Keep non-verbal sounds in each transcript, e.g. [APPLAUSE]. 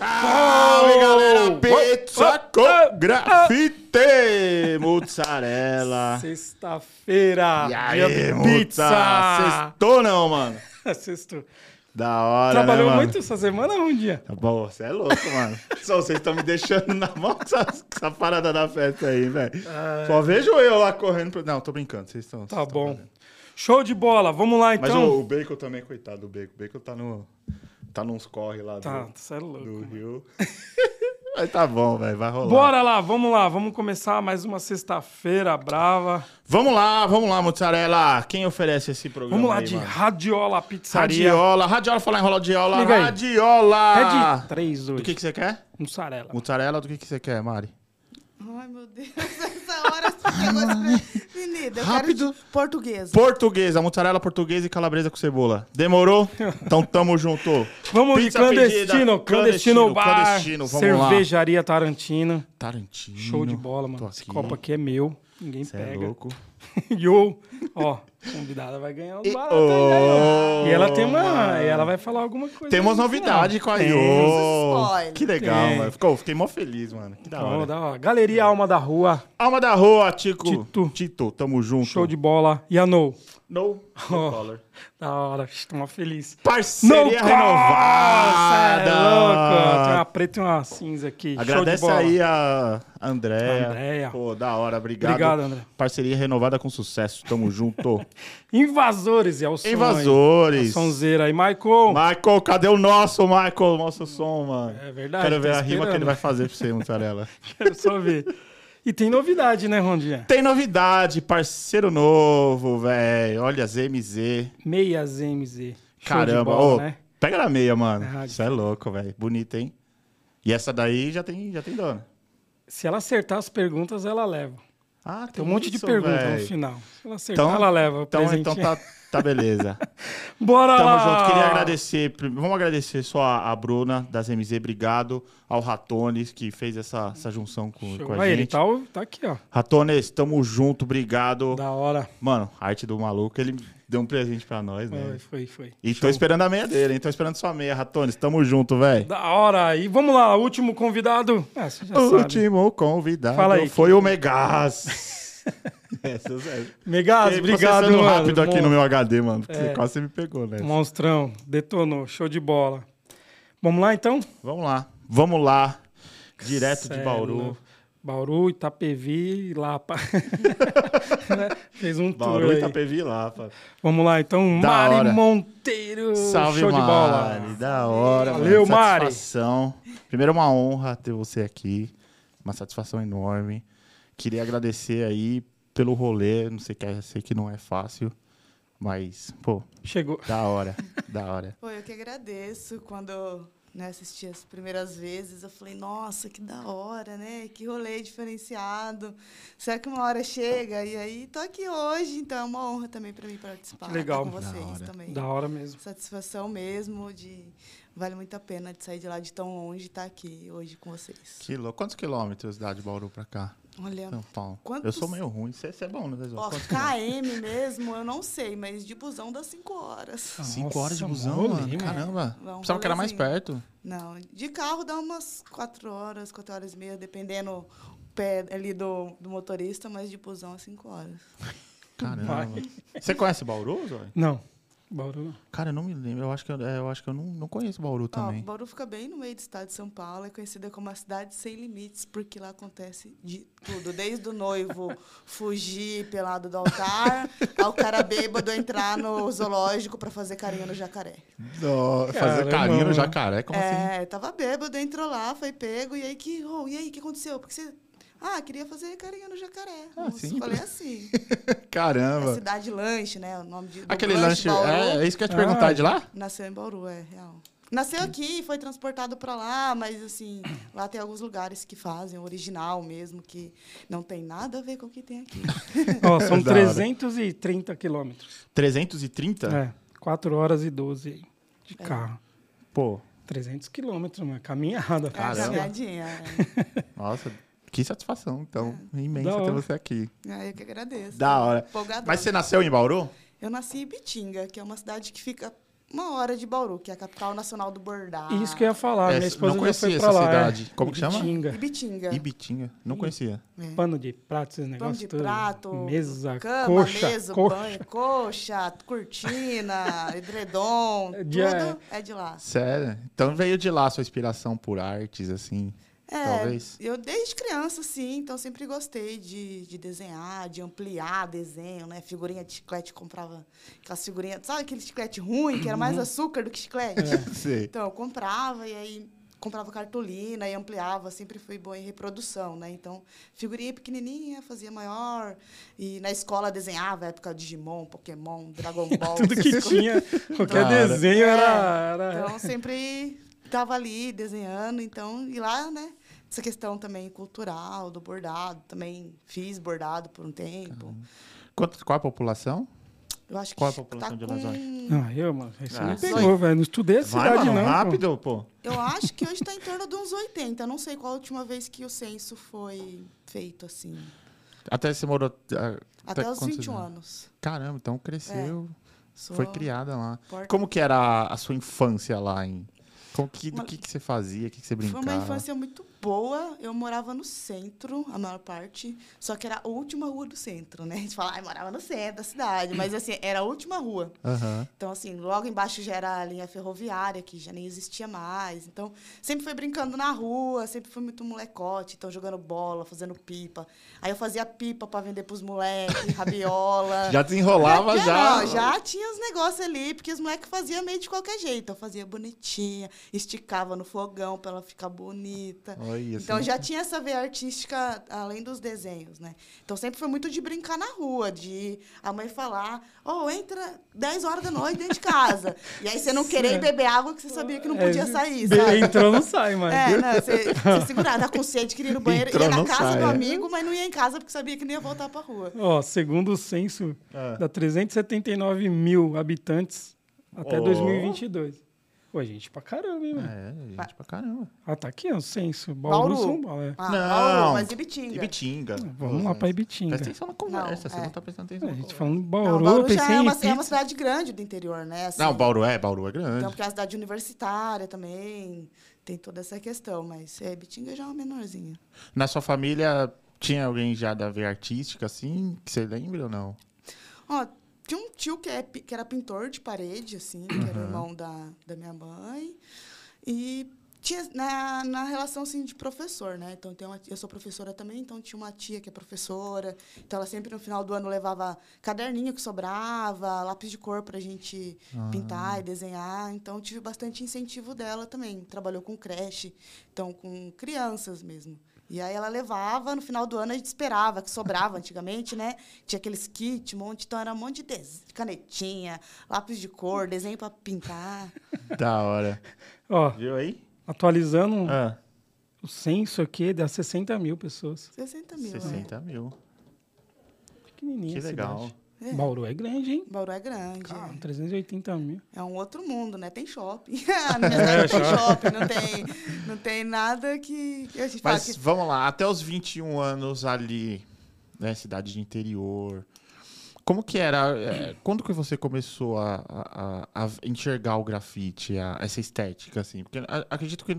Salve, galera! Pizza com Oh! grafite! Mozzarela. Sexta-feira. E aí, pizza. Sextou não, mano? [LAUGHS] Sextou. Da hora, Trabalhou né, muito essa semana, um dia? Tá bom, você é louco, mano. [LAUGHS] Só vocês estão me deixando na mão com essa, essa parada da festa aí, velho. Ah, Só vejo eu lá correndo. Pro... Não, tô brincando, vocês estão. Tá bom. fazendo. Show de bola. Vamos lá, Mas então. o, o Bacon também, coitado do Bacon. O Bacon tá no. Tá nos corre lá Tá, do, é louco. do. Rio. [LAUGHS] Mas tá bom, velho. Vai rolar. Bora lá, vamos lá. Vamos começar mais uma sexta-feira brava. Vamos lá, vamos lá, mozzarella. Quem oferece esse programa? Vamos lá aí, de mano? Radiola Pizzaria. Radiola. Radiola, falar em radiola. Liga aí. Radiola. É de três hoje. Do que, que você quer? Mussarela. Mozzarella, do que, que você quer, Mari? Ai, meu Deus, [LAUGHS] essa hora despre- Menina, eu Rápido. quero de português. Portuguesa, mozzarella portuguesa e calabresa com cebola. Demorou? [LAUGHS] Então tamo junto. Vamos Pizza de clandestino. Clandestino, Clandestino, bar. clandestino, vamos lá. cervejaria Tarantino. Tarantino. Show de bola, mano. Esse copo aqui é meu. Ninguém Cê é pega. louco. [LAUGHS] Yo! Ó, convidada vai ganhar uns baratos. Oh, E ela tem uma. mano. E ela vai falar alguma coisa. Temos aí no novidade final. com a Tem. Iô. Que legal, Tem. mano. Ficou, fiquei mó feliz, mano. Que da hora. da hora. Galeria Alma da Rua. Alma da rua, Tico. Tito. Tito, tamo junto. Show de bola. E a No. No, no [LAUGHS] Oh. color. Da hora. Tô mó feliz. Parceria renovada. É louco. Tem uma preta e uma cinza aqui. Agradece aí a Andréia. Andréia. Pô, da hora, obrigado. Obrigado, André. Parceria renovada com sucesso, tamo junto. [LAUGHS] Invasores, é o som. aí. Invasores. A sonzeira aí. Michael. Michael, cadê o nosso, Michael? Nosso som, mano. É verdade. Quero ver a rima que ele vai fazer pra você, Mussarela. [LAUGHS] Quero só ver. E tem novidade, né, Rondinha? Tem novidade, parceiro novo, velho. Olha, ZMZ. Meias MZ. De Caramba, bola, ô, né? pega na meia, mano. É. Isso é louco, velho. Bonita, hein? E essa daí já tem, já tem dona. Se ela acertar as perguntas, ela leva. Ah, Tem um monte de isso, perguntas velho. no final. Se ela acertar, Então- ela leva o Então, então tá, [LAUGHS] tá beleza. [LAUGHS] Bora Tamo lá! junto. Queria agradecer. Vamos agradecer só a, a Bruna das MZ. Obrigado ao Ratones que fez essa, essa junção com, com a Aí, ele gente. tá, tá aqui, ó. Ratones, tamo junto. Obrigado. Da hora. Mano, arte do maluco. Ele deu um presente pra nós, Foi, né? foi, foi. E tô Show. esperando a meia dele, hein? Tô esperando sua meia, Ratones. Tamo junto, velho. Da hora. E vamos lá, último convidado. Você já sabe. Último convidado Fala aí, foi o Megas. [LAUGHS] [LAUGHS] É Megas, obrigado, mano. rápido aqui no meu HD, mano. Porque É. quase você me pegou, né? Monstrão, detonou, show de bola. Vamos lá, então? Vamos lá. Vamos lá. Direto Cê de Bauru. louco. Bauru, Itapevi, Lapa. [LAUGHS] Né? Fez um Bauru tour e aí. Itapevi lá. pá. Vamos lá, então. Da Mari hora. Monteiro. Salve, show de bola. Mari. Da hora. Valeu, mano. Mari. Satisfação. Primeiro, uma honra ter você aqui. Uma satisfação enorme. Queria agradecer aí pelo rolê. Não sei que sei que não é fácil. Mas, pô, Chegou. da hora. da hora. Pô, eu que agradeço. Quando eu né, assisti as primeiras vezes, eu falei, nossa, que da hora, né? Que rolê diferenciado. Será que uma hora chega? E aí, tô aqui hoje, então é uma honra também para mim participar Que legal. com Da vocês hora. também. Da hora mesmo. Satisfação mesmo de vale muito a pena de sair de lá de tão longe e estar aqui hoje com vocês. Que louco. Quantos quilômetros dá de Bauru pra cá? Olha, São Paulo. Quantos- Eu sou meio ruim. Você é bom, né, ó, quilômetros? KM mesmo, eu não sei, mas de busão dá cinco horas. Cinco Nossa, horas de busão, mano. mano. Caramba. Um Pensava que era mais rolezinho. perto. Não, de carro dá umas quatro horas, quatro horas e meia, dependendo pé ali do, do motorista, mas de busão é cinco horas. Caramba. Você conhece Bauru, Zói? Não. Bauru não. Cara, eu não me lembro. Eu acho que eu, é, eu, acho que eu não, não conheço Bauru Ó, também. Bauru fica bem no meio do estado de São Paulo, é conhecida como a cidade sem limites, porque lá acontece de tudo, desde o noivo [LAUGHS] fugir pelado do altar, ao cara bêbado entrar no zoológico para fazer carinho no jacaré. Não, fazer Caramba, carinho no jacaré, como assim? É, tava bêbado, entrou lá, foi pego, e aí que, oh, e aí, o que aconteceu? Porque você. Ah, queria fazer carinho no jacaré. Ah, simples. falei assim. [LAUGHS] É Caramba. cidade lanche, né? O nome de. Aquele lanche. É, é isso que eu ia te Ah, perguntar de lá? Nasceu em Bauru, é real. Nasceu aqui, foi transportado para lá, mas assim, lá tem alguns lugares que fazem o original mesmo, que não tem nada a ver com o que tem aqui. [LAUGHS] Ó, são [LAUGHS] Da hora. 330 quilômetros. 330? É, 4 horas e 12 aí de É. carro. Pô, 300 quilômetros, mano. Caminhada. É, Caramba. caminhadinha. é. nossa, que satisfação, então. Imensa Da ter você aqui. Ah, eu que agradeço. Da hora. Empolgadona. Mas você nasceu em Bauru? Eu nasci em Bitinga, que é uma cidade que fica uma hora de Bauru, que é a capital nacional do bordado. Isso que eu ia falar. É, Minha esposa não já foi conhecia pra essa lá. cidade. É. Como que chama? Ibitinga. Ibitinga. Ibitinga. Não conhecia. É. Pano de prato, esses Pano negócios de tudo. prato, Mesa, cama, coxa, mesa, coxa. banho, coxa, cortina, [LAUGHS] edredom, É de- tudo é de lá. Sério? Então veio de lá a sua inspiração por artes, assim. É, Talvez. eu desde criança, sim, então sempre gostei de, de desenhar, de ampliar desenho, né? Figurinha de chiclete, comprava aquelas figurinhas, sabe aquele chiclete ruim, que era mais Uhum. açúcar do que chiclete? Sei. Então, eu comprava e aí comprava cartolina e ampliava, sempre fui boa em reprodução, né? Então, figurinha pequenininha, fazia maior. E na escola desenhava, época Digimon, Pokémon, Dragon [LAUGHS] Ball. Tudo que coisas. tinha, qualquer Cara. desenho É, era, era... Então, sempre estava ali desenhando. Então, e lá, né? Essa questão também cultural, do bordado. Também fiz bordado por um tempo. Quanto, qual a população? Eu acho que Qual a população tá de com... Lesóis? Ah, eu, mano, você Ah, me pegou, velho. Não estudei a Vai, cidade, mano, não. pô. rápido, pô. Eu acho que hoje está em torno de uns 80. Eu não sei qual a última vez que o censo foi feito assim. Até você morou... ah, Até Tá os quantos 21 anos? anos. Caramba, então cresceu. Sou Foi criada lá. porta- Como que era a, sua infância lá em... Como que, do que, que você fazia? O que, que você Foi brincava? uma infância muito boa. Eu morava no centro, a maior parte. Só que era a última rua do centro, né? A gente fala, ah, morava no centro da cidade. Mas, assim, era a última rua. Aham. Então, assim, logo embaixo já era a linha ferroviária, que já nem existia mais. Então, sempre foi brincando na rua, sempre fui muito molecote. Então, jogando bola, fazendo pipa. Aí eu fazia pipa para vender pros moleques, [LAUGHS] rabiola. Já desenrolava já, já. não, já tinha os negócios ali, porque os moleques faziam meio de qualquer jeito. Eu fazia bonitinha, esticava no fogão para ela ficar bonita. Então assim, já tinha essa veia artística além dos desenhos, né? Então sempre foi muito de brincar na rua, de a mãe falar, oh, entra 10 horas da noite dentro de casa. E aí você não querer beber água que você sabia que não podia É, sair, be- sabe? Entrou, não sai, mano. É, não, você, você segurava, tá com sede, queria ir no banheiro, Entrou, ia na casa sai, do é. amigo, mas não ia em casa porque sabia que não ia voltar pra rua. Ó, segundo o censo, Ah. dá 379 mil habitantes até Ó. 2022. Pô, gente pra caramba, hein, mano? É, gente pra caramba. Ah, tá aqui, ó, o censo. Bauru, Bauru. São Paulo. É. Ah, Não. Bauru, mas Ibitinga. Ibitinga. Vamos lá pra Ibitinga. Presta atenção na conversa, Não, você é. não tá prestando É, atenção. a na gente falando Bauru, Não, eu Bauru pensei já é em uma, é uma cidade grande do interior, né? Assim, Não, Bauru é, Bauru é grande. Então, porque é a cidade universitária também tem toda essa questão, mas é, Ibitinga já é uma menorzinha. Na sua família tinha alguém já da veia artística, assim, que você lembra ou não? Ó, tinha um tio que, é, que era pintor de parede, assim, que era irmão da, da minha mãe. E tinha na, na relação, assim, de professor, né? Então, tem uma, eu sou professora também, então tinha uma tia que é professora. Então, ela sempre, no final do ano, levava caderninho que sobrava, lápis de cor pra gente pintar e desenhar. Então, tive bastante incentivo dela também. Trabalhou com creche, então, com crianças mesmo. E aí ela levava, no final do ano a gente esperava, que sobrava antigamente, né? Tinha aqueles kits, um monte, então era um monte de canetinha, lápis de cor, desenho para pintar. Da hora. Ó, Viu aí? atualizando Ah, o censo aqui, dá 60 mil pessoas. 60 mil. 60 mil. Pequenininha Que legal. cidade. É. Bauru é grande, hein? Bauru é grande. Cara, é. 380 mil. É um outro mundo, né? Tem shopping. [LAUGHS] [LAUGHS] Não tem shopping, não tem, não tem nada que, que a gente fala Mas que vamos lá, até os 21 anos ali, né, cidade de interior. Como que era? é, quando que você começou a, a- a- a enxergar o grafite, a- essa estética, assim? Porque a- acredito que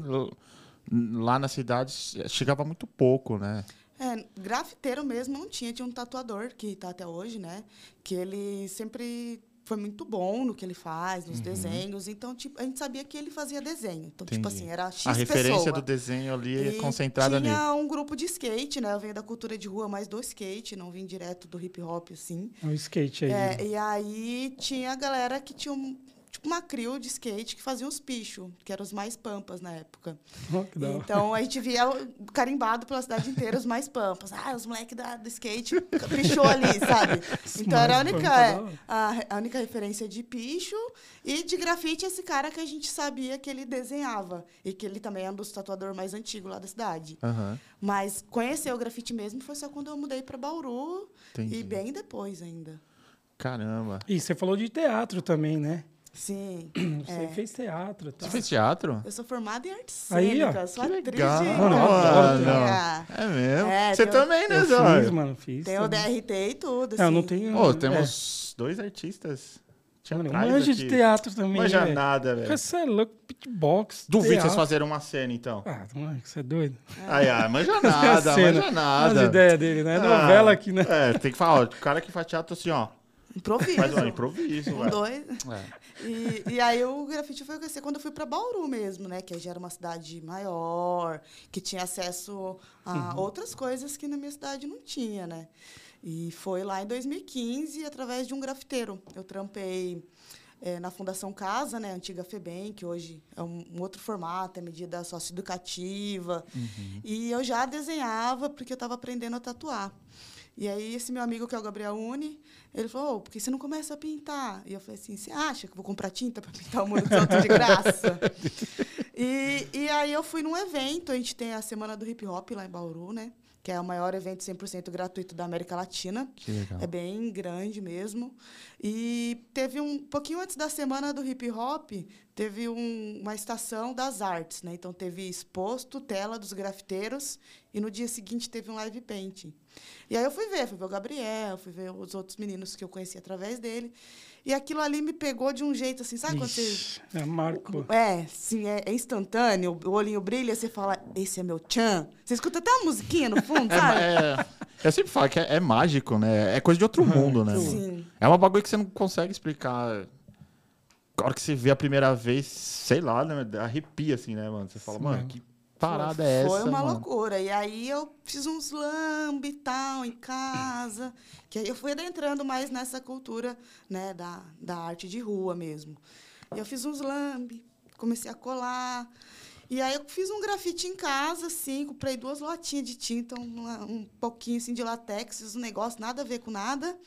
lá na cidade chegava muito pouco, né? É, grafiteiro mesmo não tinha, tinha um tatuador que está até hoje, né? Que ele sempre foi muito bom no que ele faz, nos desenhos. Então, tipo, a gente sabia que ele fazia desenho. Então, tipo Uhum. Entendi. assim, era X a referência pessoa. do desenho ali é E concentrada tinha nele. um grupo de skate, né? Eu venho da cultura de rua, mais do skate, não vim direto do hip hop, assim. É o skate aí. É, e aí tinha a galera que tinha um, tipo uma crew de skate que fazia os pichos, que eram os mais pampas na época. [LAUGHS] Que hora. Então a gente via carimbado pela cidade inteira os mais pampas. Ah, os moleques da- do skate pichou ali, [LAUGHS] sabe? Então era a única, é, a, a única referência de picho e de grafite esse cara que a gente sabia que ele desenhava e que ele também é um dos tatuadores mais antigos lá da cidade. Mas conhecer o grafite mesmo foi só quando eu mudei para Bauru entendi. e bem depois ainda. Caramba. E você falou de teatro também, né? Sim. [CLEARS THROAT] Você É. fez teatro, tá? Você fez teatro? Eu sou formada em artes Aí, ó, cênicas, sou atriz legal, de Mano, campanha. É mesmo? É, Você também, né, Eu Zóio? fiz, mano, fiz. Tem o. DRT e tudo, Não, assim. não tenho... Ô, é. temos dois artistas Tinha Mano, manja aqui. de teatro também, Manja velho. nada, velho. Você é louco, beatbox. Duvido vocês teatro. fazerem uma cena, então. Ah, mano, você é doido. Ai, ai, manja nada, [LAUGHS] cena, manja nada. As ideias dele, né? Ah, Novela aqui, né? É, tem que falar, ó, o cara que faz teatro assim, ó. Improviso. Faz um improviso, Um, dois. É. E, e aí o grafite foi conhecer quando eu fui para Bauru mesmo, né? Que já era uma cidade maior, que tinha acesso a outras coisas que na minha cidade não tinha, né? E foi lá em 2015, através de um grafiteiro. Eu trampei eh, na Fundação Casa, né? Antiga FEBEM, que hoje é um, um outro formato, é medida socioeducativa. E eu já desenhava porque eu estava aprendendo a tatuar. E aí, esse meu amigo, que é o Gabriel Uni, ele falou, "Ô, por que você não começa a pintar? E eu falei assim, você acha que eu vou comprar tinta para pintar o dos outros de graça? e, e aí eu fui num evento, a gente tem a Semana do Hip Hop lá em Bauru, né? Que é o maior evento 100% gratuito da América Latina. Que legal. É bem grande mesmo. E teve um pouquinho antes da semana do hip hop, teve um- uma estação das artes, né? Então teve exposto tela dos grafiteiros e no dia seguinte teve um live painting. E aí eu fui ver, fui ver o Gabriel, fui ver os outros meninos que eu conheci através dele. E aquilo ali me pegou de um jeito assim, sabe quando você Ixi, é Marco. é, sim, é, é instantâneo, o olhinho brilha, você fala, esse é meu tchan. Você escuta até uma musiquinha no fundo, É, sabe? é- eu sempre falo que é, é mágico, né? É coisa de outro mundo, né? Sim. É uma bagulho que você não consegue explicar. A hora que você vê a primeira vez, sei lá, né? Arrepia, assim, né, mano? Você fala, Sim, mano, mano. que parada foi, é essa, Foi uma mano? loucura. E aí eu fiz uns lambe e tal em casa. Que aí eu fui adentrando mais nessa cultura né, da, da arte de rua mesmo. E eu fiz uns lambe, comecei a colar. E aí eu fiz um grafite em casa, assim, comprei duas latinhas de tinta, um, um pouquinho assim de latex, fiz um negócio, nada a ver com nada.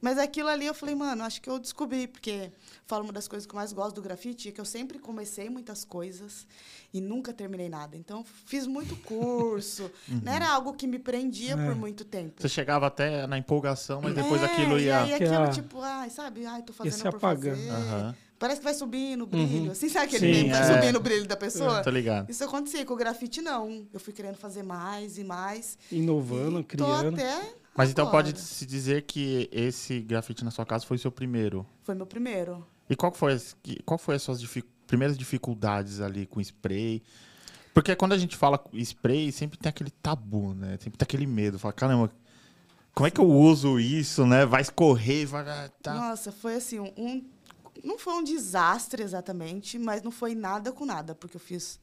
Mas aquilo ali eu falei, mano, acho que eu descobri, porque falo uma das coisas que eu mais gosto do grafite é que eu sempre comecei muitas coisas e nunca terminei nada. Então, fiz muito curso. [LAUGHS] Não era algo que me prendia É. por muito tempo. Você chegava até na empolgação, mas depois É, aquilo E ia. aí Que aquilo, a- tipo, ai, sabe? Ai, tô fazendo se por apagando. fazer. Aham. Parece que vai subindo o brilho. Uhum. Assim, sabe aquele Sim, meme? Vai é. subindo o brilho da pessoa? Tô ligado. Isso acontecia com o grafite, não. Eu fui querendo fazer mais e mais. Inovando, E criando. Tô até Mas então agora. pode se dizer que esse grafite na sua casa foi o seu primeiro. Foi meu primeiro. E qual foi, as- qual foi as suas primeiras dificuldades ali com spray? Porque quando a gente fala spray, sempre tem aquele tabu, né? Sempre tem aquele medo. Fala, caramba, como é que eu uso isso, né? Vai escorrer, vai... Tá. Nossa, foi assim, um- Não foi um desastre exatamente, mas não foi nada com nada, porque eu fiz.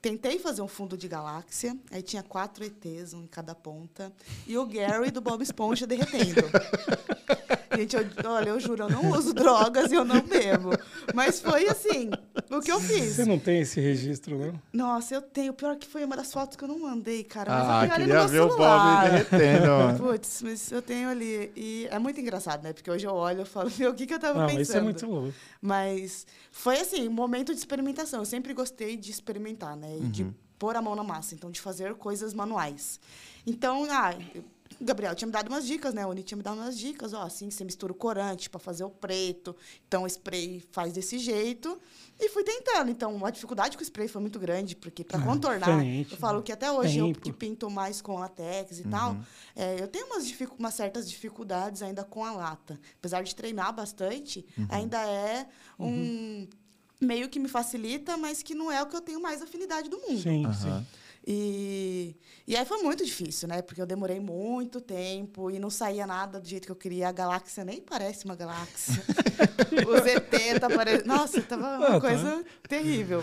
Tentei fazer um fundo de galáxia, aí tinha quatro ETs, um em cada ponta, e o Gary do Bob Esponja derretendo. [LAUGHS] Gente, eu- olha, eu juro, eu não uso drogas e eu não bebo. Mas foi assim, o que eu fiz. Você não tem esse registro, não? Nossa, eu tenho. Pior que foi uma das fotos que eu não mandei, cara. Mas Ah, eu tenho ali queria no ver meu o Bob celular. derretendo. [LAUGHS] Putz, mas eu tenho ali. E é muito engraçado, né? Porque hoje eu olho e falo, meu, o que, que eu tava Não, pensando? isso é muito louco. Mas foi assim, um momento de experimentação. Eu sempre gostei de experimentar, né? E de pôr a mão na massa, então de fazer coisas manuais. Então, ah, eu- o Gabriel tinha me dado umas dicas, né? O Uni tinha me dado umas dicas, ó, assim, você mistura o corante para fazer o preto. Então, o spray faz desse jeito. E fui tentando. Então, a dificuldade com o spray foi muito grande, porque para Ah, contornar, diferente, eu falo que até hoje eu tempo. que pinto mais com latex e tal, é, eu tenho umas, dificu- umas certas dificuldades ainda com a lata. Apesar de treinar bastante, ainda é um meio que me facilita, mas que não é o que eu tenho mais afinidade do mundo. Sim, sim. E, e aí foi muito difícil, né? Porque eu demorei muito tempo e não saía nada do jeito que eu queria. A galáxia nem parece uma galáxia. [LAUGHS] o ZT tá parecendo. Nossa, tava uma Ah, tá. coisa terrível.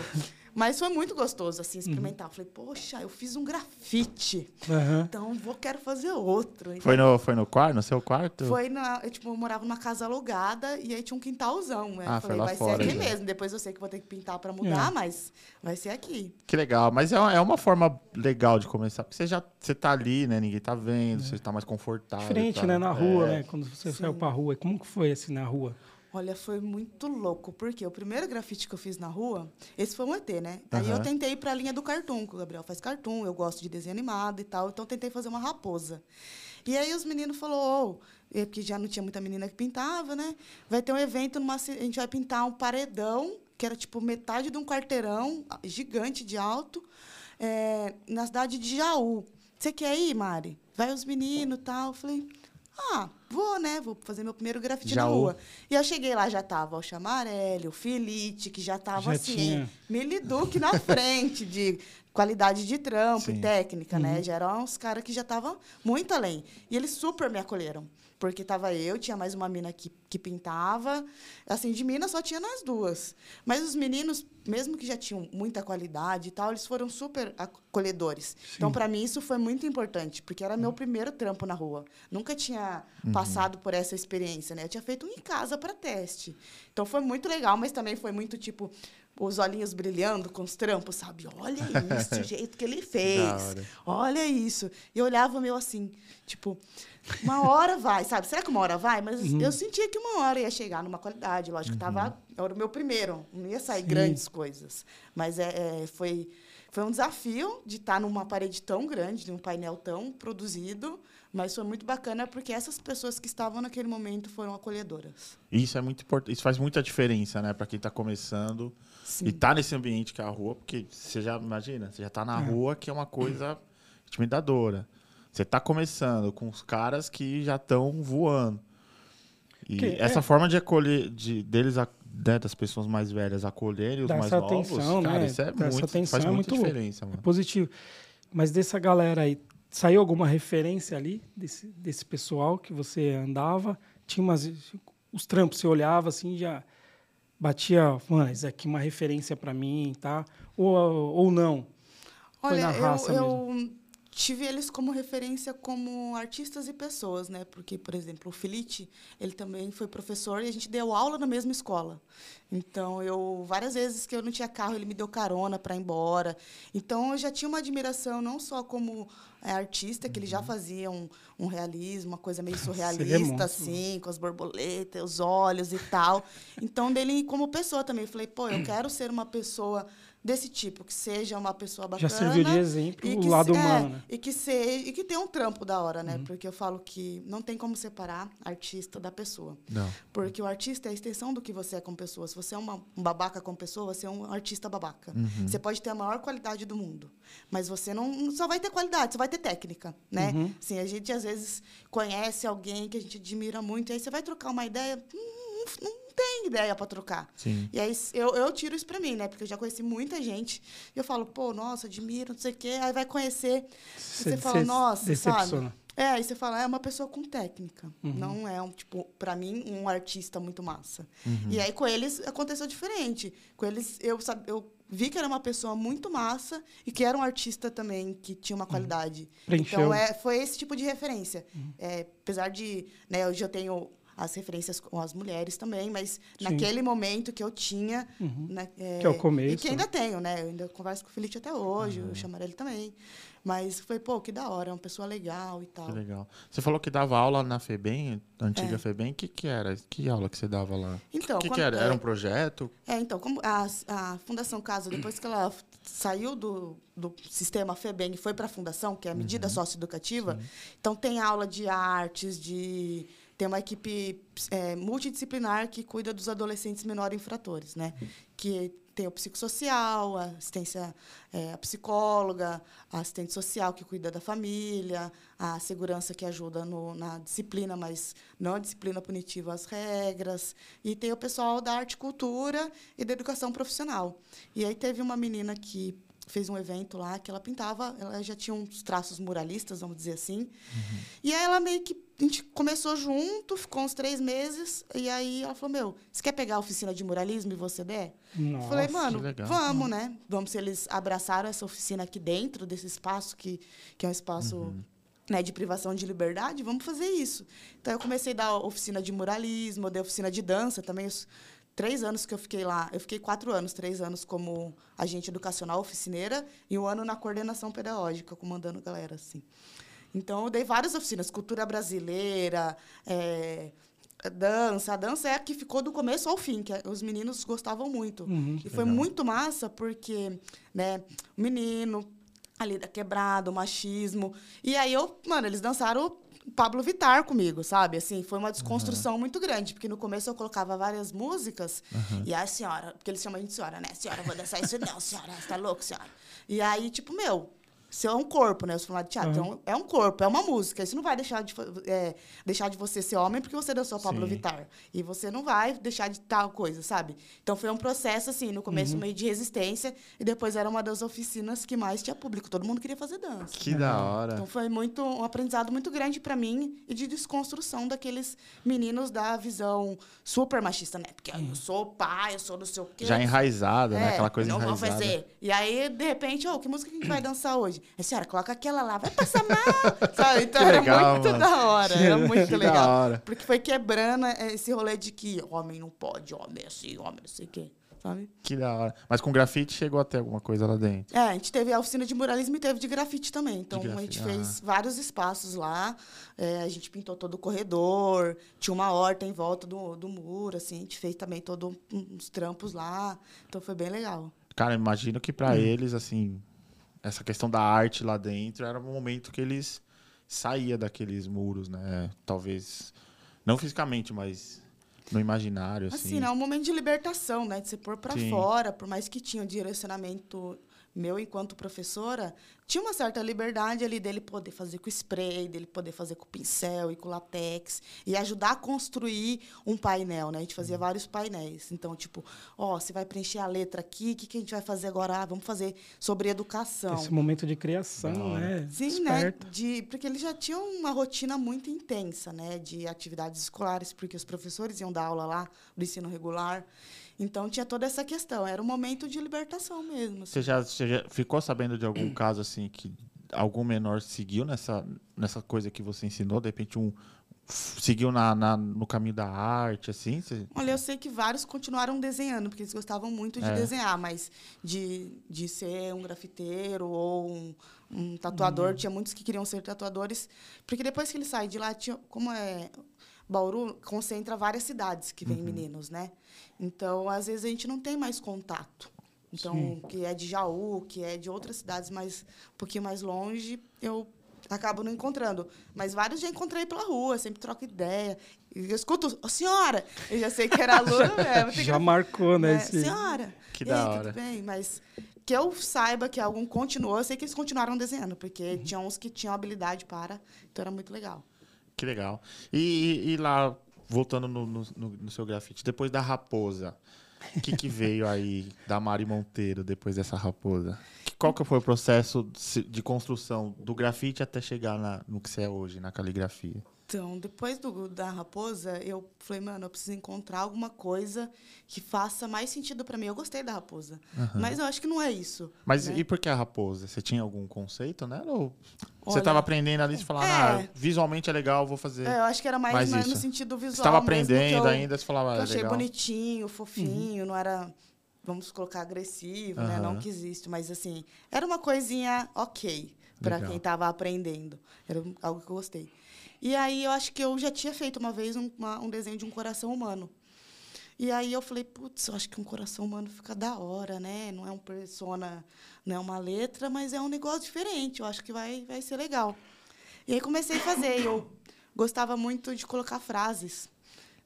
Mas foi muito gostoso, assim, experimentar. Eu falei, poxa, eu fiz um grafite. Aham. Então, vou, quero fazer outro. Então, Foi no, foi no quarto, no seu quarto? foi na, eu, tipo, eu morava numa casa alugada e aí tinha um quintalzão. Né? Ah, eu foi falei, lá vai fora ser aqui já. mesmo. Depois eu sei que vou ter que pintar para mudar, É. mas vai ser aqui. Que legal. Mas é uma, é uma forma legal de começar. Porque você já você tá ali, né? Ninguém tá vendo, você tá mais confortável. Diferente, tá? né? Na rua, É. né? Quando você saiu pra rua. Como que foi assim na rua? Olha, foi muito louco, porque o primeiro grafite que eu fiz na rua, esse foi um ET, né? Aí eu tentei ir pra linha do cartoon, que o Gabriel faz cartoon, eu gosto de desenho animado e tal, então eu tentei fazer uma raposa. E aí os meninos falaram, oh, porque já não tinha muita menina que pintava, né? Vai ter um evento, numa, a gente vai pintar um paredão, que era tipo metade de um quarteirão gigante de alto, é, na cidade de Jaú. Você quer ir, Mari? Vai os meninos e tal. Eu falei, Ah, vou, né? Vou fazer meu primeiro grafite Já na o- rua. E eu cheguei lá, já tava o Chamarelli, o Filite, que já tava Já assim, tinha. Miliduque na frente de qualidade de trampo Sim. e técnica, né? Já eram uns caras que já estavam muito além. E eles super me acolheram. Porque tava eu, tinha mais uma mina que, que pintava. Assim, de mina só tinha nós duas. Mas os meninos, mesmo que já tinham muita qualidade e tal, eles foram super acolhedores. Então, para mim, isso foi muito importante, porque era meu primeiro trampo na rua. Nunca tinha passado por essa experiência, né? Eu tinha feito um em casa para teste. Então, foi muito legal, mas também foi muito, tipo, os olhinhos brilhando com os trampos, sabe? Olha isso, [LAUGHS] o jeito que ele fez. Olha isso. E eu olhava meu assim, tipo, uma hora vai, sabe? Será que uma hora vai? Mas Uhum. eu sentia que uma hora ia chegar numa qualidade. Lógico que tava, era o meu primeiro, não ia sair Sim. grandes coisas. Mas é, é, foi, foi um desafio de estar numa parede tão grande, num painel tão produzido. Mas foi muito bacana porque essas pessoas que estavam naquele momento foram acolhedoras. Isso é muito importante. Isso faz muita diferença, né? Pra quem tá começando Sim. e tá nesse ambiente que é a rua, porque você já imagina, você já tá na rua, que é uma coisa intimidadora. Você tá começando com os caras que já estão voando. E Que- essa é. forma de acolher, de, deles, né, das pessoas mais velhas acolherem os Dar mais essa novos, atenção, cara, né? isso é essa muito, atenção faz é muita muito- diferença, É mano. positivo. Mas dessa galera aí, saiu alguma referência ali desse, desse pessoal que você andava? Tinha umas. Os trampos, você olhava assim, já batia, mano, isso aqui é uma referência para mim, tá? Ou, ou não. Foi Olha, na raça eu, eu tive eles como referência como artistas e pessoas, né? Porque, por exemplo, o Filite, ele também foi professor e a gente deu aula na mesma escola. Então, eu várias vezes que eu não tinha carro, ele me deu carona para ir embora. Então, eu já tinha uma admiração não só como é, artista, que ele já fazia um, um realismo, uma coisa meio [LAUGHS] Uhum. É surrealista, assim, com as borboletas, os olhos e tal. Então, dele como pessoa também, eu falei, pô, eu [CLEARS THROAT] quero ser uma pessoa desse tipo, que seja uma pessoa bacana. Já serviu de exemplo e o que lado se- é, humano, né? E que, seja, e que tenha um trampo da hora, Uhum. né? Porque eu falo que não tem como separar artista da pessoa. Não. Porque o artista é a extensão do que você é como pessoa. Se você é uma, um babaca como pessoa, você é um artista babaca. Uhum. Você pode ter a maior qualidade do mundo, mas você não não só vai ter qualidade, você vai ter técnica, né? Uhum. Assim, a gente às vezes conhece alguém que a gente admira muito, e aí você vai trocar uma ideia, hum, não, não tem ideia para trocar. Sim. E aí eu, eu tiro isso pra mim, né? Porque eu já conheci muita gente. E eu falo, pô, nossa, admiro, não sei o quê. Aí vai conhecer. e você fala, nossa, sabe? decepciona. É, aí você fala, é uma pessoa com técnica. Uhum. Não é, um, tipo, pra mim, um artista muito massa. Uhum. E aí com eles aconteceu diferente. Com eles, eu, sab- eu vi que era uma pessoa muito massa e que era um artista também que tinha uma qualidade. Uhum. Preencheu. Uhum. Então, é, foi esse tipo de referência. É, apesar de, né, hoje eu tenho as referências com as mulheres também, mas Sim. naquele momento que eu tinha, né, Que é o começo, E que ainda tenho, né? Eu ainda converso com o Felipe até hoje, eu chamo ele também. Mas foi, pô, que da hora, é uma pessoa legal e tal. Que legal. Você falou que dava aula na FEBEM, na antiga É. FEBEM. O que, que era? Que aula que você dava lá? Então, O que, que quando- era? Era é, um projeto? É, então, como a, a Fundação Casa, depois que ela saiu do, do sistema FEBEM e foi para a Fundação, que é a medida Uhum. socioeducativa, então tem aula de artes, de tem uma equipe é, multidisciplinar que cuida dos adolescentes menores infratores, né? Que tem o psicossocial, a assistência, é, a psicóloga, a assistente social que cuida da família, a segurança que ajuda no, na disciplina, mas não a disciplina punitiva, as regras. E tem o pessoal da arte e cultura e da educação profissional. E aí teve uma menina que fez um evento lá que ela pintava, ela já tinha uns traços muralistas, vamos dizer assim. E aí ela meio que a gente começou junto, ficou uns três meses, e aí ela falou: Meu, você quer pegar a oficina de muralismo e você der? Nossa, Falei, mano, vamos, né? Vamos se eles abraçaram essa oficina aqui dentro desse espaço que, que é um espaço Uhum. né, de privação de liberdade, vamos fazer isso. Então eu comecei a dar oficina de muralismo, eu dei oficina de dança também. Os três anos que eu fiquei lá, eu fiquei quatro anos, três anos como agente educacional, oficineira, e um ano na coordenação pedagógica, comandando a galera, assim. Então, eu dei várias oficinas, cultura brasileira, é, dança. A dança é a que ficou do começo ao fim, que é- os meninos gostavam muito. Uhum. e foi Legal. muito massa, porque, né, o menino ali da quebrada, o machismo. E aí eu, mano, eles dançaram Pablo Vittar comigo, sabe? Assim, foi uma desconstrução muito grande, porque no começo eu colocava várias músicas e a senhora, porque eles chamam a gente de senhora, né? Senhora, vou dançar isso não, senhora, você tá louco, senhora? E aí, tipo, meu, Você é um corpo, né? Eu sou falando de teatro. Então, é um corpo, é uma música. Isso não vai deixar de, é, deixar de você ser homem porque você dançou Pablo Sim. Vittar. E você não vai deixar de tal coisa, sabe? Então foi um processo, assim, no começo meio de resistência. E depois era uma das oficinas que mais tinha público. Todo mundo queria fazer dança. Que da hora. Então foi muito um aprendizado muito grande para mim e de desconstrução daqueles meninos da visão super machista, né? Porque ah, eu sou pai, eu sou não sei o quê. Já enraizada, né? É, Aquela coisa não vou enraizada. fazer. E aí, de repente, ô, que música que a gente vai [CLEARS THROAT] dançar hoje? A senhora, coloca aquela lá, vai passar mal. [LAUGHS] Sabe? Então Que era legal, muito mano. da hora, era muito legal. Porque foi quebrando eh, esse rolê de que homem não pode, homem é assim, homem não sei o quê. Sabe? Que da hora. Mas com grafite chegou até alguma coisa lá dentro. É, a gente teve a oficina de muralismo e teve de grafite também. Então, a grafite, gente ah. fez vários espaços lá. É, a gente pintou todo o corredor, tinha uma horta em volta do, do muro, assim. A gente fez também todos uns trampos lá. Então, foi bem legal. Cara, imagino que Hum. pra eles, assim, essa questão da arte lá dentro era um momento que eles saía daqueles muros, né? Talvez, não fisicamente, mas no imaginário, assim. Assim? É um momento de libertação, né? De se pôr para fora, por mais que tinha um direcionamento meu enquanto professora, tinha uma certa liberdade ali dele poder fazer com spray, dele poder fazer com pincel e com latex e ajudar a construir um painel, né? A gente fazia Uhum. vários painéis. Então, tipo, ó, você vai preencher a letra aqui, o que, que a gente vai fazer agora? Ah, vamos fazer sobre educação. Esse momento de criação, né? Sim, Desperta. né? De, porque eles já tinham uma rotina muito intensa, né? De atividades escolares, porque os professores iam dar aula lá do ensino regular. Então tinha toda essa questão. Era um momento de libertação mesmo. assim. Você já, você já ficou sabendo de algum caso, assim, que algum menor seguiu nessa, nessa coisa que você ensinou? De repente, um seguiu na, na- no caminho da arte, assim? Você- Olha, eu sei que vários continuaram desenhando, porque eles gostavam muito de É. desenhar, mas de, de ser um grafiteiro ou um, um tatuador, tinha muitos que queriam ser tatuadores, porque depois que ele sai de lá, tinha, como é Bauru concentra várias cidades que vêm meninos, né? Então, às vezes a gente não tem mais contato. Então, Sim. que é de Jaú, que é de outras cidades mais um pouquinho mais longe, eu acabo não encontrando. Mas vários já encontrei pela rua, sempre troco ideia. Eu escuto, ô senhora! Eu já sei que era aluno mesmo. tem Já que- marcou, né? esse- Senhora! Que da aí, hora. tudo bem? Mas que eu saiba que algum continuou, eu sei que eles continuaram desenhando, porque Uhum. tinha uns que tinham habilidade para, então era muito legal. Que legal. E, e- e lá, voltando no, no- no- seu grafite, depois da raposa, o que, que veio aí da Mari Monteiro depois dessa raposa? Qual que foi o processo de construção do grafite até chegar na- no que você é hoje, na caligrafia? Então, depois do, da raposa, eu falei, mano, eu preciso encontrar alguma coisa que faça mais sentido para mim. Eu gostei da raposa, mas eu acho que não é isso. Mas né? e por que a raposa? Você tinha algum conceito nela? Ou você Olha, estava aprendendo ali e falava, é. ah, visualmente é legal, vou fazer. É, eu acho que era mais, Mais mais no sentido visual. você estava aprendendo eu- ainda, você falava, ah, eu é achei legal. bonitinho, fofinho, não era, vamos colocar, agressivo, né? Não que existe, mas assim, era uma coisinha ok para quem estava aprendendo. Era algo que eu gostei. E aí eu acho que eu já tinha feito uma vez um, uma- um desenho de um coração humano. E aí eu falei, putz, eu acho que um coração humano fica da hora, né? Não é um persona, não é uma letra, mas é um negócio diferente. Eu acho que vai, vai ser legal. E aí comecei a fazer. Eu gostava muito de colocar frases.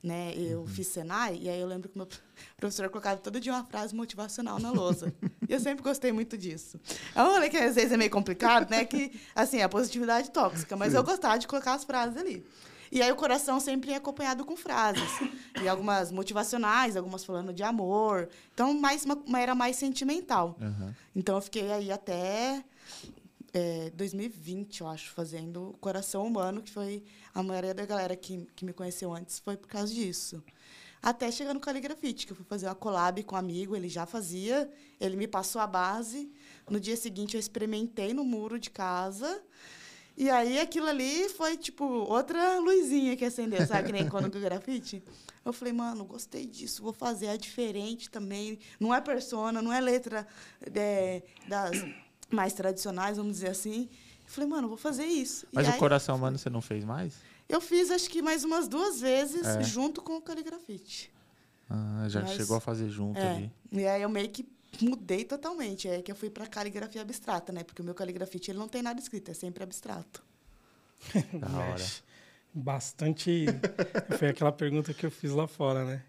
Né? Eu fiz Senai, e aí eu lembro que meu [LAUGHS] professor colocava todo dia uma frase motivacional na lousa. [LAUGHS] e eu sempre gostei muito disso. É um rolê que às vezes é meio complicado, né? Que, assim, é a positividade tóxica, mas eu gostava de colocar as frases ali. E aí o coração sempre é acompanhado com frases. E algumas motivacionais, algumas falando de amor. Então, mais uma, uma era mais sentimental. Aham. Então, eu fiquei aí até é, 2020, eu acho, fazendo o Coração Humano, que foi a maioria da galera que, que me conheceu antes foi por causa disso. Até chegar no Caligrafite, que eu fui fazer uma collab com um amigo, ele já fazia, ele me passou a base. No dia seguinte, eu experimentei no muro de casa. E aí, aquilo ali foi, tipo, outra luzinha que acendeu, sabe? Que nem quando do grafite. Eu falei, mano, gostei disso, vou fazer. É diferente também. Não é persona, não é letra é, das mais tradicionais, vamos dizer assim. Eu falei, mano, vou fazer isso. E Mas o aí, coração humano você não fez mais? Eu fiz, acho que mais umas duas vezes, É. junto com o caligrafite. Ah, já Mas- chegou a fazer junto É. ali. E aí eu meio que mudei totalmente. É que eu fui para caligrafia abstrata, né? Porque o meu caligrafite ele não tem nada escrito, é sempre abstrato. [LAUGHS] Da hora. Bastante. Foi aquela pergunta que eu fiz lá fora, né?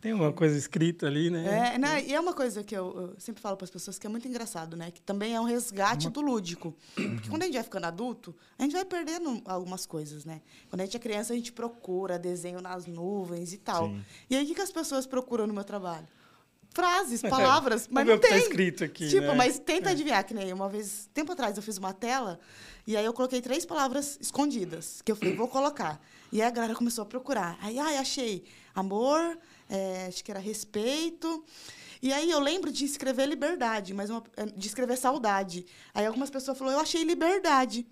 Tem uma coisa escrita ali, né? É, né? E é uma coisa que eu, eu sempre falo para as pessoas que é muito engraçado, né? Que também é um resgate do lúdico. Porque quando a gente vai ficando adulto, a gente vai perdendo algumas coisas, né? Quando a gente é criança, a gente procura desenho nas nuvens e tal. Sim. E aí, o que, que as pessoas procuram no meu trabalho? Frases, palavras, mas não tá tem. escrito aqui, Tipo, né? mas tenta adivinhar, que nem uma vez, tempo atrás, eu fiz uma tela e aí eu coloquei três palavras escondidas, que eu falei, vou colocar. E aí a galera começou a procurar. Aí, ai, achei amor, é, acho que era respeito. E aí eu lembro de escrever liberdade, mas uma- eh, de escrever saudade. Aí algumas pessoas falaram, eu achei liberdade.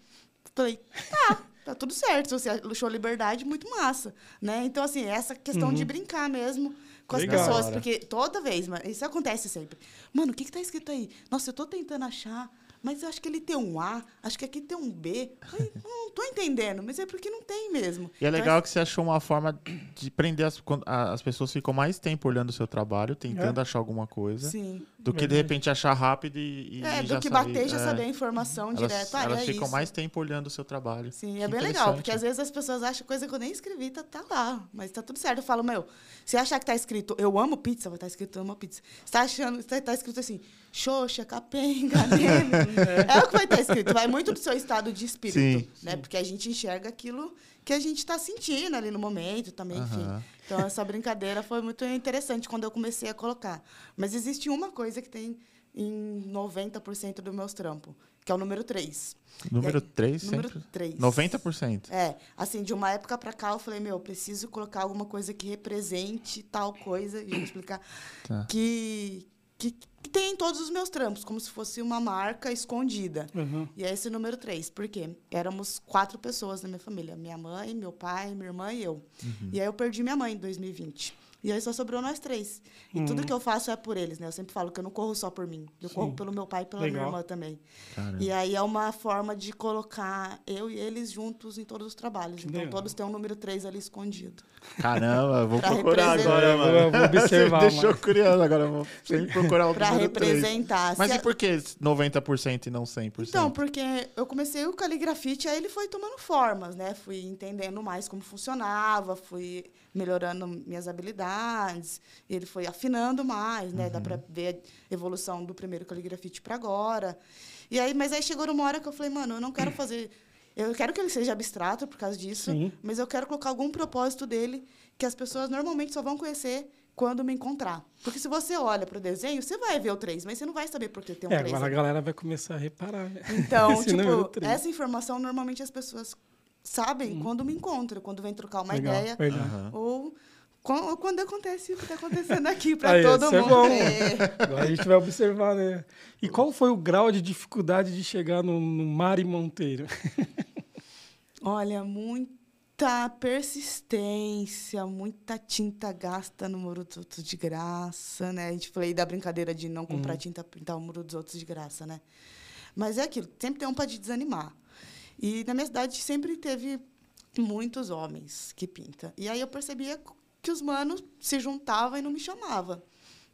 Falei, tá, tá tudo certo. Se você achou liberdade, muito massa. Né? Então, assim, essa questão de brincar mesmo com as Legal. pessoas. Hora. Porque toda vez, isso acontece sempre. Mano, o que, que tá escrito aí? Nossa, eu tô tentando achar, mas eu acho que ele tem um A, acho que aqui tem um B. Ai, não tô entendendo, mas é porque não tem mesmo. E é Então, legal que você achou uma forma de prender as, as pessoas ficam mais tempo olhando o seu trabalho, tentando É. achar alguma coisa, Sim. Do que de repente achar rápido e, e É, do que saber, bater e já é. saber a informação Elas, direto. Ah, elas é ficam isso. mais tempo olhando o seu trabalho. Sim, Que é bem legal, porque às vezes as pessoas acham coisa que eu nem escrevi, tá, tá lá. Mas tá tudo certo. Eu falo, meu, se achar que tá escrito eu amo pizza, vai estar escrito eu amo pizza. Se tá achando, se tá escrito assim, xoxa, capenga, [LAUGHS] neme, é o que vai estar escrito. Vai muito do seu estado de espírito, Sim, né? Porque a gente enxerga aquilo que a gente tá sentindo ali no momento também, enfim. Aham. Então, essa brincadeira foi muito interessante quando eu comecei a colocar. Mas existe uma coisa que tem em 90% dos meus trampos, que é o número 3. Número aí, 3 número sempre? 3. 90%. É, assim, de uma época pra cá eu falei, meu, eu preciso colocar alguma coisa que represente tal coisa, e vou explicar, Tá. que, que, que tem em todos os meus trampos, como se fosse uma marca escondida. Uhum. E é esse número 3, porque éramos quatro pessoas na minha família, minha mãe, meu pai, minha irmã e eu. E aí eu perdi minha mãe em 2020. E aí só sobrou nós três. E tudo que eu faço é por eles, né? Eu sempre falo que eu não corro só por mim. Eu corro pelo meu pai e pela minha Legal. irmã também. Caramba. E aí é uma forma de colocar eu e eles juntos em todos os trabalhos. então legal. todos têm um número 3 ali escondido. Caramba, vou Pra procurar representar. agora, mano. eu vou observar Você deixou curioso agora, eu vou sempre procurar o Pra número três. representar. Mas Se e a- por que 90% e não 100%? Então, porque eu comecei o caligrafite, aí ele foi tomando formas, né? Fui entendendo mais como funcionava, fui melhorando minhas habilidades, ele foi afinando mais, né? Dá pra ver a evolução do primeiro caligrafite para agora. E aí, mas aí chegou numa hora que eu falei, mano, eu não quero fazer eu quero que ele seja abstrato por causa disso, Sim. mas eu quero colocar algum propósito dele que as pessoas normalmente só vão conhecer quando me encontrar. Porque se você olha para o desenho, você vai ver o 3, mas você não vai saber por que tem um É, 3. agora a galera vai começar a reparar. né? Então, [LAUGHS] tipo, essa informação normalmente as pessoas sabem quando me encontram, quando vem trocar uma Legal, ideia. Aham. ou quan- ou quando acontece o que está acontecendo aqui para todo isso é mundo. bom. É. Agora a gente vai observar, né? E qual foi o grau de dificuldade de chegar no, no Mari Monteiro? Olha, muita persistência, muita tinta gasta no muro dos outros de graça, né? A gente falei da brincadeira de não comprar Uhum. tinta pintar o muro dos outros de graça, né? Mas é aquilo, sempre tem um para te desanimar. E na minha cidade sempre teve muitos homens que pintam. E aí eu percebia que os manos se juntavam e não me chamavam.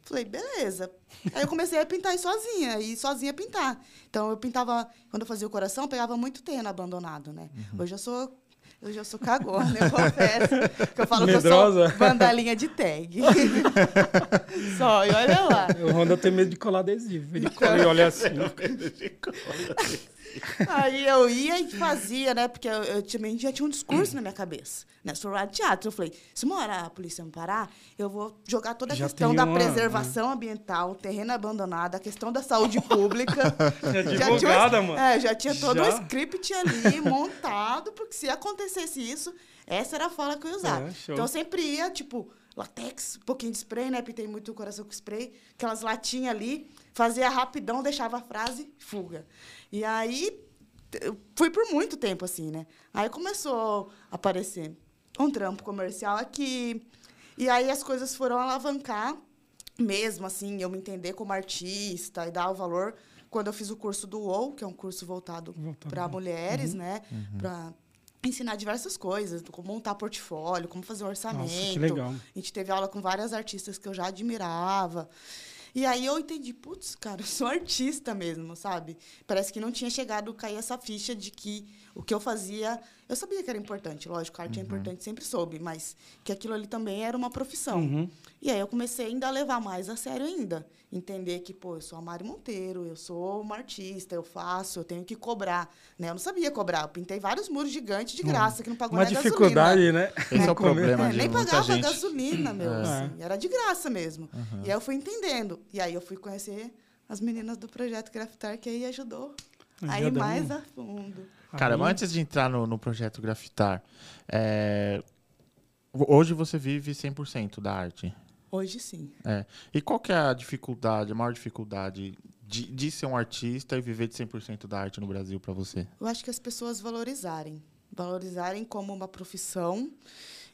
Falei, beleza. Aí eu comecei a pintar aí sozinha, e sozinha pintar. Então eu pintava, quando eu fazia o coração, eu pegava muito terreno abandonado, né? Hoje eu sou Hoje eu sou cagona, eu confesso. Que eu falo Medrosa. que eu sou vandalinha de tag. [LAUGHS] Só, e olha lá. O Honda tem medo de colar adesivo. Ele [LAUGHS] cola e olha assim. Aí eu ia e fazia, né? Porque eu, eu também já tinha um discurso na minha cabeça. Né? Sou de teatro. Eu falei, se uma hora a polícia me parar, eu vou jogar toda a Já questão da uma- preservação ambiental, terreno abandonado, a questão da saúde pública. [LAUGHS] Advogada, tinha, mano. É, já tinha todo Já? um script ali montado, porque se acontecesse isso, essa era a fala que eu ia usar. É, então eu sempre ia, tipo, latex, um pouquinho de spray, né? Pintei muito o coração com spray, aquelas latinhas ali, fazia rapidão, deixava a frase, fuga. E aí fui por muito tempo assim, né? Aí começou a aparecer um trampo comercial aqui. E aí as coisas foram alavancar mesmo assim, eu me entender como artista e dar o valor quando eu fiz o curso do UOL, que é um curso voltado para mulheres, né? Para ensinar diversas coisas, como montar portfólio, como fazer um orçamento. Nossa, que legal. A gente teve aula com várias artistas que eu já admirava. E aí eu entendi, putz, cara, eu sou artista mesmo, sabe? Parece que não tinha chegado a cair essa ficha de que o que eu fazia Eu sabia que era importante, lógico, a arte é importante, sempre soube, mas que aquilo ali também era uma profissão. Uhum. E aí eu comecei ainda a levar mais a sério ainda. Entender que, pô, eu sou a Mari Monteiro, eu sou uma artista, eu faço, eu tenho que cobrar. Né? Eu não sabia cobrar. Eu pintei vários muros gigantes de graça, que não pagou Uma nem dificuldade, né? Esse é o problema é, de nem muita pagava gente. gasolina, meu. É. assim, era de graça mesmo. E aí eu fui entendendo. E aí eu fui conhecer as meninas do projeto Grafitar, que aí ajudou a ir Ajuda mais a fundo. Cara, mas antes de entrar no, no projeto Grafitar, é, hoje você vive 100% da arte. Hoje sim. É. E qual que é a dificuldade, a maior dificuldade de, de ser um artista e viver de 100% da arte no Brasil pra você? Eu acho que as pessoas valorizarem. Valorizarem como uma profissão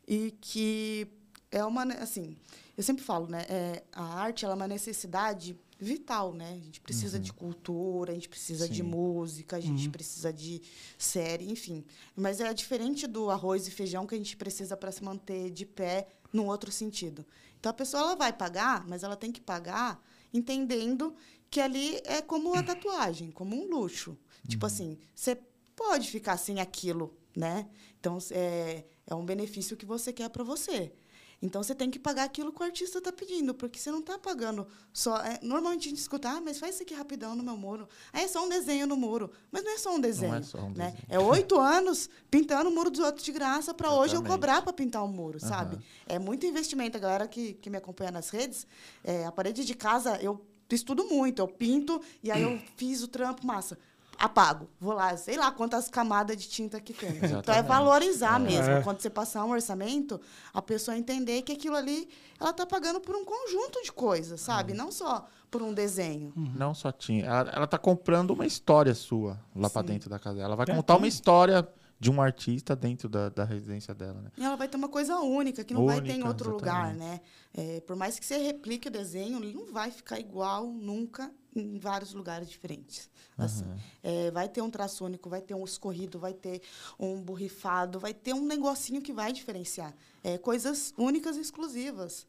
e que é uma, ne- assim, eu sempre falo, né, é, a arte ela é uma necessidade vital, né? A gente precisa de cultura, a gente precisa de Sim. música, a gente precisa de série, enfim. Mas é diferente do arroz e feijão que a gente precisa para se manter de pé num outro sentido. Então a pessoa ela vai pagar, mas ela tem que pagar entendendo que ali é como a tatuagem, como um luxo. Tipo assim, você pode ficar sem aquilo, né? Então é, é um benefício que você quer para você. Então você tem que pagar aquilo que o artista está pedindo, porque você não está pagando só. é, normalmente a gente escuta, ah, mas faz isso aqui rapidão no meu muro. Ah, é só um desenho no muro. Mas não é só um desenho. só um né? desenho. É oito anos pintando o muro dos outros de graça para hoje eu cobrar para pintar o muro, Aham. sabe? É muito investimento. A galera que, que me acompanha nas redes, é, a parede de casa eu estudo muito, eu pinto e aí eu [CLEARS THROAT] fiz o trampo, massa. Apago. Vou lá, sei lá quantas camadas de tinta que tem. Então é valorizar É. mesmo. É. Quando você passar um orçamento, a pessoa entender que aquilo ali, ela tá pagando por um conjunto de coisas, sabe? Não só por um desenho. Não só tinha. Ela, ela tá comprando uma história sua lá pra Sim. dentro da casa dela. Ela vai É, contar uma sim. história de um artista dentro da, da residência dela, né? E ela vai ter uma coisa única, que não vai ter em Única, outro lugar, exatamente. né? É, por mais que você replique o desenho, ele não vai ficar igual nunca em vários lugares diferentes. Assim, É, vai ter um traço único, vai ter um escorrido, vai ter um borrifado, vai ter um negocinho que vai diferenciar. É, coisas únicas e exclusivas.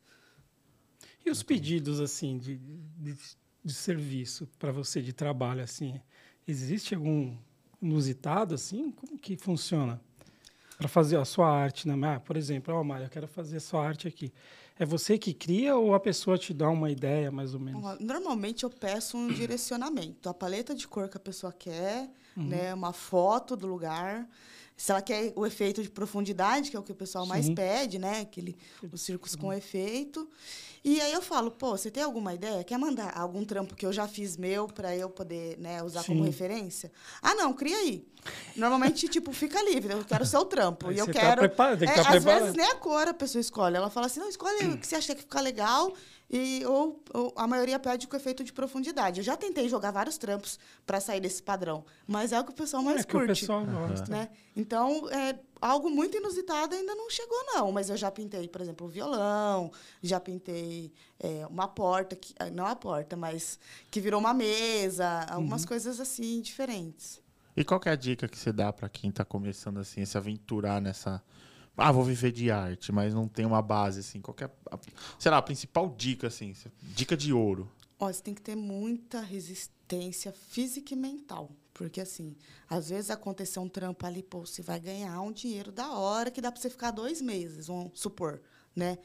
E os pedidos, assim, de, de, de serviço para você, de trabalho, assim, existe algum inusitado, assim? Como que funciona? Para fazer a sua arte, né? Ah, por exemplo, ó, Mário, eu quero fazer a sua arte aqui. É você que cria ou a pessoa te dá uma ideia, mais ou menos? Normalmente eu peço um direcionamento, a paleta de cor que a pessoa quer, né, uma foto do lugar. Se ela quer o efeito de profundidade, que é o que o pessoal mais Sim. pede, né, aquele os círculos com efeito. E aí eu falo, pô, você tem alguma ideia? Quer mandar algum trampo que eu já fiz meu para eu poder, né, usar como Sim. referência? Ah, não, cria aí. Normalmente tipo fica livre, eu quero o seu trampo Aí e eu tá quero preparado, tem que é, tá às preparado. vezes nem a cor a pessoa escolhe. Ela fala assim, não, escolhe o que você acha que fica legal. E, ou, ou a maioria pede com efeito de profundidade. Eu já tentei jogar vários trampos para sair desse padrão. Mas é o que o pessoal mais é que o curte. pessoal gosta. Né? Então, é, algo muito inusitado ainda não chegou, não. Mas eu já pintei, por exemplo, um violão, já pintei é, uma porta, que, ah, não a porta, mas que virou uma mesa, Uhum. algumas coisas assim diferentes. E qual que é a dica que você dá pra quem tá começando assim, a se aventurar nessa. Ah, vou viver de arte, mas não tem uma base, assim. Qual que é, sei a principal dica, assim? Dica de ouro. Ó, você tem que ter muita resistência física e mental. Porque, assim, às vezes aconteceu um trampo ali, pô, você vai ganhar um dinheiro da hora que dá para você ficar dois meses, vamos supor, né?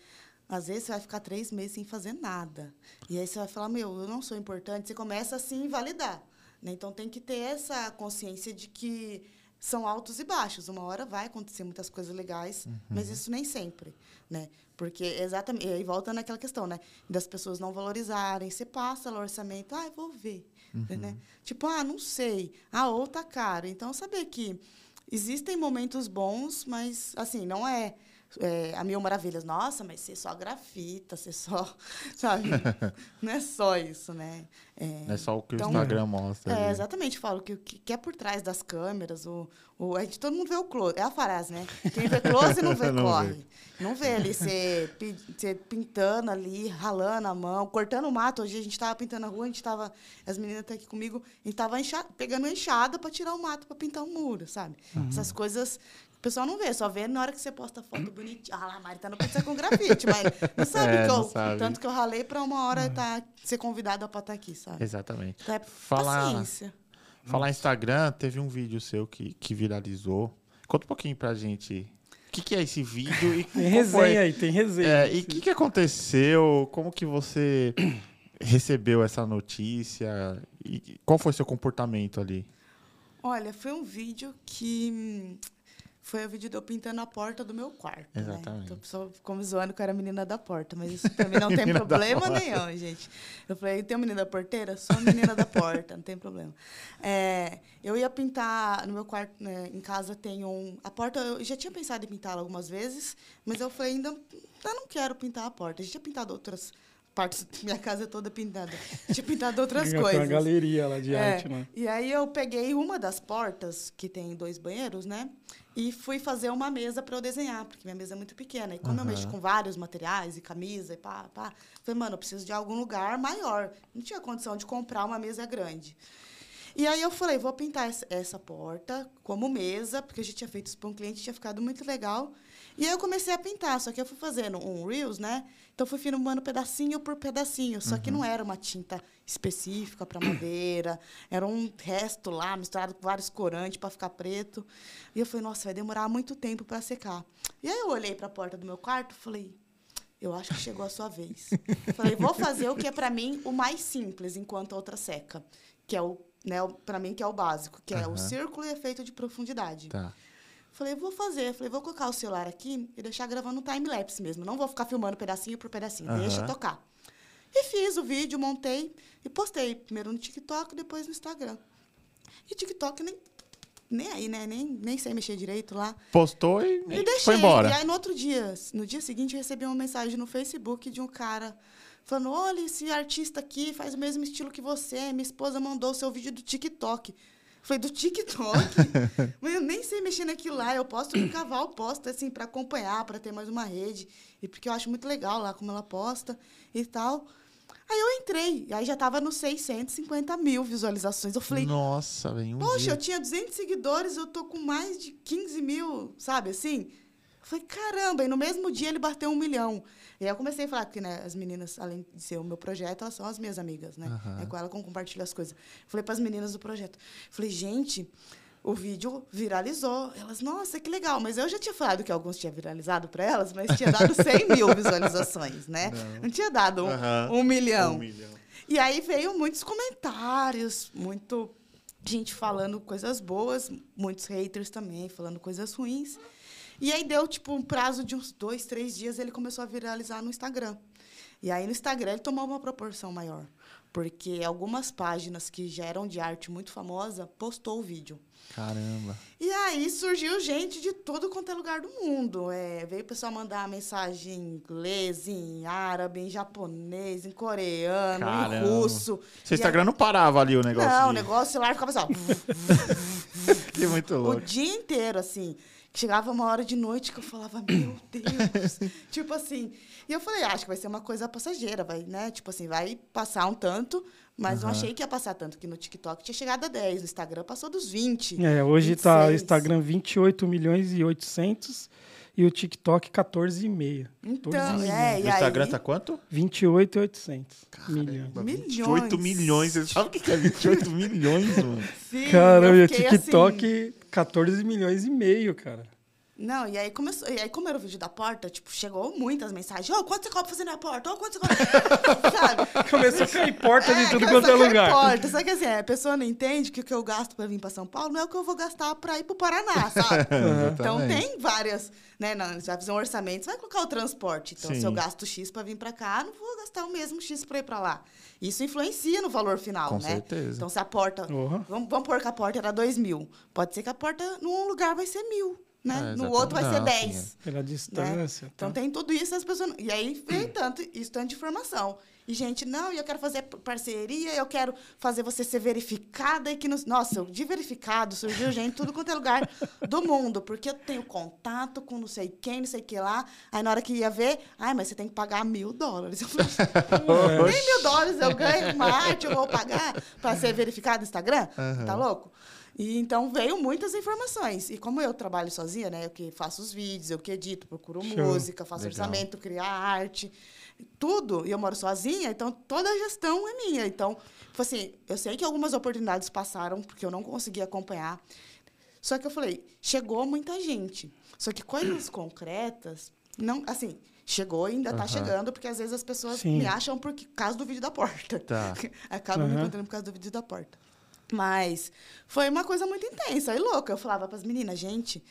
Às vezes você vai ficar três meses sem fazer nada. E aí você vai falar, meu, eu não sou importante. Você começa a se invalidar. Né? Então tem que ter essa consciência de que são altos e baixos. Uma hora vai acontecer muitas coisas legais, mas isso nem sempre, né? Porque exatamente, e aí volta naquela questão, né? Das pessoas não valorizarem. Você passa o orçamento, ah, eu vou ver, né? Tipo, ah, não sei. Ah, ou tá caro. Então saber que existem momentos bons, mas assim, não é é, a mil maravilhas. Nossa, mas ser só grafita, ser só. [LAUGHS] Sabe? [LAUGHS] não é só isso, né? É, Não é só o que Então- o Instagram mostra. é, ali. exatamente. Falo que o que que é por trás das câmeras, o, o, a gente, todo mundo vê o close. É a frase, né? Quem vê close não vê [LAUGHS] Não corre. vê. Não vê ali você, pi- você pintando ali, ralando a mão, cortando o mato. Hoje a gente estava pintando a rua, a gente estava... As meninas estão aqui comigo, a gente estava pegando uma enxada para tirar o mato, para pintar um muro, sabe? Essas coisas... O pessoal não vê, só vê na hora que você posta foto bonitinha. Ah lá, a Mari tá no pizza com grafite, mas não [LAUGHS] sabe É, que eu, sabe. tanto que eu ralei para uma hora tá, ser convidada para estar aqui, sabe? Exatamente. Então é Falar- paciência. Falar Instagram, teve um vídeo seu que, que viralizou, Conta um pouquinho pra gente. O que, que é esse vídeo e [LAUGHS] Tem resenha foi- aí, tem resenha. É, e o que, que aconteceu? Como que você [CLEARS THROAT] recebeu essa notícia? E qual foi seu comportamento ali? Olha, foi um vídeo que. Foi o vídeo de eu pintando a porta do meu quarto. Exatamente. Né? O pessoal ficou me zoando que eu era a menina da porta, mas isso pra mim não [LAUGHS] tem problema nenhum, gente. Eu falei, tem uma menina da porteira? Sou a menina da porta, não tem problema. É, eu ia pintar no meu quarto, né, em casa tem um. A porta, eu já tinha pensado em pintá-la algumas vezes, mas eu falei, ainda eu não quero pintar a porta. A gente tinha pintado outras minha casa é toda pintada. Tinha pintado outras [LAUGHS] Tem uma coisas. galeria lá de É, arte, né? E aí eu peguei uma das portas, que tem dois banheiros, né? E fui fazer uma mesa para eu desenhar, porque minha mesa é muito pequena. E como eu Aham. mexo com vários materiais, e camisa, e pá, pá, falei, mano, eu preciso de algum lugar maior. Não tinha condição de comprar uma mesa grande. E aí eu falei, vou pintar essa, essa porta como mesa, porque a gente tinha feito isso para um cliente, tinha ficado muito legal. E aí eu comecei a pintar, só que eu fui fazendo um Reels, né? Então fui filmando pedacinho por pedacinho, só que não era uma tinta específica para madeira, [CLEARS THROAT] era um resto lá misturado com vários corantes para ficar preto. E eu falei, nossa, vai demorar muito tempo para secar. E aí eu olhei para a porta do meu quarto, e falei, eu acho que chegou a sua vez. Falei, vou fazer o que é para mim o mais simples enquanto a outra seca, que é o, né, para mim que é o básico, que é Aham. o círculo e efeito de profundidade. Tá. Falei, vou fazer. Falei, vou colocar o celular aqui e deixar gravando um time-lapse mesmo. Não vou ficar filmando pedacinho por pedacinho. Aham. Deixa tocar. E fiz o vídeo, montei e postei. Primeiro no TikTok, depois no Instagram. E TikTok nem, nem aí, né? Nem, nem sei mexer direito lá. Postou e, E e deixei. foi embora. E aí, no outro dia, no dia seguinte, eu recebi uma mensagem no Facebook de um cara falando: olha, esse artista aqui faz o mesmo estilo que você. Minha esposa mandou o seu vídeo do TikTok. Falei, do TikTok? [LAUGHS] Mas eu nem sei mexer naquilo lá. Eu posto no cavalo, posto assim, para acompanhar, para ter mais uma rede. E porque eu acho muito legal lá como ela posta e tal. Aí eu entrei. Aí já tava nos 650 mil visualizações. Eu falei, Nossa, velho. Um Poxa, dia. eu tinha 200 seguidores, eu tô com mais de 15 mil, sabe assim? Falei, caramba, e no mesmo dia ele bateu um milhão. E aí eu comecei a falar que né, as meninas, além de ser o meu projeto, elas são as minhas amigas, né? Aham. É com ela que eu compartilho as coisas. Falei para as meninas do projeto. Falei, gente, o vídeo viralizou. Elas, nossa, que legal. Mas eu já tinha falado que alguns tinha viralizado para elas, mas tinha dado 100 [LAUGHS] mil visualizações, né? Não, tinha dado um, Aham. um milhão. Um milhão. E aí veio muitos comentários, muito gente falando coisas boas, muitos haters também falando coisas ruins. E aí deu, tipo, um prazo de uns dois, três dias, ele começou a viralizar no Instagram. E aí no Instagram ele tomou uma proporção maior. Porque algumas páginas que já eram de arte muito famosa postou o vídeo. Caramba. E aí surgiu gente de todo quanto é lugar do mundo. É, veio o pessoal mandar mensagem em inglês, em árabe, em japonês, em coreano, Caramba. em russo. Seu Instagram não parava ali o negócio. não, o de- negócio, o celular ficava assim, ó, [LAUGHS] Que muito o louco. dia inteiro, assim. Chegava uma hora de noite que eu falava, meu Deus. [LAUGHS] tipo assim. E eu falei, acho que vai ser uma coisa passageira, vai, né? Tipo assim, vai passar um tanto, mas não Aham. achei que ia passar tanto, que no TikTok tinha chegado a 10, no Instagram passou dos 20. É, hoje tá o 26. Instagram 28 milhões e 800 e o TikTok 14,5. Então, 14,5. é, e O Instagram aí, tá quanto? 28 e 800 milhões. Caramba, Milhões. 28 milhões. Você sabe o que é 28 milhões, mano? sim, Caramba, e o fiquei TikTok assim, 14 milhões e meio, cara. Não, e aí começou. E aí, como era o vídeo da porta, tipo, chegou muitas mensagens. Ô, quanto você cobra fazer na porta? Ô, quanto você cobra? [LAUGHS] Sabe? Começou a cair porta de tudo começou quanto é a lugar. Porta. Só que assim, a pessoa não entende que o que eu gasto pra vir pra São Paulo não é o que eu vou gastar pra ir pro Paraná, sabe? [LAUGHS] então tem várias, né? Não, você vai fazer um orçamento, você vai colocar o transporte. Então, Sim. se eu gasto X pra vir pra cá, não vou gastar o mesmo X pra ir pra lá. Isso influencia no valor final, Com né? certeza. Então, se a porta. Porra. Vamos, vamos pôr que a porta era 2 mil. Pode ser que a porta, num lugar, vai ser mil. Né? É, no outro vai ser Não, 10. sim, Pela distância. Então tá. tem tudo isso as pessoas. E aí veio tanto, isso tanto de informação. E, gente, não, eu quero fazer parceria, eu quero fazer você ser verificada e que nos. Nossa, de verificado surgiu gente tudo quanto é lugar do mundo, porque eu tenho contato com não sei quem, não sei o que lá. Aí na hora que ia ver, ai, mas você tem que pagar mil dólares. Eu falei, [LAUGHS] nem mil dólares eu ganho uma arte, eu vou pagar para ser verificado no Instagram? Tá louco? E então veio muitas informações. E como eu trabalho sozinha, né? Eu que faço os vídeos, eu que edito, procuro Show. música, faço Legal. orçamento, criar arte, tudo. E eu moro sozinha, então toda a gestão é minha. Então, tipo assim, eu sei que algumas oportunidades passaram porque eu não consegui acompanhar. Só que eu falei, chegou muita gente. Só que coisas [CLEARS THROAT] concretas, não, assim, chegou e ainda tá Aham. chegando, porque às vezes as pessoas Sim. me acham por causa do vídeo da porta. Tá. [LAUGHS] Acabam me Aham. encontrando por causa do vídeo da porta. Mas foi uma coisa muito intensa e louca. Eu falava pras meninas, gente.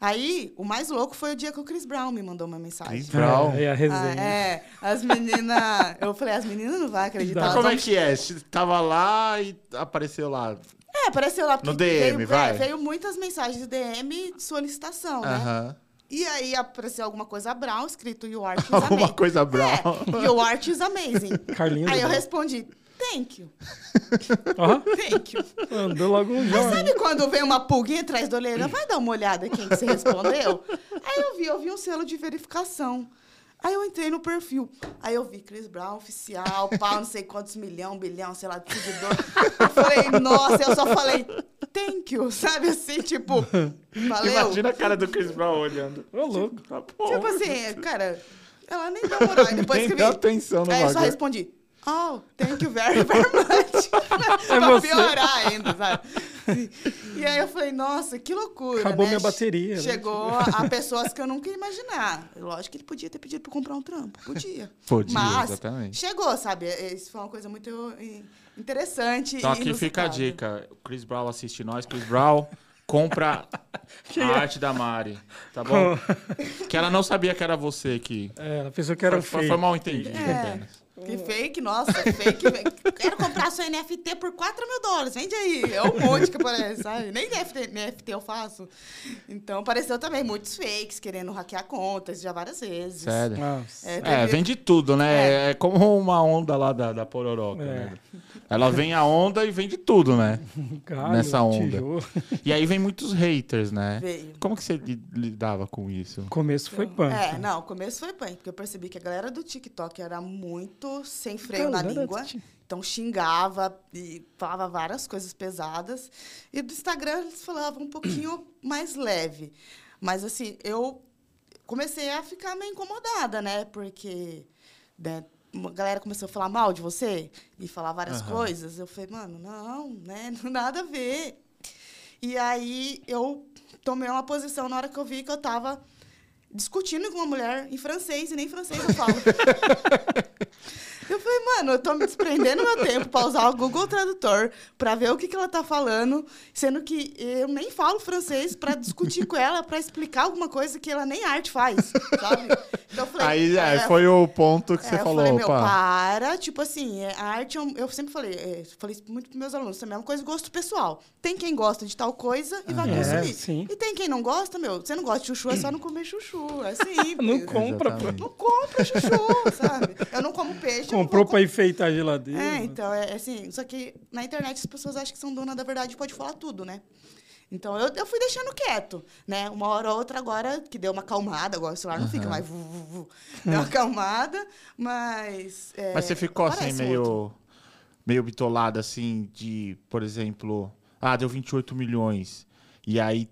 Aí, o mais louco foi o dia que o Chris Brown me mandou uma mensagem. Chris Brown. É, e a Ah, resenha. é, as meninas. Eu falei, as meninas não vão acreditar. Mas como vão é que é? Você Tava lá e apareceu lá. É, apareceu lá. porque No DM, veio, vai. é, veio muitas mensagens de DM de solicitação, né? Aham. E aí apareceu alguma coisa Brown, escrito You Art is [LAUGHS] Alguma amazing. coisa Brown. É, you Art is amazing. Carlinhos. aí eu respondi, thank you, [LAUGHS] thank you. andou logo um Mas sabe quando vem uma pulguinha atrás da orelha? Vai dar uma olhada em quem que você respondeu? Aí eu vi, eu vi um selo de verificação. Aí eu entrei no perfil. Aí eu vi Chris Brown, oficial, pau, não sei quantos milhão, bilhão, sei lá, de seguidor. Eu falei, nossa, eu só falei, thank you, sabe assim, tipo, valeu. Imagina a cara do Chris Brown olhando. Ô, louco. Tá bom. Tipo assim, cara, ela nem deu moral. Depois Nem que atenção no Aí eu só respondi, oh, thank you very, very much. [LAUGHS] É pra você. piorar ainda, sabe? E aí eu falei, nossa, que loucura, Acabou né? minha bateria, né? Chegou a, a pessoas que eu nunca ia imaginar. Lógico que ele podia ter pedido pra comprar um trampo, podia. Podia, Mas exatamente. chegou, sabe? Isso foi uma coisa muito interessante Então aqui fica a dica. O Chris Brown assiste nós. Chris Brown compra [LAUGHS] a arte da Mari. Tá bom? Que ela não sabia que era você que. É, a pessoa que era foi, feio. foi mal entendido É. Que fake, nossa, fake. [LAUGHS] Quero comprar sua NFT por 4 mil dólares. Vende aí. É um monte que aparece, sabe? Nem NFT, NFT eu faço. Então, apareceu também muitos fakes querendo hackear contas já várias vezes. Sério. É, É, teve- vem de tudo, né? É, como uma onda lá da, da Pororoca, É. né? [LAUGHS] Ela vem a onda e vem de tudo, né? [LAUGHS] Galho, nessa onda. tijolo. [LAUGHS] E aí vem muitos haters, né? Veio. Como que você li- lidava com isso? O começo foi punk. É, não, o começo foi punk, porque eu percebi que a galera do TikTok era muito sem freio na língua. Então xingava e falava várias coisas pesadas. E do Instagram eles falavam um pouquinho [COUGHS] mais leve. Mas assim, eu comecei a ficar meio incomodada, né? Porque né, uma galera começou a falar mal de você e falar várias Aham. coisas. Eu falei, mano, não, né? [LAUGHS] Nada a ver. E aí eu tomei uma posição na hora que eu vi que eu tava discutindo com uma mulher em francês e nem francês eu falo. [LAUGHS] Eu falei, mano, eu tô me desprendendo meu tempo pra usar o Google Tradutor pra ver o que, que ela tá falando, sendo que eu nem falo francês pra discutir com ela, pra explicar alguma coisa que ela nem arte faz, sabe? Então eu falei. Aí é, é, foi o ponto que é, você eu falou, falei, meu, opa. para, tipo assim, é, a arte, é um- eu sempre falei, é, falei isso muito pros meus alunos também, é uma coisa de gosto pessoal. Tem quem gosta de tal coisa e vai É, consumir. sim. E tem quem não gosta, meu, você não gosta de chuchu, é só não comer chuchu, é simples. Não compra, pô. Não compra chuchu, sabe? Eu não como peixe. Comprou pra enfeitar a geladeira. é, então, é assim, só que na internet as pessoas acham que são dona da verdade e pode falar tudo, né? Então eu, eu fui deixando quieto, né? Uma hora ou outra agora que deu uma acalmada, agora o celular não fica Aham. mais vu, vu, vu. deu uma acalmada, mas. é, Mas você ficou assim, meio, outro. meio bitolado, assim, de, por exemplo, ah, deu 28 milhões. E aí,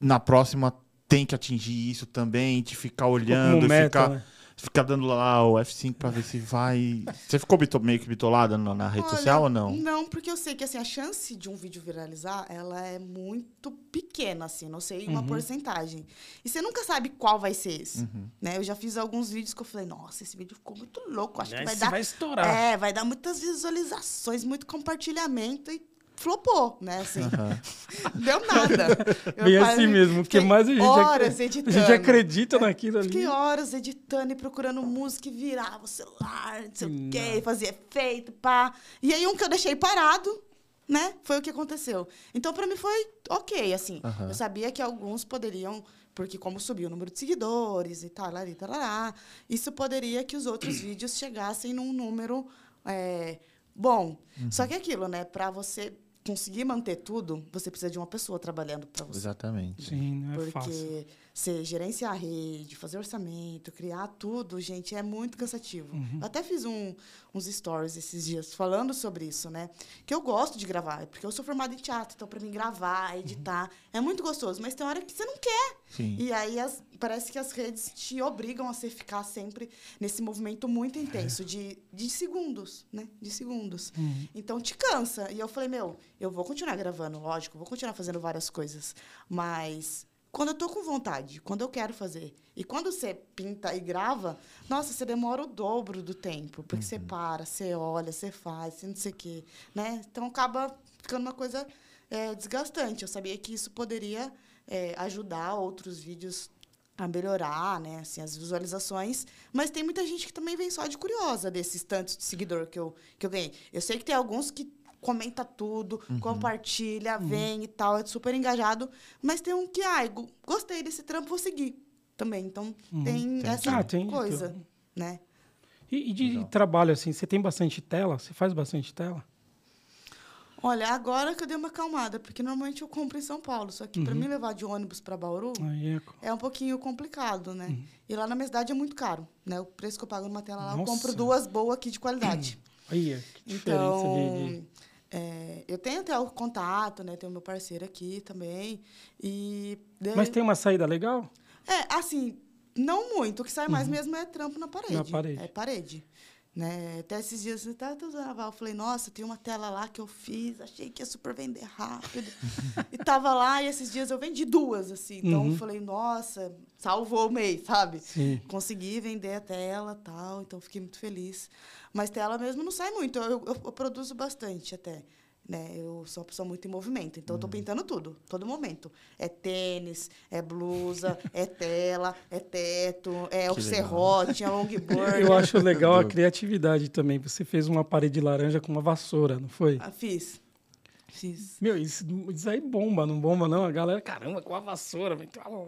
na próxima, tem que atingir isso também, de ficar olhando, meta, ficar, né? ficar dando lá o F5 pra ver se vai. Você ficou bito- meio que bitolada na, na rede Olha, social ou não? Não, porque eu sei que assim, a chance de um vídeo viralizar, ela é muito pequena, assim, não sei Uhum. uma porcentagem. E você nunca sabe qual vai ser esse. Uhum. Né? Eu já fiz alguns vídeos que eu falei, nossa, esse vídeo ficou muito louco. Acho que Esse vai dar. vai estourar. É, vai dar muitas visualizações, muito compartilhamento e flopou, né? Assim, Aham. [LAUGHS] deu nada. Eu Bem assim mesmo, porque mais a gente, horas editando. a gente acredita naquilo ali. Fiquei horas editando e procurando música e virava o celular, não sei o quê, fazia efeito, pá. E aí um que eu deixei parado, né? Foi o que aconteceu. Então, pra mim, foi ok, assim. Aham. Eu sabia que alguns poderiam, porque como subiu o número de seguidores e tal, e tal, isso poderia que os outros [CLEARS THROAT] vídeos chegassem num número é, bom. Uhum. Só que é aquilo, né? Pra você conseguir manter tudo, você precisa de uma pessoa trabalhando pra você. Exatamente. Sim, não é Porque fácil. Você gerenciar a rede, fazer orçamento, criar tudo, gente, é muito cansativo. Uhum. Eu até fiz um- uns stories esses dias falando sobre isso, né? Que eu gosto de gravar, porque eu sou formada em teatro, então para mim gravar, editar, é muito gostoso, mas tem hora que você não quer. Sim. E aí as- parece que as redes te obrigam a você ficar sempre nesse movimento muito intenso de, de segundos, né? De segundos. Uhum. Então te cansa. E eu falei, meu, Eu vou continuar gravando, lógico, vou continuar fazendo várias coisas. Mas quando eu tô com vontade, quando eu quero fazer. E quando você pinta e grava, nossa, você demora o dobro do tempo. Porque você para, você olha, você faz, você não sei o quê. Né? Então acaba ficando uma coisa é, desgastante. Eu sabia que isso poderia é, ajudar outros vídeos a melhorar, né, assim, as visualizações, mas tem muita gente que também vem só de curiosa desses tantos de seguidor que eu, que eu ganhei. Eu sei que tem alguns que comenta tudo, compartilha, vem e tal, é super engajado, mas tem um que, ai, go- gostei desse trampo, vou seguir também. Então, tem essa Ah, tem, coisa, então. né? E, e de trabalho, assim, você tem bastante tela? Você faz bastante tela? Olha, agora que eu dei uma acalmada, porque normalmente eu compro em São Paulo, só que para mim levar de ônibus para Bauru, Aí é... é um pouquinho complicado, né? E lá na minha cidade é muito caro, né? O preço que eu pago numa tela lá, eu Nossa. compro duas boas aqui de qualidade. Aí é, que diferença Então, de, de- é, eu tenho até o contato, né? Tenho meu parceiro aqui também. E daí- Mas tem uma saída legal? É, assim, não muito. O que sai mais mesmo é trampo na parede. Uhum. Na parede. É parede. Né? Até esses dias eu estava usando a Val, eu falei, nossa, tem uma tela lá que eu fiz, achei que ia super vender rápido. [LAUGHS] e tava lá, e esses dias eu vendi duas, assim. Então Uhum. eu falei, nossa, salvou o mês, sabe? Sim. Consegui vender a tela tal, então fiquei muito feliz. Mas tela mesmo não sai muito, eu, eu- eu produzo bastante até. Né? Eu sou uma pessoa muito em movimento, então eu tô pintando tudo, todo momento. É tênis, é blusa, [LAUGHS] é tela, é teto, é o legal. serrote, é longboard. [LAUGHS] Eu acho legal a criatividade também. Você fez uma parede laranja com uma vassoura, não foi? Ah, fiz. Fiz. Meu, isso, isso aí bomba, não bomba não? A galera, caramba, com a vassoura.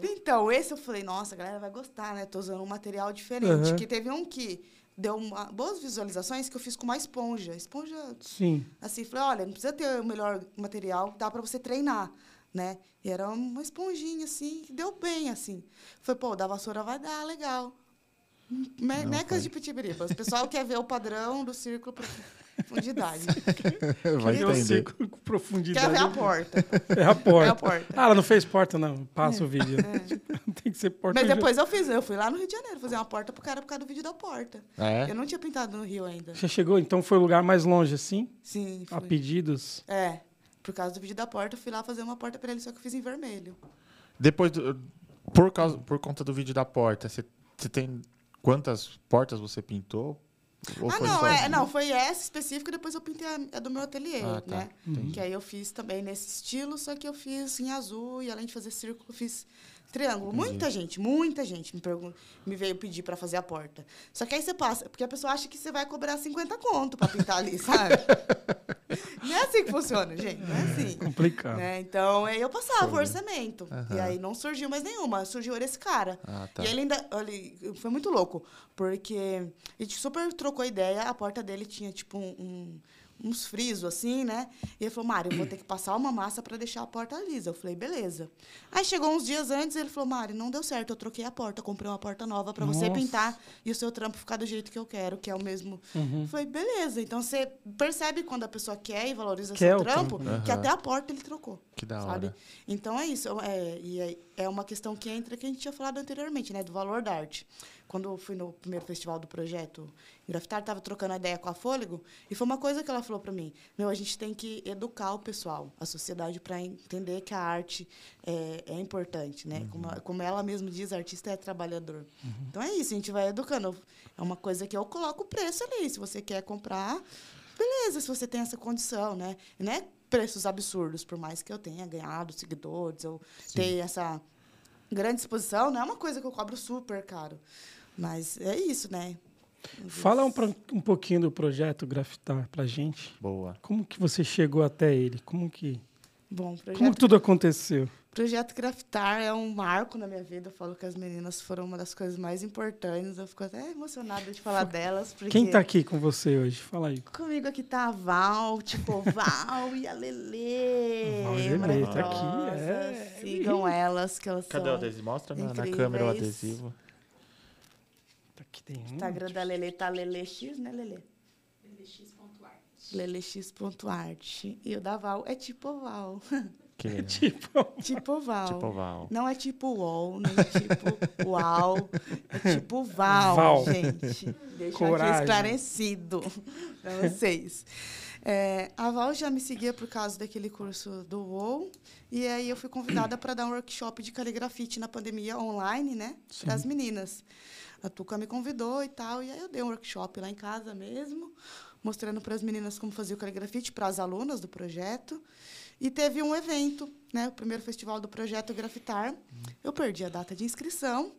Então, esse eu falei, nossa, a galera vai gostar, né? Tô usando um material diferente. Aham. Que teve um que deu uma- boas visualizações que eu fiz com uma esponja. Esponja Sim. assim, falei, olha, não precisa ter o melhor material, dá para você treinar, né? E era uma esponjinha, assim, que deu bem, assim. Falei, pô, da vassoura vai dar, legal. Me- Necas de pitibiribas. O pessoal quer ver o padrão do círculo para profundidade. [LAUGHS] Vai Eu entender. sei com quer profundidade. ver a porta. É a porta. É a porta. Ah, ela não fez porta, não. Passa o vídeo. [LAUGHS] Tem que ser porta. Mas de- depois eu fiz, eu fui lá no Rio de Janeiro fazer uma porta pro cara por causa do vídeo da porta. É? Eu não tinha pintado no Rio ainda. Você chegou, então foi o lugar mais longe, assim? Sim, A fui. pedidos? É, por causa do vídeo da porta, eu fui lá fazer uma porta para ele, só que eu fiz em vermelho. Depois, do- por, causa, por conta do vídeo da porta, você você tem quantas portas você pintou? Ou ah, não, é, não, foi essa específica, depois eu pintei a, a do meu ateliê, Ah, tá. né? Entendi. Que aí eu fiz também nesse estilo, só que eu fiz em azul e além de fazer círculo, eu fiz triângulo. Muita gente, muita gente me, pergun- me veio pedir para fazer a porta. Só que aí você passa, porque a pessoa acha que você vai cobrar 50 conto para pintar ali, [LAUGHS] sabe? não é assim que funciona, gente, não é assim. Complicado. Né? Então, aí eu passava o orçamento. E Aham. aí não surgiu mais nenhuma, surgiu esse cara. Ah, tá. E ele ainda. Ele, foi muito louco, porque a gente super trocou ideia, a porta dele tinha tipo um. um- uns frisos assim, né? E ele falou, Mário, eu vou ter que passar uma massa para deixar a porta lisa. Eu falei, beleza. Aí chegou uns dias antes, ele falou, Mário, não deu certo, eu troquei a porta, comprei uma porta nova para você pintar e o seu trampo ficar do jeito que eu quero, que é o mesmo. Uhum. Eu falei, beleza. Então você percebe quando a pessoa quer e valoriza Quer seu trampo, trampo. que até a porta ele trocou Que da sabe? hora. Então é isso. É, e é, é uma questão que entra que a gente tinha falado anteriormente, né? Do valor da arte. Quando eu fui no primeiro festival do projeto Grafitar, estava trocando a ideia com a Fôlego, e foi uma coisa que ela falou para mim: Meu, a gente tem que educar o pessoal, a sociedade, para entender que a arte é, é importante, né? Como, a- como ela mesma diz, artista é trabalhador. Então é isso, a gente vai educando. É uma coisa que eu coloco o preço ali. Se você quer comprar, beleza, se você tem essa condição, né? E Não é preços absurdos, por mais que eu tenha ganhado seguidores, ou ter essa grande exposição, não é uma coisa que eu cobro super caro. Mas é isso, né? Fala um, um pouquinho do projeto Grafitar pra gente. Boa. Como que você chegou até ele? Como que, Bom, como projeto, que tudo aconteceu? projeto Graftar é um marco na minha vida. Eu falo que as meninas foram uma das coisas mais importantes. Eu fico até emocionada de falar delas. Porque Quem tá aqui com você hoje? Fala aí. Comigo aqui tá a Val, tipo, [LAUGHS] Val e a Lelê. Val e a Lelê, tá aqui, é. Sigam elas, que elas Cadê o são... adesivo? Mostra na, na câmera o adesivo. Aqui tem. Instagram da Lelê tá Lelex, né, Lelê? Lelex.art. E o da Val é tipo Val. [LAUGHS] Que legal. [LAUGHS] Tipo, tipo Val. tipo Val. Não é tipo UOL, nem tipo [LAUGHS] UAU. É tipo Val, Val. gente. Deixa Coragem. aqui esclarecido para vocês. É, a Val já me seguia por causa daquele curso do UOL. E aí eu fui convidada para dar um workshop de caligrafite na pandemia online, né? Para as meninas. A Tuca me convidou e tal. E aí eu dei um workshop lá em casa mesmo, mostrando para as meninas como fazer o caligrafite, para as alunas do projeto. E teve um evento, né? O primeiro festival do projeto Grafitar. Eu perdi a data de inscrição,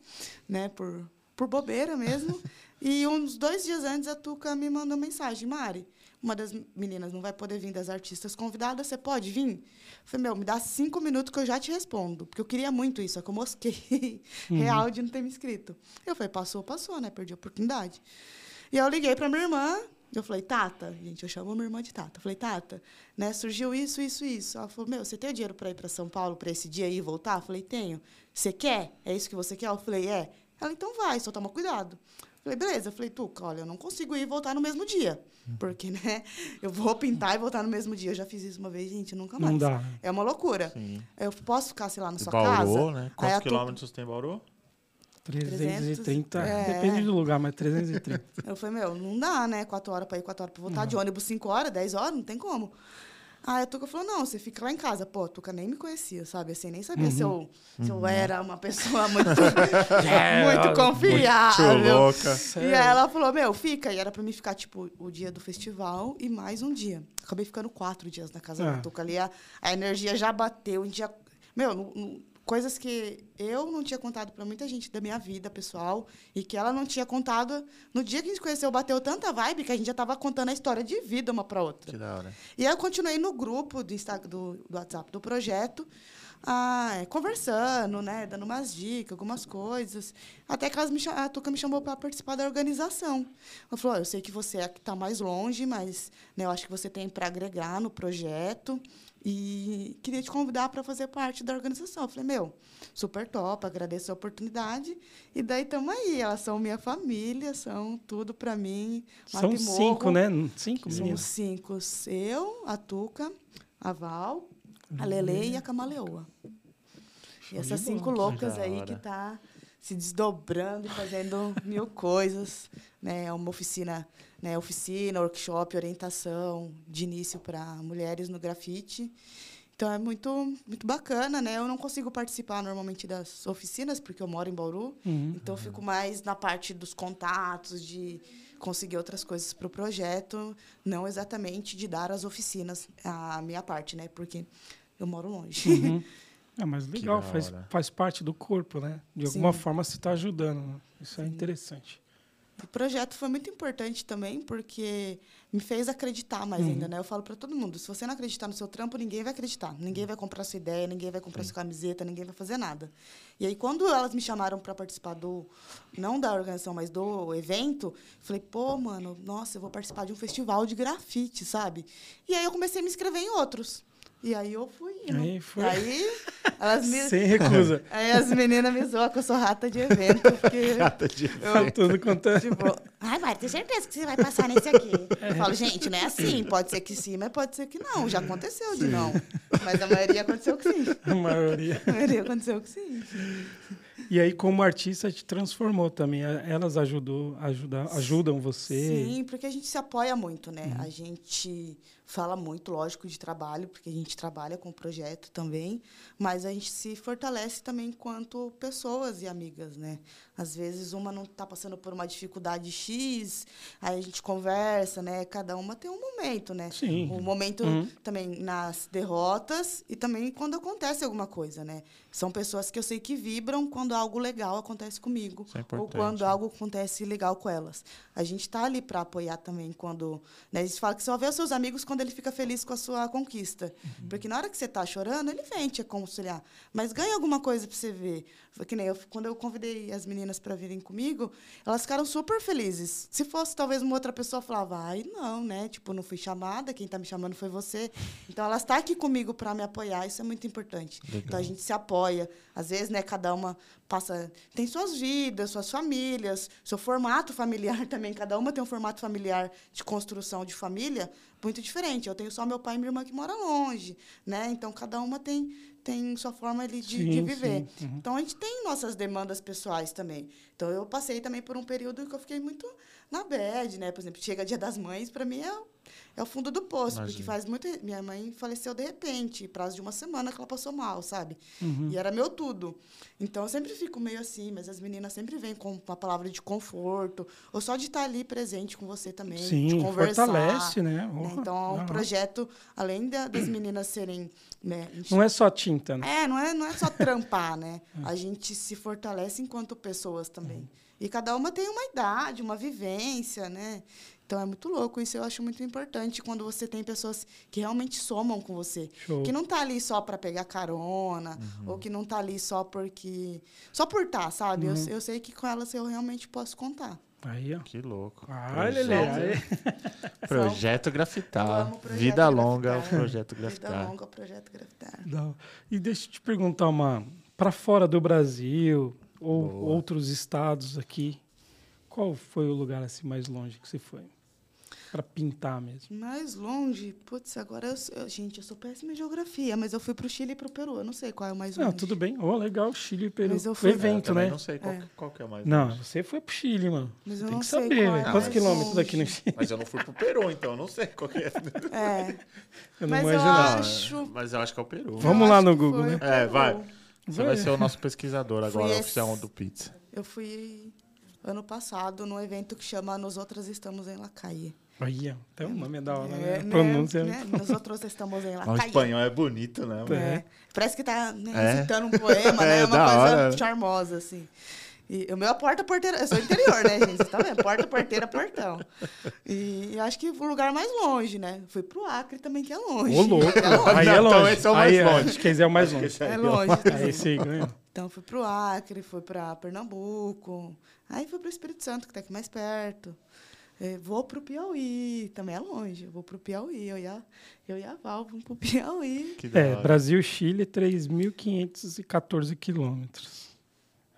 né? Por, por bobeira mesmo. [LAUGHS] e uns dois dias antes a Tuca me mandou mensagem, Mari uma das meninas não vai poder vir das artistas convidadas, você pode vir? Eu falei, meu, me dá cinco minutos que eu já te respondo. Porque eu queria muito isso, é que eu mosquei uhum. real de não ter me inscrito. Eu falei, passou, passou, né? Perdi a oportunidade. E eu liguei para minha irmã, eu falei, Tata, gente, eu chamo minha irmã de Tata. Eu falei, Tata, né, surgiu isso, isso, isso. Ela falou, meu, você tem dinheiro para ir para São Paulo para esse dia aí e voltar? Eu falei, tenho. Você quer? É isso que você quer? Eu falei, é. Ela, então vai, só toma cuidado. Falei, beleza. Eu falei, Tuca, olha, eu não consigo ir e voltar no mesmo dia. Uhum. Porque, né, eu vou pintar e voltar no mesmo dia. Eu já fiz isso uma vez, gente, nunca mais. Não dá. É uma loucura. Sim. Eu posso ficar, sei lá, na sua Bauru, casa. né? Quantos quilômetros tu... tem Bauru? 330, é... depende do lugar, mas 330. Eu falei, meu, não dá, né? Quatro horas para ir, quatro horas para voltar. Não. De ônibus, cinco horas, dez horas, não tem como. Aí a Tuca falou, não, você fica lá em casa. Pô, a Tuca nem me conhecia, sabe? Assim, nem sabia uhum. se, eu, se eu uhum. era uma pessoa [LAUGHS] muito, é, muito confiável. Muito louca. E aí ela falou, meu, fica. E era pra mim ficar, tipo, o dia do festival e mais um dia. Acabei ficando quatro dias na casa é. da Tuca ali. A, a energia já bateu. A gente já... Meu, no, no, coisas que eu não tinha contado para muita gente da minha vida pessoal e que ela não tinha contado. No dia que a gente conheceu, bateu tanta vibe que a gente já estava contando a história de vida uma para outra. Que da hora. E aí eu continuei no grupo do, Instagram, do, do WhatsApp do projeto, ah, é, conversando, né, dando umas dicas, algumas coisas. Até que me, a Tuca me chamou para participar da organização. Ela falou: oh, eu sei que você é que está mais longe, mas né, eu acho que você tem para agregar no projeto. E queria te convidar para fazer parte da organização. Eu falei, meu, super top, agradeço a oportunidade. E daí estamos aí. Elas são minha família, são tudo para mim. São cinco, né? Cinco Somos cinco. Eu, a Tuca, a Val, a Lele e a Camaleoa. E essas cinco loucas aí que tá se desdobrando e fazendo mil coisas. Né? É uma oficina né, oficina, workshop, orientação de início para mulheres no grafite. Então é muito muito bacana, né? Eu não consigo participar normalmente das oficinas porque eu moro em Bauru, uhum. então eu fico mais na parte dos contatos, de conseguir outras coisas para o projeto, não exatamente de dar as oficinas a minha parte, né? Porque eu moro longe. Uhum. [LAUGHS] É, mas legal, faz, faz parte do corpo, né? De alguma Sim. forma você está ajudando. Né? Isso é Sim. é interessante. O projeto foi muito importante também, porque me fez acreditar mais uhum. ainda, né? Eu falo para todo mundo, se você não acreditar no seu trampo, ninguém vai acreditar. Ninguém vai comprar sua ideia, ninguém vai comprar Sim. sua camiseta, ninguém vai fazer nada. E aí, quando elas me chamaram para participar do... Não da organização, mas do evento, falei, pô, mano, nossa, eu vou participar de um festival de grafite, sabe? E aí, eu comecei a me inscrever em outros. E aí eu fui. Né? Aí foi. Aí, elas me... Sem recusa. [LAUGHS] Aí as meninas me zoam que eu sou rata de evento. Porque [LAUGHS] rata de evento. Eu, tudo contando. Tipo, ai, Mari, tem certeza que você vai passar nesse aqui. É. Eu falo, gente, não é assim. Pode ser que sim, mas pode ser que não. Já aconteceu sim. de não. Mas a maioria aconteceu que sim. [LAUGHS] A maioria. A maioria aconteceu que sim. E aí, como artista, te transformou também. Elas ajudou, ajudam, ajudam você. Sim, porque a gente se apoia muito, né? Uhum. A gente fala muito, lógico, de trabalho, porque a gente trabalha com o projeto também, mas a gente se fortalece também enquanto pessoas e amigas, né? Às vezes uma não está passando por uma dificuldade X, aí a gente conversa, né? Cada uma tem um momento, né? Sim. Um momento uhum. também nas derrotas e também quando acontece alguma coisa, né? São pessoas que eu sei que vibram quando algo legal acontece comigo é ou quando né? algo acontece legal com elas. A gente está ali para apoiar também quando, né? A gente fala que só vê os seus amigos quando ele fica feliz com a sua conquista, uhum. porque na hora que você está chorando ele vem te aconselhar, mas ganha alguma coisa para você ver. Foi que nem eu, quando eu convidei as meninas para virem comigo, elas ficaram super felizes. Se fosse talvez uma outra pessoa falava, ai, não, né? Tipo, não fui chamada, quem está me chamando foi você. Então elas estão tá aqui comigo para me apoiar, isso é muito importante. Legal. Então a gente se apoia. Às vezes, né, cada uma passa, tem suas vidas, suas famílias, seu formato familiar [LAUGHS] também, cada uma tem um formato familiar de construção de família muito diferente. Eu tenho só meu pai e minha irmã que moram longe, né? Então cada uma tem tem sua forma ali de, sim, de viver. Uhum. Então a gente tem nossas demandas pessoais também. Então eu passei também por um período que eu fiquei muito na bad, né? Por exemplo, chega Dia das Mães, para mim é é o fundo do poço, porque Imagino. faz muito. Minha mãe faleceu de repente, prazo de uma semana que ela passou mal, sabe? Uhum. E era meu tudo. Então eu sempre fico meio assim, mas as meninas sempre vêm com uma palavra de conforto, ou só de estar ali presente com você também, de Sim, conversar. fortalece, né? né? Então é um projeto, além da- das meninas serem. Né, gente- Não é só tinta, né? é, não é, não é só trampar, né? [LAUGHS] A gente se fortalece enquanto pessoas também. E cada uma tem uma idade, uma vivência, né? Então é muito louco. Isso eu acho muito importante quando você tem pessoas que realmente somam com você. Show. Que não tá ali só para pegar carona, ou que não tá ali só porque. Só por estar, sabe? Eu, eu sei que com elas eu realmente posso contar. Aí, ó. Que louco. Ah, Lelê. Aí. [LAUGHS] Projeto Grafitar. o projeto Vida longa, o Grafitar. projeto Vida Grafitar. longa, projeto Grafitar. Dá. E deixa eu te perguntar uma. Para fora do Brasil ou Boa. outros estados aqui, qual foi o lugar assim mais longe que você foi? Para pintar mesmo. Mais longe, putz, agora eu, eu- gente, eu sou péssima em geografia, mas eu fui pro Chile e pro Peru. Eu não sei qual é o mais longe. Não, tudo bem. Oh, legal, Chile e Peru. Mas eu O fui- Eu evento, também né? Não sei qual, É. qual que é mais. Não, longe. você foi pro Chile, mano. Mas eu Tem não que sei saber, qual é Quantos mais quilômetros daqui no. Chile? Mas eu não fui pro Peru, então eu não sei qual que é. [LAUGHS] É, Eu não Mas eu manjo nada. acho- Mas eu acho que é o Peru. Vamos eu lá no Google, né? o É, vai. Você vai Vai. ser o nosso pesquisador agora, oficial do Pizza. Eu fui ano passado num evento que chama Nós Outras Estamos em La Calle. Aí, ó. Então o nome é da hora, É, né? A né, pronúncia. é né? Nós Outros Estamos em La O espanhol é bonito, né? mano? É. Parece que tá né, É. recitando um poema, [LAUGHS] né? É, Uma coisa hora. charmosa, assim. E o meu é porta-porteira. Eu sou interior, né, gente? Vocês tá vendo? Porta-porteira, portão. E, eu acho que o lugar mais longe, né? Fui pro Acre também, que é longe. Ô, louco. [LAUGHS] É longe. Aí é então longe. esse é o mais Aí, longe. Acho que esse é o mais longe. É longe. Aí esse ganhou. Então, fui pro Acre, fui para Pernambuco. Aí fui pro Espírito Santo, que tá aqui mais perto. É, vou pro Piauí, também é longe. Vou pro Piauí. Eu e a, eu e a Val vamos pro [LAUGHS] Piauí. Que da É, hora. Brasil, Chile, 3.514 quilômetros.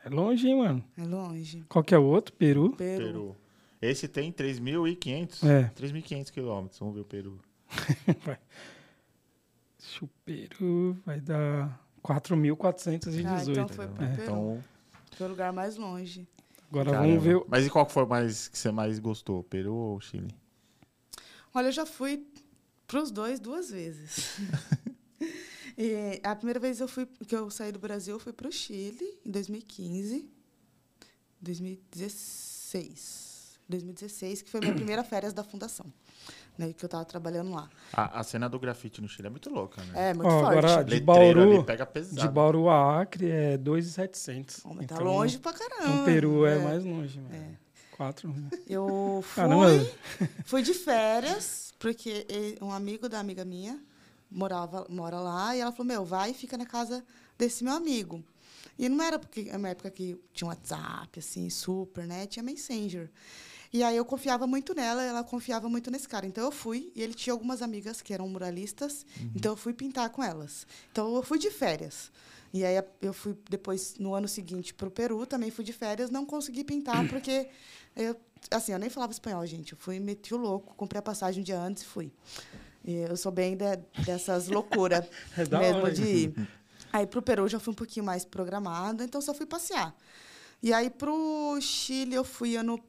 É longe, hein, mano? É longe. Qual que é o outro? Peru? Peru. Peru. Esse tem 3.500. É. 3.500 quilômetros. Vamos ver o Peru. [LAUGHS] Vai. Deixa o Peru vai dar 4.418. Ah, então foi pro É. Peru. Então, Foi o lugar mais longe. Agora caramba. vamos ver. o- Mas e qual que foi mais que você mais gostou? Peru ou Chile? Olha, eu já fui pros dois duas vezes. [LAUGHS] E a primeira vez eu fui, que eu saí do Brasil, eu fui pro Chile, em 2015. 2016. 2016, que foi minha [COUGHS] primeira férias da fundação. Né, que eu estava trabalhando lá. A, a cena do grafite no Chile é muito louca, né? É, muito Ó, forte. agora, de Bauru, ali pega pesado. de Bauru a Acre é 2.700. Bom, mas tá Então, longe pra caramba. Então, Peru é, É. mais longe. É. Quatro. Eu [LAUGHS] fui, Caramba. fui de férias, porque um amigo da amiga minha morava, mora lá, e ela falou, meu, vai e fica na casa desse meu amigo. E não era porque é uma época que tinha WhatsApp, assim, super, né? Tinha Messenger. E aí eu confiava muito nela, ela confiava muito nesse cara. Então eu fui, e ele tinha algumas amigas que eram muralistas, então eu fui pintar com elas. Então eu fui de férias. E aí eu fui depois, no ano seguinte, para o Peru, também fui de férias, não consegui pintar, [COUGHS] porque eu, assim, eu nem falava espanhol, gente. Eu fui, meti o louco, comprei a passagem um dia antes e fui. E eu sou bem de- dessas [LAUGHS] loucuras É mesmo hora de ir. [LAUGHS] Aí pro Peru eu já fui um pouquinho mais programada, então só fui passear. E aí pro Chile eu fui ano,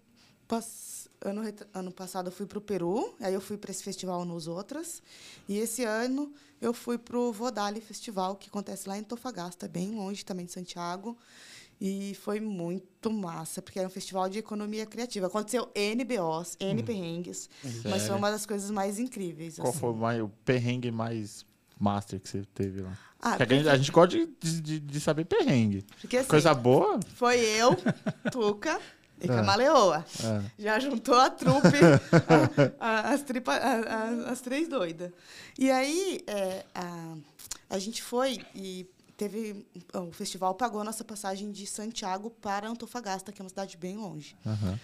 pass... ano, ano passado eu fui pro Peru, aí eu fui para esse festival nos outras. E esse ano eu fui pro Vodali Festival, que acontece lá em Tofagasta, bem longe também de Santiago. E foi muito massa, porque era um festival de economia criativa. Aconteceu N BOs, N perrengues, mas foi uma das coisas mais incríveis. Qual assim. foi o, mais, o perrengue mais master que você teve lá? Ah, Porque a, gente, a gente gosta de, de, de saber perrengue. porque, assim, Coisa boa? Foi eu, [LAUGHS] Tuca e É. Camaleoa. É. Já juntou a trupe, [LAUGHS] a- a- as, tripa, a- as três doidas. E aí, é, a, a gente foi e teve. O festival pagou a nossa passagem de Santiago para Antofagasta, que é uma cidade bem longe. Aham.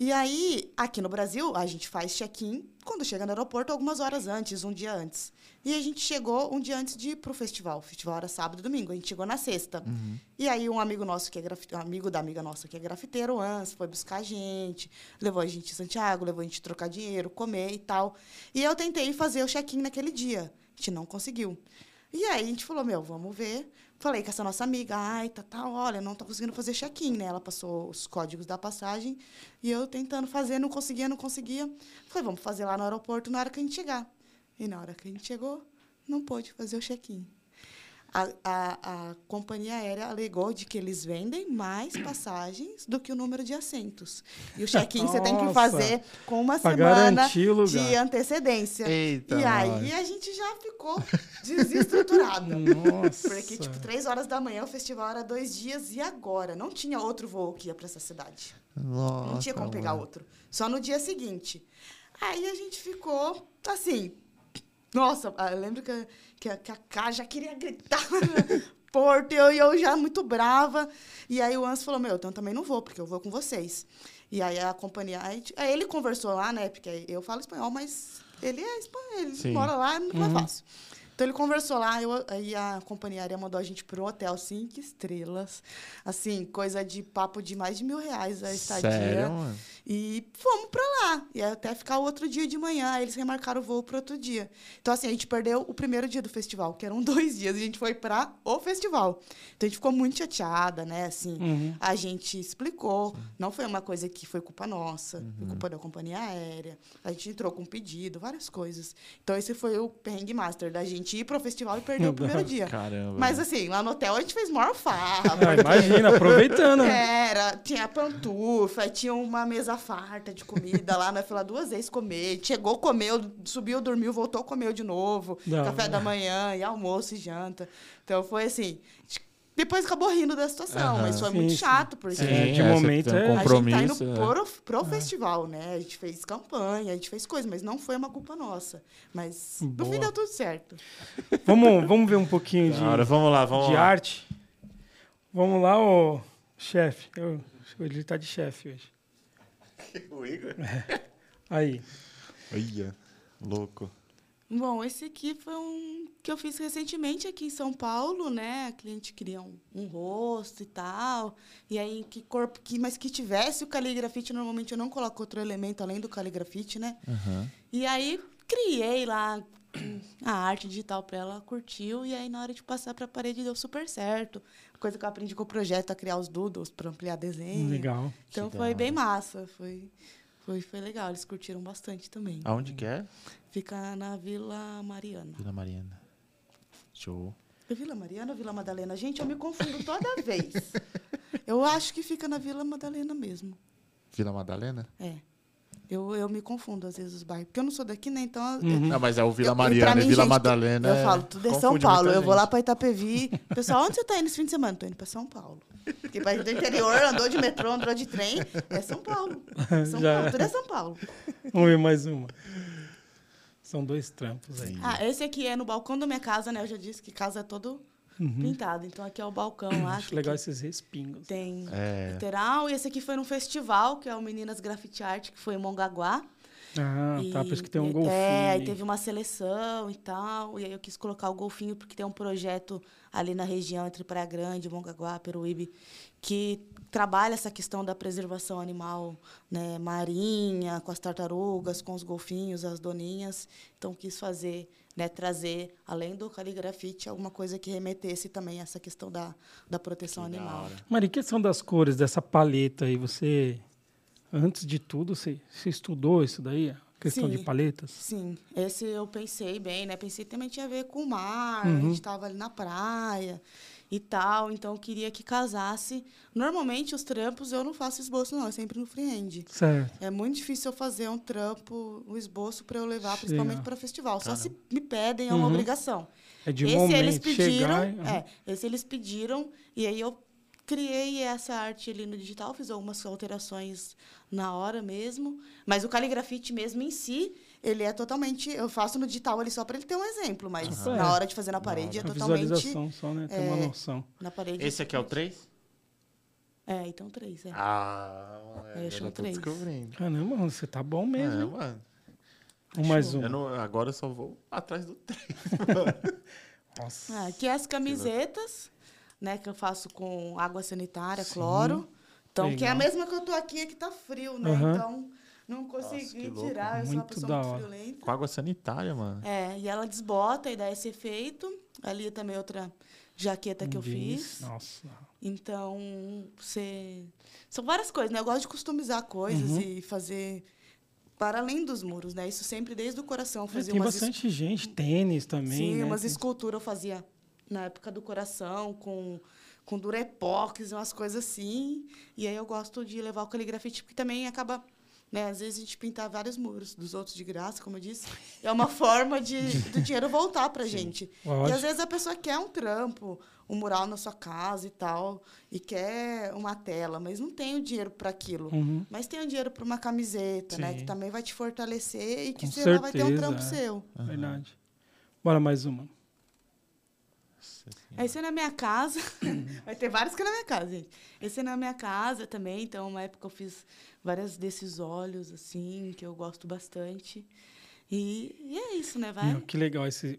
E aí, aqui no Brasil, a gente faz check-in quando chega no aeroporto algumas horas antes, um dia antes. E a gente chegou um dia antes de ir pro festival. O festival era sábado e domingo. A gente chegou na sexta. E aí um amigo nosso que é grafite, um amigo da amiga nossa que é grafiteiro, o Ans, foi buscar a gente, levou a gente em Santiago, levou a gente trocar dinheiro, comer e tal. E eu tentei fazer o check-in naquele dia. A gente não conseguiu. E aí a gente falou, meu, vamos ver. Falei com essa nossa amiga, ai, tá, tá, olha, não tô conseguindo fazer check-in, né? Ela passou os códigos da passagem e eu tentando fazer, não conseguia, não conseguia. Falei, vamos fazer lá no aeroporto na hora que a gente chegar. E na hora que a gente chegou, não pôde fazer o check-in. A, a, a companhia aérea alegou de que eles vendem mais passagens do que o número de assentos. E o [LAUGHS] check-in você tem que fazer com uma semana de antecedência. Eita, e aí a gente já ficou desestruturada. [LAUGHS] Nossa. Porque, tipo, três horas da manhã o festival era dois dias e agora? Não tinha outro voo que ia pra essa cidade. Nossa, Não tinha como pegar mano. outro. Só no dia seguinte. Aí a gente ficou assim. Nossa, ah, eu lembro que, a- que, a- que a Cá já queria gritar [LAUGHS] Porto, e eu, e eu já muito brava. E aí o Anso falou: Meu, então também não vou, porque eu vou com vocês. E aí a companhia. Aí, aí ele conversou lá, né? Porque eu falo espanhol, mas ele é espanhol, ele Sim. mora lá, é muito mais fácil. Então ele conversou lá, eu, aí a companhia aérea mandou a gente pro hotel cinco estrelas. Assim, coisa de papo de mais de mil reais a estadia. Sério, mano? E fomos pra lá. E até ficar o outro dia de manhã. Aí eles remarcaram o voo pro outro dia. Então, assim, a gente perdeu o primeiro dia do festival, que eram [LAUGHS] dois dias. E a gente foi pra o festival. Então, a gente ficou muito chateada, né? Assim, Uhum. a gente explicou. Não foi uma coisa que foi culpa nossa. Foi Uhum. culpa da companhia aérea. A gente entrou com pedido, várias coisas. Então, esse foi o perrengue master da gente ir pro festival e perder o primeiro [LAUGHS] dia. Caramba. Mas, assim, lá no hotel a gente fez maior farra. Ah, porque- imagina, aproveitando. era, tinha pantufa, tinha uma mesa farta de comida lá, nós fomos lá duas vezes comer. Chegou, comeu, subiu, dormiu, voltou, comeu de novo. Da café hora. da manhã, e almoço e janta. Então foi assim. Depois acabou rindo da situação, Aham. mas foi Sim, muito sim. chato, porque Sim, É, de é, momento um é- a gente tá compromisso. indo é. pro, pro festival, né? A gente fez campanha, a gente fez coisas, mas não foi uma culpa nossa. Mas no Boa. fim deu tudo certo. Vamos, vamos ver um pouquinho de, hora, vamos lá, vamos de lá. arte. Vamos lá, ô chefe. Eu- Ele tá de chefe hoje. [LAUGHS] O Igor? Aí. Olha, louco. Bom, esse aqui foi um que eu fiz recentemente aqui em São Paulo, né? A cliente queria um, um rosto e tal. E aí, que corpo, que, mas que tivesse o caligrafite, normalmente eu não coloco outro elemento além do caligrafite, né? Aham. E aí, criei lá a arte digital para ela, curtiu. E aí, na hora de passar para a parede, deu super certo. Coisa que eu aprendi com o projeto, a criar os doodles para ampliar desenho. Legal. Então, Que foi bem massa. Foi, foi, foi legal. Eles curtiram bastante também. Aonde que é? Fica na Vila Mariana. Vila Mariana. Show. É Vila Mariana ou Vila Madalena? Gente, eu me confundo toda vez. [LAUGHS] Eu acho que fica na Vila Madalena mesmo. Vila Madalena? É. Eu, eu me confundo às vezes os bairros. Porque eu não sou daqui, né? Então. Uhum. Não, mas é o Vila Mariana mim, e Vila gente, Madalena. Eu é- falo, tudo é São Paulo. Eu vou lá para Itapevi. Pessoal, onde você tá indo esse fim de semana? Tô indo para São Paulo. Porque para do interior, andou de metrô, andou de trem, é São Paulo. [LAUGHS] São Já. Paulo, tudo é São Paulo. Vamos ver mais uma. São dois trampos aí. Ah, esse aqui é no balcão da minha casa, né? Eu já disse que casa é todo pintado. Então aqui é o balcão lá. Uhum. Acho legal esses respingos. Tem É. literal. E esse aqui foi num festival, que é o Meninas Graffiti Art, que foi em Mongaguá. Ah, tá. E- Por isso que tem um e- golfinho. É, aí teve uma seleção e tal. E aí eu quis colocar o golfinho, porque tem um projeto ali na região entre Praia Grande, Mongaguá, Peruíbe, que trabalha essa questão da preservação animal né, marinha, com as tartarugas, com os golfinhos, as doninhas. Então quis fazer, né, trazer, além do caligrafite, alguma coisa que remetesse também a essa questão da, da proteção Que animal. hora. Mari, questão das cores, dessa paleta aí, você, antes de tudo, você, você estudou isso daí? A questão de Sim. paletas? Sim, esse eu pensei bem, né? Pensei que também tinha a ver com o mar, a Uhum. gente estava ali na praia e tal, então eu queria que casasse. Normalmente os trampos eu não faço esboço, não, é sempre no freehand. Certo. É muito difícil eu fazer um trampo, um esboço para eu levar, principalmente para festival. Só se me pedem, é uma Uhum. obrigação. É de esse momento eles pediram, chegar... e- é, esse eles pediram e aí eu criei essa arte ali no digital, fiz algumas alterações na hora mesmo, mas o caligrafite mesmo em si, ele é totalmente, eu faço no digital ali só para ele ter um exemplo, mas Ah, é. na hora de fazer na parede é totalmente visualização só, né? Tem uma é, noção. na parede. Esse aqui é o 3? É, então três, é. Ah, É, eu já tô três. descobrindo. Caramba, mano, você tá bom mesmo. É, hein? mano. um mais um. Eu não- agora eu só vou atrás do 3. [LAUGHS] Nossa. Ah, aqui as camisetas, né, que eu faço com água sanitária, cloro. Então, que é a Legal. mesma que eu tô aqui, é que tá frio, né? Aham. Então, Não consegui louco. tirar, eu sou uma pessoa muito hora. friolenta. Com água sanitária, mano. É, e ela desbota e dá esse efeito. Ali também outra jaqueta que eu Jeans. fiz. Nossa. Então, você. São várias coisas, né? Eu gosto de customizar coisas Uhum. e fazer para além dos muros, né? Isso sempre desde o coração. Eu É, Fazia tem umas es- bastante gente, tênis também. Sim, né? umas Tem- esculturas eu fazia na época do coração, com, com durepox, umas coisas assim. E aí eu gosto de levar o caligrafite, porque também acaba. Né, às vezes a gente pintar vários muros dos outros de graça, como eu disse. É uma forma de, do dinheiro voltar pra gente. E às vezes a pessoa quer um trampo, um mural na sua casa e tal, e quer uma tela, mas não tem o dinheiro para aquilo. Uhum. Mas tem o dinheiro para uma camiseta, né? Sim. Que também vai te fortalecer e que Com você lá vai ter um trampo é. seu. Verdade. Bora mais uma. Esse é na minha casa. [COUGHS] Vai ter vários que é na minha casa, gente. Esse é na minha casa também. Então, uma época eu fiz vários desses olhos, assim, que eu gosto bastante. E, e é isso, né? Vai. Meu, que legal esse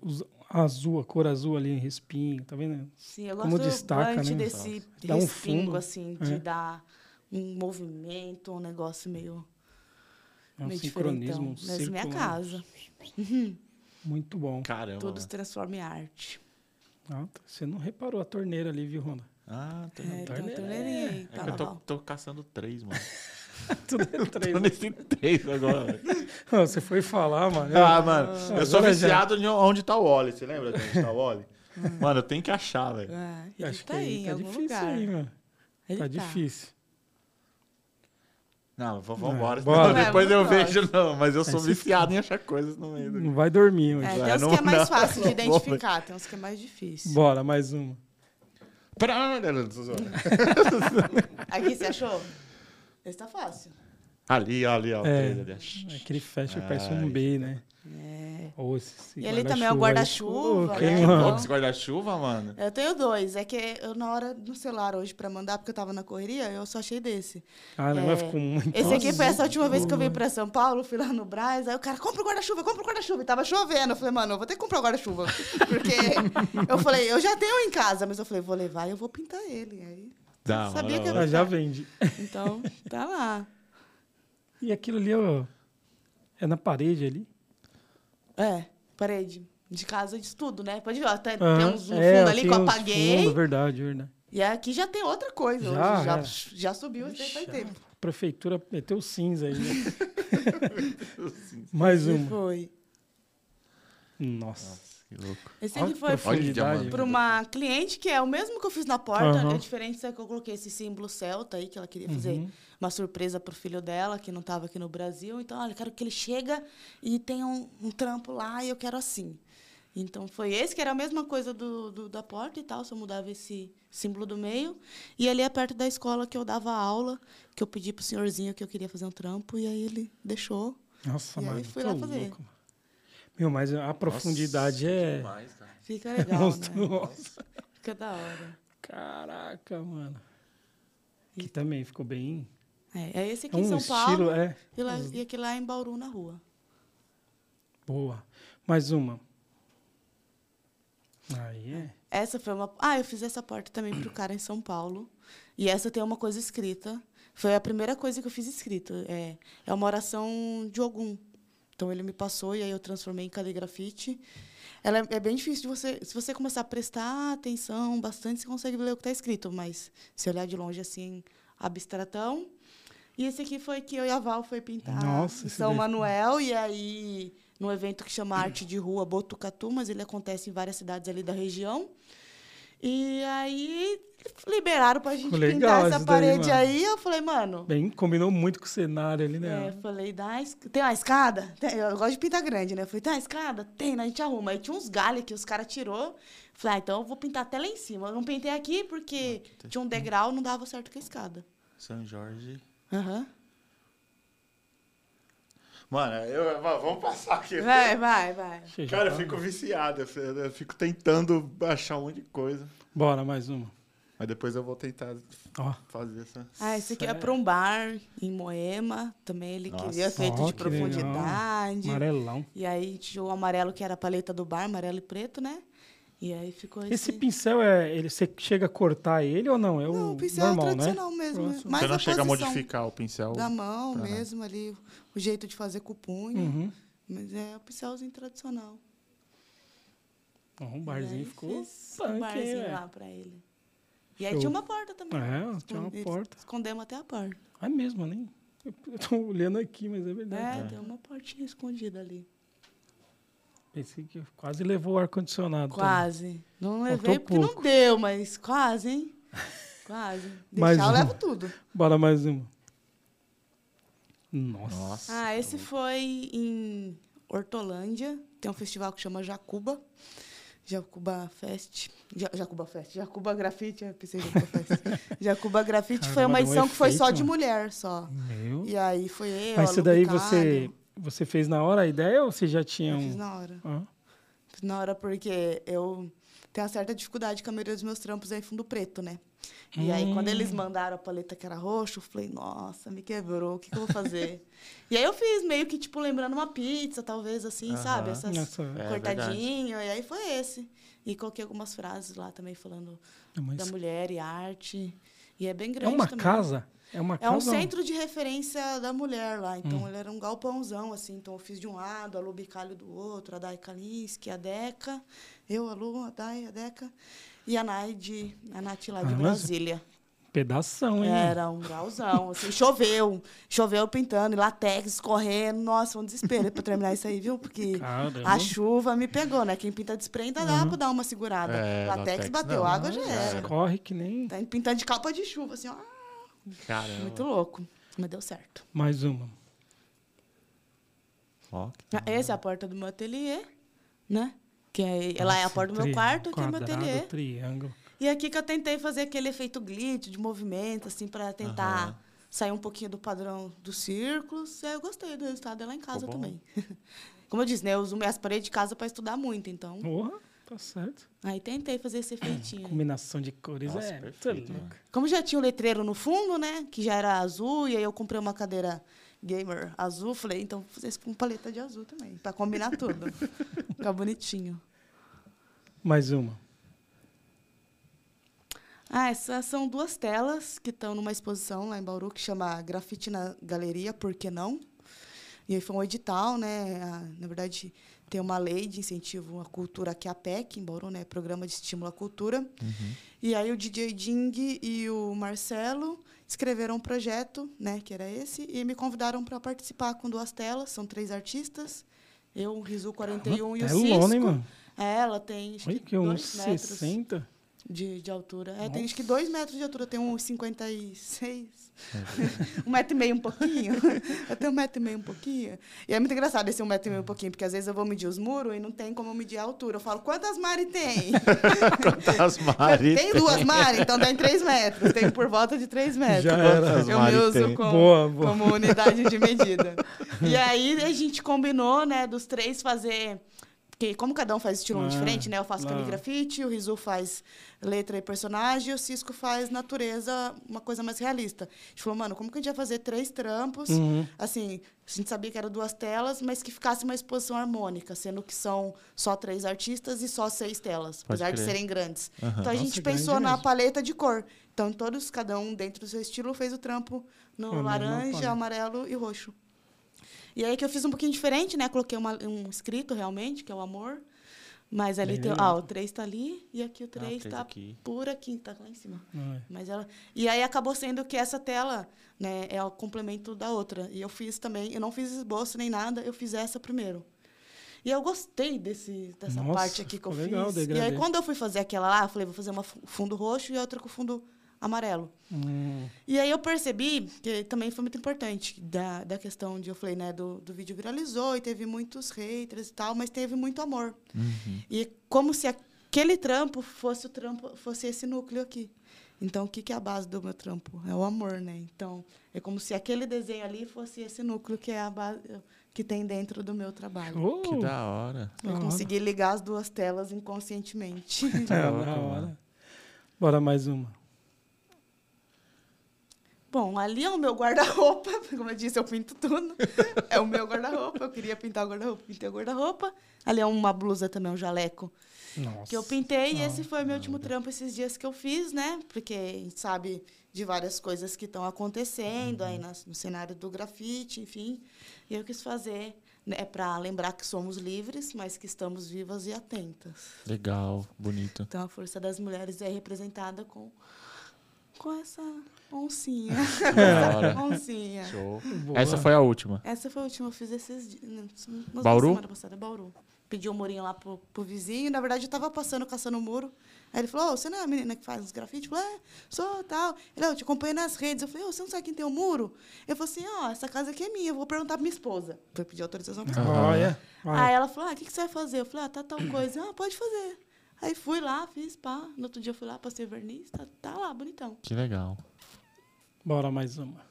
azul, a cor azul ali em respinho, tá vendo? Sim, eu como gosto destaca, bastante né? desse Dá um respingo, fundo. assim, de É. dar um movimento, um negócio meio, É um meio sincronismo, um. Nessa minha né? casa. [LAUGHS] Muito bom. Caramba. Tudo se transforma em arte. Ah, tá. você não reparou a torneira ali, viu, Ronda? Ah. É, tem uma torneira, torneirinha aí. É pra que eu tô, tô caçando três, mano. [LAUGHS] [LAUGHS] Tudo é três. tô nesse três agora. velho. [LAUGHS] Ah, Você foi falar, mano. ah, mano, eu sou Agora já- viciado em onde tá o Wally. Você lembra de onde tá o Wally? [LAUGHS] mano, eu tenho que achar, velho. É, ele acho tá que aí, em tá algum difícil lugar. aí, mano. Ele tá difícil. Não, vamos embora. É, bora. senão depois É, eu vejo, não. Mas eu sou você viciado em achar coisas no meio do. Não vai dormir hoje. É, É, tem uns não- que é mais não, fácil de não identificar, tem uns que é mais difícil. Bora, mais uma. Não, não, não, não, não. Aqui, você achou? Esse tá fácil. Ali, ó, ali, ó. É. Aquele fecha, parece Ai. um B, né? É. Ou esse E ali também é o guarda-chuva né? quem, Bom. mano? Esse guarda-chuva, mano. Eu tenho dois. É que eu, na hora no celular hoje pra mandar, porque eu tava na correria, eu só achei desse. Caramba, É, ficou muito Esse aqui foi essa última vez que eu vim pra São Paulo, fui lá no Brás, aí o cara, compra o guarda-chuva, compra o guarda-chuva. E tava chovendo. Eu falei, mano, eu vou ter que comprar o guarda-chuva. [LAUGHS] Porque eu falei, eu já tenho em casa, mas eu falei, vou levar e eu vou pintar ele. Aí, Da Sabia hora, que hora. Ah, já vende. então, tá lá. E aquilo ali, ó, é na parede ali? É, parede. De casa de tudo, né? Pode ver, ó, tem, tem Aham. uns no É, fundo ali tem que eu apaguei. fundo, verdade, verdade. E aqui já tem outra coisa Já, hoje. Já, é. já subiu isso aí faz tempo. A prefeitura meteu cinza aí. Né? [LAUGHS] Mais E uma. foi. Nossa. Que louco. Esse aqui a foi para uma cliente que é o mesmo que eu fiz na porta, Aham. é diferente só que eu coloquei esse símbolo celta aí, que ela queria fazer Uhum. uma surpresa pro filho dela, que não estava aqui no Brasil. Então, olha, eu quero que ele chega e tenha um, um trampo lá e eu quero assim. Então, foi esse, que era a mesma coisa do, do- da porta e tal, só mudava esse símbolo do meio. E ali é perto da escola que eu dava aula, que eu pedi pro senhorzinho que eu queria fazer um trampo, e aí ele deixou. Nossa, E aí mano. fui tô lá fazer. louco. Meu, mas a profundidade é. Demais, cara. Fica [LAUGHS] legal, né? monstruosa. Fica da hora. Caraca, mano. Que também ficou bem. É, é esse aqui É em um São estilo, Paulo é. e, lá, e aquele lá em Bauru, na rua. Boa. Mais uma. Aí é. Essa foi uma. Ah, eu fiz essa porta também pro cara em São Paulo. E essa tem uma coisa escrita. Foi a primeira coisa que eu fiz escrita. É, é uma oração de Ogum. Então ele me passou e aí eu transformei em caligrafite. Ela é, é bem difícil de você. Se você começar a prestar atenção bastante, você consegue ler o que está escrito. Mas se olhar de longe assim, abstratão. E esse aqui foi que eu e a Val foi pintar Nossa, em São Manuel. E aí, num evento que chama Arte de Rua Botucatu, mas ele acontece em várias cidades ali da região. E aí liberaram pra gente legal pintar essa daí, parede mano. aí. Eu falei, mano. Bem, combinou muito com o cenário ali, É, né? falei, dá es- tem uma escada? Tem- Eu gosto de pintar grande, né? Eu falei, tem uma escada? Tem, a gente arruma. Aí tinha uns galhos que os caras tirou. Falei, ah, então eu vou pintar até lá em cima. Eu não pintei aqui porque tinha um degrau, não dava certo com a escada. São Jorge. Aham. Mano, eu, va- vamos passar aqui. Vai, vai, vai. Cara, eu tá- fico viciado. Eu eu fico tentando achar um monte de coisa. Bora, mais uma. Mas depois eu vou tentar Ó. fazer essa. Ah, esse aqui é para um bar em Moema. Também ele Nossa. queria feito Ó, de que legal. profundidade. Amarelão. E aí tinha o amarelo que era a paleta do bar, amarelo e preto, né? E aí ficou Esse esse... pincel, é, ele, você chega a cortar ele ou não? É o Não, o pincel normal, é né? tradicional mesmo. né? Próximo. Mas Você não a chega a modificar o pincel. Da mão mesmo ali, o jeito de fazer com o punho. Uhum. Mas é o pincelzinho tradicional. E barzinho aí ficou punk, um barzinho lá pra ele. E aí Show. tinha uma porta também. É, tinha uma porta. Escondemos até a porta. É mesmo, nem. Eu eu tô [LAUGHS] olhando aqui, mas é verdade. É, tem uma portinha escondida ali. Pensei que quase levou o ar-condicionado. também. Quase. Não Faltou levei porque não pouco. deu, mas quase, hein? [LAUGHS] Quase. Mais Deixar, eu uma. levo tudo. Bora mais uma. Nossa. Nossa. Ah, esse foi em Hortolândia. Tem um festival que chama Jacuba. Jacuba Fest. Ja- Jacuba Fest. Jacuba Grafite. Eu pensei Jacuba Fest. [LAUGHS] Jacuba Grafite foi Caramba, uma deu um edição que foi só de mano. mulher, só. Meu. E aí foi eu, Mas isso daí você, você fez na hora a ideia ou você já tinha Eu fiz um. na hora. Ah, Fiz na hora porque eu tenho uma certa dificuldade com a maioria dos meus trampos aí fundo preto, né? E aí, quando Hum. eles mandaram a paleta que era roxo, eu falei, nossa, me quebrou, o que, que eu vou fazer? [LAUGHS] e aí eu fiz meio que, tipo, lembrando uma pizza, talvez, assim, sabe? Aham. Essas Nossa, É, cortadinho, e aí foi esse. E coloquei algumas frases lá também falando é, mas da mulher e arte. E é bem é grande uma também. casa? É uma É um centro de referência da mulher lá. Então, Hum. ele era um galpãozão, assim. Então, eu fiz de um lado, a Lu Bicalho do outro, a Dai Kalinski, a Deca, eu, a Lu, a Dai, a Deca. E a Naide, a Nath lá de Ah, Brasília. Pedação, hein? Era um grauzão, assim. Choveu. Choveu pintando, e latex escorrendo. Nossa, foi um desespero pra terminar isso aí, viu? Porque Caramba. a chuva me pegou, né? Quem pinta desprenda dá Uhum. pra dar uma segurada. É, latex, latex bateu, não, água já era. Corre que nem. Tá pintando de capa de chuva, assim, ó. Caramba. Muito louco. Mas deu certo. Mais uma. Ó, Ah, Essa é a porta do meu ateliê, né? Que é, ela é a porta do meu quarto, aqui é meu ateliê. triângulo. E aqui que eu tentei fazer aquele efeito glitch de movimento, assim, para tentar sair um pouquinho do padrão dos círculos. E aí eu gostei do resultado dela em casa também. [LAUGHS] Como eu disse, né? Eu uso minhas paredes de casa para estudar muito, então. Porra, tá certo. Aí tentei fazer esse efeitinho. Combinação de cores Nossa, é perfeito, louco. Como já tinha o letreiro no fundo, né? Que já era azul, e aí eu comprei uma cadeira gamer azul, falei, então vou fazer isso com paleta de azul também, para combinar tudo. [LAUGHS] Ficar bonitinho. Mais uma. Ah, essas são duas telas que estão numa exposição lá em Bauru que chama Grafite na Galeria, por que não? E aí foi um edital, né? a- Na verdade, tem uma lei de incentivo à cultura que é a PEC, em Bauru, né? Programa de Estímulo à Cultura. E aí o DJ Ding e o Marcelo escreveram um projeto, né? Que era esse, e me convidaram para participar com duas telas. São três artistas. Eu, o Rizu 41 e o é Cisco. lona, hein, mano? É, ela tem acho Olha que que uns dois metros 60. de, de altura. É, tem acho que dois metros de altura, tem uns 56. [LAUGHS] um metro e meio um pouquinho. eu tenho um metro e meio um pouquinho. E é muito engraçado esse um metro e meio um pouquinho, porque às vezes eu vou medir os muros e não tem como medir a altura. Eu falo, quantas Mari tem? [LAUGHS] Quantas Mari tem duas Mari, então dá em três metros. Tem por volta de três metros. Já era. Eu Mari me uso tem? como, Boa, boa. como unidade de medida. [LAUGHS] e aí a gente combinou, né, dos três fazer. Porque como cada um faz estilo Ah, diferente, né? Eu faço claro. caligrafite, o Rizu faz letra e personagem, e o Cisco faz natureza, uma coisa mais realista. A gente falou, mano, como que a gente vai fazer três trampos? Uhum. Assim, a gente sabia que eram duas telas, mas que ficasse uma exposição harmônica, sendo que são só três artistas e só seis telas, Pode apesar de crer. serem grandes. Aham. Então a Nossa, gente grande pensou na mesmo. paleta de cor. Então todos, cada um dentro do seu estilo, fez o trampo no mesma laranja, amarelo e roxo. E aí que eu fiz um pouquinho diferente, né? Coloquei uma- um escrito realmente, que é o amor. Mas ali tem. Ah, o 3 tá ali e aqui o 3 três tá aqui. por aqui, tá lá em cima. Ah, Mas ela... E aí acabou sendo que essa tela né, é o complemento da outra. E eu fiz também, eu não fiz esboço nem nada, eu fiz essa primeiro. E eu gostei desse, dessa Nossa, parte aqui que eu legal fiz. E aí, quando eu fui fazer aquela lá, eu falei, vou fazer uma fu- fundo roxo e outra com fundo amarelo. hum, E aí eu percebi que também foi muito importante da, da questão de, eu falei, né, do, do vídeo viralizou e teve muitos haters e tal, mas teve muito amor. Uhum. E como se aquele trampo fosse o trampo, fosse esse núcleo aqui. Então, o que, que é a base do meu trampo? É o amor, né? Então, é como se aquele desenho ali fosse esse núcleo que é a base que tem dentro do meu trabalho. oh, Que da hora. Eu da hora. consegui ligar as duas telas inconscientemente. [LAUGHS] É, da hora. Bora mais uma. Bom, ali é o meu guarda-roupa, [LAUGHS] como eu disse, eu pinto tudo. É o meu guarda-roupa, eu queria pintar o guarda-roupa, pintei o guarda-roupa. Ali é uma blusa também, um jaleco, Nossa. que eu pintei. E Não, esse foi o meu último trampo esses dias que eu fiz, né? Porque a gente sabe de várias coisas que estão acontecendo aí nas- no cenário do grafite, enfim. E eu quis fazer, né, para lembrar que somos livres, mas que estamos vivas e atentas. Legal, bonito. Então, a força das mulheres é representada com, com essa oncinha. Da [LAUGHS] oncinha. Show. Boa. Essa foi a última. Essa foi a última eu fiz esses dias. né, Bauru? Semana passada, Bauru. Pedi um murinho lá pro, pro vizinho. Na verdade, eu tava passando, caçando o muro. Aí ele falou, "Ô, você não é a menina que faz os grafites? Eu falei, é, sou, tal. Ele, "Ó, eu te acompanho nas redes. Eu falei, "Ô, você não sabe quem tem o muro? Eu falei assim, ó, essa casa aqui é minha, eu vou perguntar pra minha esposa. Foi pedir autorização pra esposa. Olha. Aí Vai. ela falou, ah, o que, que você vai fazer? Eu falei, ah, tá tal coisa. Ah, pode fazer. Aí fui lá, fiz, pá. No outro dia eu fui lá, passei verniz, tá, tá lá, bonitão. Que legal. Bora mais uma.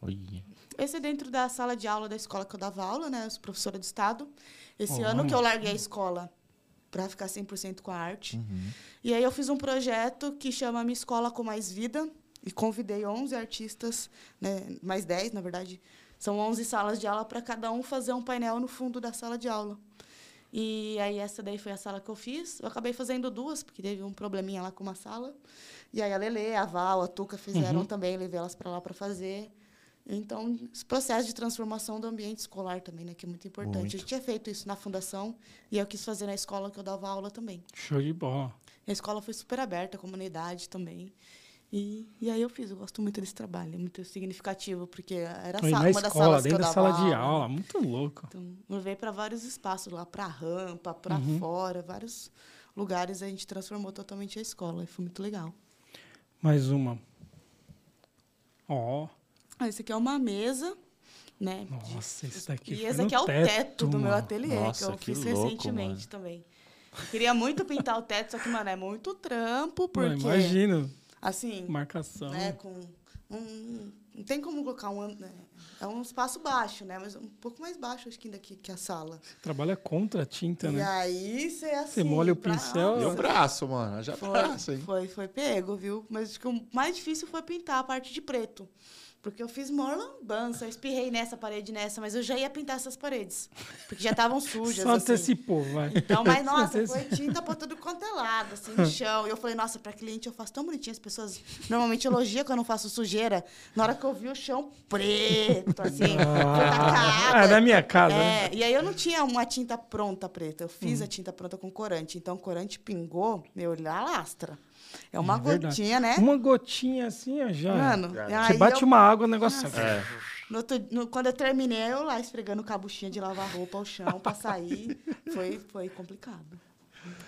Oi. Esse é dentro da sala de aula da escola que eu dava aula, né? Eu sou professora de Estado. Esse ano que eu larguei a escola para ficar 100% com a arte. Uhum. E aí eu fiz um projeto que chama Minha Escola com Mais Vida e convidei 11 artistas, né, mais 10, na verdade. São 11 salas de aula para cada um fazer um painel no fundo da sala de aula. E aí essa daí foi a sala que eu fiz. Eu acabei fazendo duas, porque teve um probleminha lá com uma sala. E aí a Lele, a Val, a Tuca fizeram também, levei elas para lá para fazer. Então, esse processo de transformação do ambiente escolar também, né, que é muito importante. Muito. Eu tinha feito isso na fundação e eu quis fazer na escola que eu dava aula também. Show de bola. A escola foi super aberta, a comunidade também. E, e aí eu fiz, eu gosto muito desse trabalho, é muito significativo, porque era Aí sa- na uma das escola, salas que dentro da sala de aula. Muito louco. Então, eu levei para vários espaços lá, para rampa, para Uhum. fora, vários lugares a gente transformou totalmente a escola, e foi muito legal. Mais uma. Ó. Ah, Esse aqui é uma mesa, né? Nossa, esse daqui e esse aqui é o teto, do meu ateliê, Nossa, que eu que fiz louco, recentemente mano. também. Queria muito pintar o teto, só que, mano, é muito trampo, Não, porque, imagino. Assim, Marcação. né, com um, não tem como colocar um né, é um espaço baixo, né, mas um pouco mais baixo acho que ainda que, que a sala. Trabalha contra a tinta, E né? aí você assim, Você molha o pra- pincel, E o braço, mano. Já foi, braço, hein? foi, foi pego, viu? Mas acho que o mais difícil foi pintar a parte de preto. Porque eu fiz maior lambança, eu espirrei nessa parede nessa, mas eu já ia pintar essas paredes. Porque já estavam sujas. Só assim. antecipou, vai. Então, mas [LAUGHS] nossa, foi tinta pra tudo quanto é lado, assim, no chão. E eu falei, nossa, pra cliente eu faço tão bonitinho. As pessoas normalmente elogiam quando eu não faço sujeira. Na hora que eu vi o chão preto, assim, Ah, água. é da minha casa. né? É, e aí eu não tinha uma tinta pronta preta. Eu fiz a tinta pronta com corante. Então, o corante pingou, meu, ele alastra. É uma É gotinha, né? Uma gotinha assim, ó, já. Mano, Já. Você aí bate eu- uma água, o negócio. É. no outro- no- quando eu terminei, eu lá esfregando com a buchinha de lavar roupa ao chão pra sair. [LAUGHS] foi, foi complicado.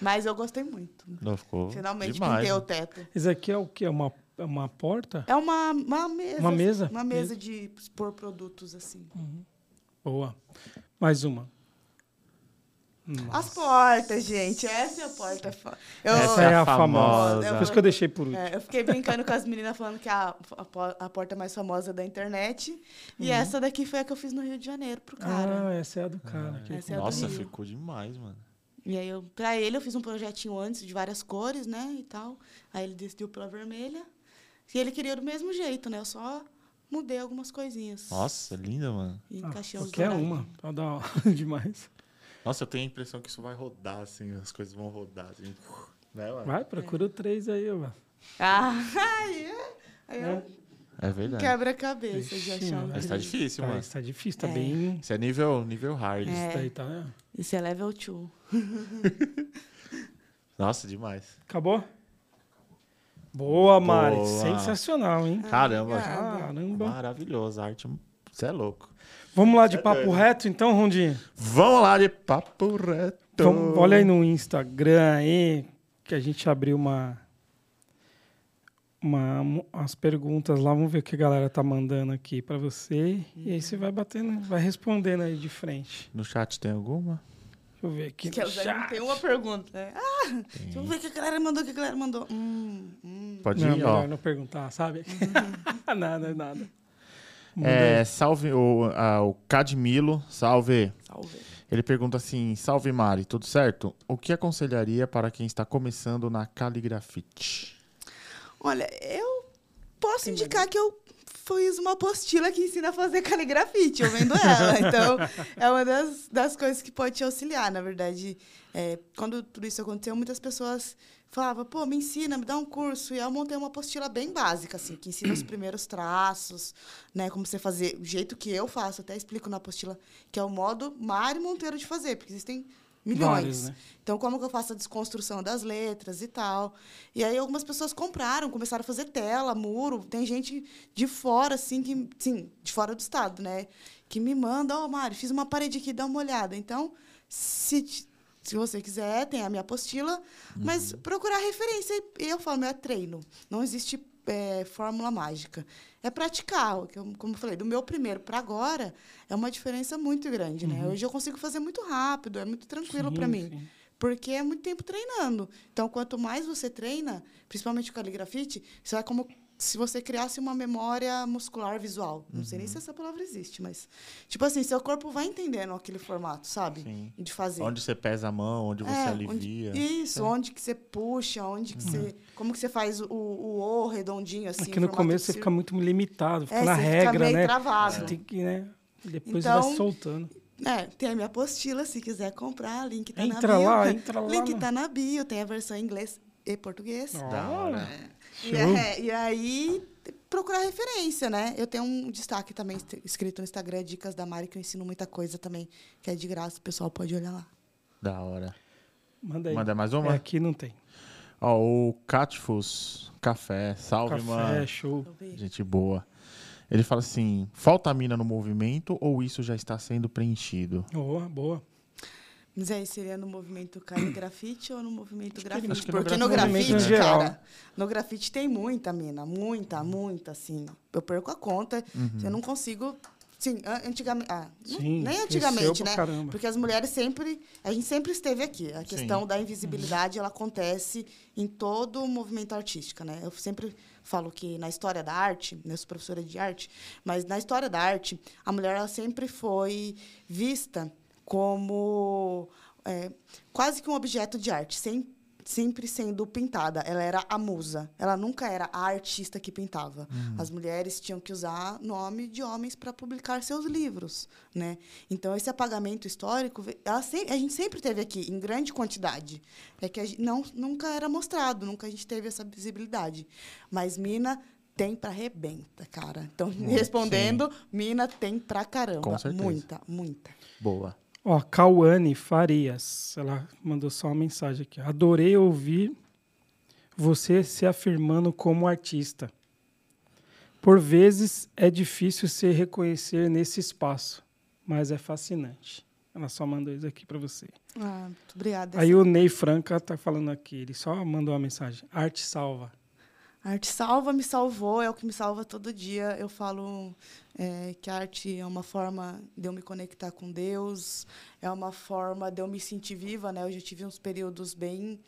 Mas eu gostei muito. Não ficou Finalmente demais. pintei o teto. Esse aqui é o quê? É uma, é uma porta? É uma, uma mesa. Uma mesa? Uma mesa de expor produtos, assim. Boa. Mais uma. As portas, gente. Essa é a porta. Eu, Essa é a famosa. famosa. Por isso que eu deixei por último. é, eu fiquei brincando com as meninas falando que é a, a, a porta mais famosa da internet. E essa daqui foi a que eu fiz no Rio de Janeiro pro cara. Uhum. Ah, essa é a do cara. que Essa é a do Nossa, Rio. ficou demais, mano. E aí, eu, pra ele, eu fiz um projetinho antes de várias cores, né? E tal. Aí ele decidiu pela vermelha. E ele queria do mesmo jeito, né? Eu só mudei algumas coisinhas. Nossa, linda, mano. E Ah, qualquer uma. Pra dar uma- demais. Nossa, eu tenho a impressão que isso vai rodar, assim, as coisas vão rodar, assim. Né, mano? Vai, procura o três aí, ó. Ah, [LAUGHS] aí, é- aí é, É verdade. quebra-cabeça de achar um mano. Mas tá difícil, Tá, mano. isso tá difícil, tá É. bem. Isso é nível, nível hard. É. Isso daí tá, né? Isso é level 2. [LAUGHS] Nossa, demais. Acabou? Boa, Mari. Boa. Sensacional, hein? Caramba. obrigada. Caramba. Maravilhoso. A arte, você é louco. Vamos lá de É papo doido. reto, então, Rondinho? Vamos lá de papo reto. Vamos, olha aí no Instagram aí, que a gente abriu uma, uma as perguntas lá, vamos ver o que a galera tá mandando aqui pra você. E aí você vai batendo, vai respondendo aí de frente. No chat tem alguma? Deixa eu ver aqui Que no eu já chat. tem uma pergunta. né? Ah, deixa eu ver o que a galera mandou, o que a galera mandou. Hum, hum. Pode Não, ir, ó. melhor não perguntar, sabe? [LAUGHS] nada, nada. É, salve o, a, o Cadmilo, salve. Salve. Ele pergunta assim: Salve Mari, tudo certo? O que aconselharia para quem está começando na caligrafite? Olha, eu posso indicar que eu fiz uma apostila que ensina a fazer [LAUGHS] caligrafite, eu vendo ela. Então, é uma das, das coisas que pode te auxiliar. Na verdade, é, quando tudo isso aconteceu, muitas pessoas falavam, pô, me ensina, me dá um curso. E eu montei uma apostila bem básica, assim, que ensina os primeiros traços, né? Como você fazer, o jeito que eu faço, até explico na apostila, que é o modo Mário Monteiro de fazer, porque existem milhões. Vários, né? Então, como que eu faço a desconstrução das letras e tal? E aí, algumas pessoas compraram, começaram a fazer tela, muro. Tem gente de fora, assim, que, sim, de fora do estado, né? Que me manda, ó, oh, Mário, fiz uma parede aqui, dá uma olhada. Então, se, se você quiser, tem a minha apostila, uhum. mas procurar referência. E eu falo, meu é treino. Não existe é, fórmula mágica. É praticar. Como eu falei, do meu primeiro para agora, é uma diferença muito grande. Né? Uhum. Hoje eu consigo fazer muito rápido, é muito tranquilo para mim. Sim. Porque é muito tempo treinando. Então, quanto mais você treina, principalmente o caligrafite, você vai como se você criasse uma memória muscular visual. Não uhum. sei nem uhum. se essa palavra existe, mas. Tipo assim, seu corpo vai entendendo aquele formato, sabe? Sim. De fazer. Onde você pesa a mão, onde você é, alivia. Onde, isso, é. onde que você puxa, onde que uhum. você. Como que você faz o, o O redondinho, assim. Aqui no começo você fica muito limitado, fica é, na regra, fica meio né? Travado. Você tem que, né? Depois então, vai soltando. É, tem a minha apostila, se quiser comprar, link tá entra na bio. Lá, entra lá, link tá na bio, tem a versão em inglês e português. Da hora. É. E, é, e aí, procurar referência, né? Eu tenho um destaque também escrito no Instagram, Dicas da Mari, que eu ensino muita coisa também, que é de graça, o pessoal pode olhar lá. Da hora. Manda aí. Manda mais uma? É, aqui não tem. Ó, o Catfus Café, salve, Café, mano. show. Gente boa. Ele fala assim: falta mina no movimento ou isso já está sendo preenchido? Boa, boa. Mas aí seria no movimento grafite ou no movimento grafite? Porque no grafite, cara, no grafite tem muita mina, muita, muita, assim. Eu perco a conta, uhum. eu não consigo Sim, antigamente. Ah, Sim, nem antigamente, né? Caramba. Porque as mulheres sempre. A gente sempre esteve aqui. A questão Sim. da invisibilidade ela acontece em todo o movimento artístico, né? Eu sempre falo que na história da arte, né, eu sou professora de arte, mas na história da arte, a mulher ela sempre foi vista como é, quase que um objeto de arte, sem, sempre sendo pintada. Ela era a musa. Ela nunca era a artista que pintava. Uhum. As mulheres tinham que usar nome de homens para publicar seus livros, né? Então esse apagamento histórico, ela a gente sempre teve aqui em grande quantidade. É que gente, não nunca era mostrado, nunca a gente teve essa visibilidade. Mas Mina tem para rebenta, cara. Então, [LAUGHS] respondendo, sim. Mina tem para caramba. Com certeza. Muita, muita. Boa. Ó, Cauane Farias, ela mandou só uma mensagem aqui. Adorei ouvir você se afirmando como artista. Por vezes é difícil se reconhecer nesse espaço, mas é fascinante. Ela só mandou isso aqui para você. Ah, muito obrigada. Aí o Ney Franca tá falando aqui, ele só mandou uma mensagem. Arte salva. A arte salva, me salvou, é o que me salva todo dia. Eu falo é, que a arte é uma forma de eu me conectar com Deus, é uma forma de eu me sentir viva, né? Eu já tive uns períodos bem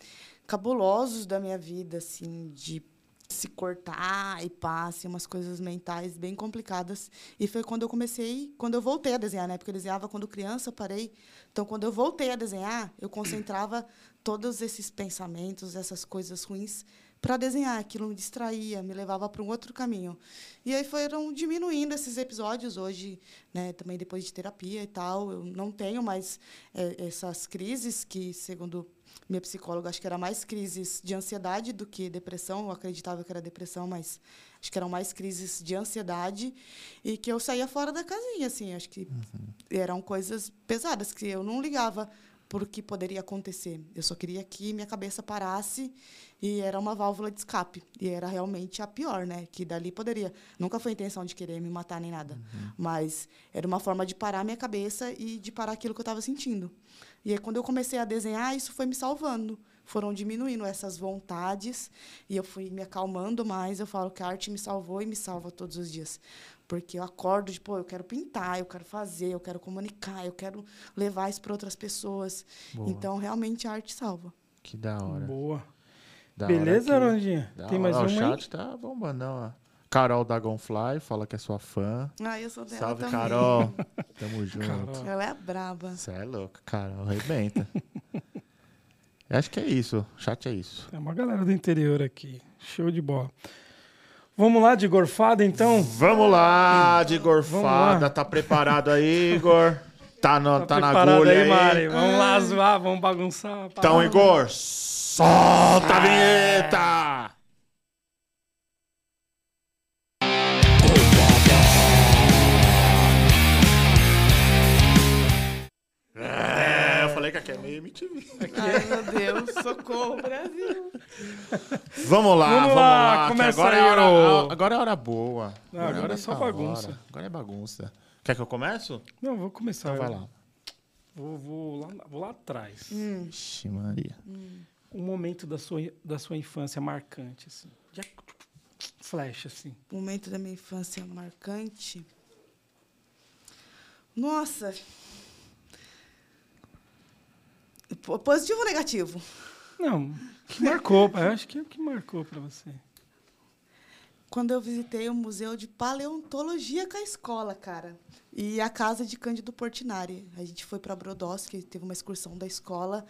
cabulosos da minha vida, assim, de se cortar e passe, umas coisas mentais bem complicadas. E foi quando eu comecei, quando eu voltei a desenhar, né? Porque eu desenhava quando criança, parei. Então, quando eu voltei a desenhar, eu concentrava todos esses pensamentos, essas coisas ruins para desenhar. Aquilo me distraía, me levava para um outro caminho. E aí foram diminuindo esses episódios. Hoje, né, também depois de terapia e tal, eu não tenho mais é, essas crises que, segundo minha psicóloga, acho que era mais crises de ansiedade do que depressão. Eu acreditava que era depressão, mas acho que eram mais crises de ansiedade e que eu saía fora da casinha, assim. Acho que uhum. eram coisas pesadas que eu não ligava por que poderia acontecer. Eu só queria que minha cabeça parasse e era uma válvula de escape. E era realmente a pior, né? Que dali poderia. Nunca foi a intenção de querer me matar nem nada. Uhum. Mas era uma forma de parar minha cabeça e de parar aquilo que eu estava sentindo. E aí, quando eu comecei a desenhar, isso foi me salvando. Foram diminuindo essas vontades e eu fui me acalmando mais. Eu falo que a arte me salvou e me salva todos os dias. Porque eu acordo de, pô, eu quero pintar, eu quero fazer, eu quero comunicar, eu quero levar isso para outras pessoas. Boa. Então, realmente, a arte salva. Que da hora. Boa. Da Beleza, Rondinha? Tem mais um O chat aí? tá bombando, não, Carol Dragonfly fala que é sua fã. Ah, eu sou dela Salve, também. Carol. [LAUGHS] Tamo junto. Carol. Ela é braba. Você é louco, Carol. Arrebenta. Acho que é isso. O chat é isso. É uma galera do interior aqui. Show de bola. Vamos lá de gorfada, então? Vamos lá, de gorfada. lá. Tá preparado aí, Igor? Tá, no, tá, na preparado agulha aí, aí? Mari? Vamos lá zoar, vamos bagunçar. Então. Igor, solta a vinheta! É, eu falei que aqui é meio MTV. Ai, meu Deus, socorro, Brasil. Vamos lá, Vamos vamos, lá, lá. começa agora, aí, é hora, agora é hora boa. Não, agora é só muita bagunça. hora. Agora é bagunça. Quer que eu começo? Não, vou começar. Então vai lá. Vou, vou lá, vou lá atrás. Ixi, Maria. Um momento da sua, da sua infância marcante, assim. Já, flash, assim. Momento da minha infância marcante. Nossa. Po- Positivo ou negativo? Não, que marcou, eu acho que é o que marcou pra você. Quando eu visitei o Museu de Paleontologia com a escola, cara. E a casa de Cândido Portinari. A gente foi para Brodowski, teve uma excursão da escola.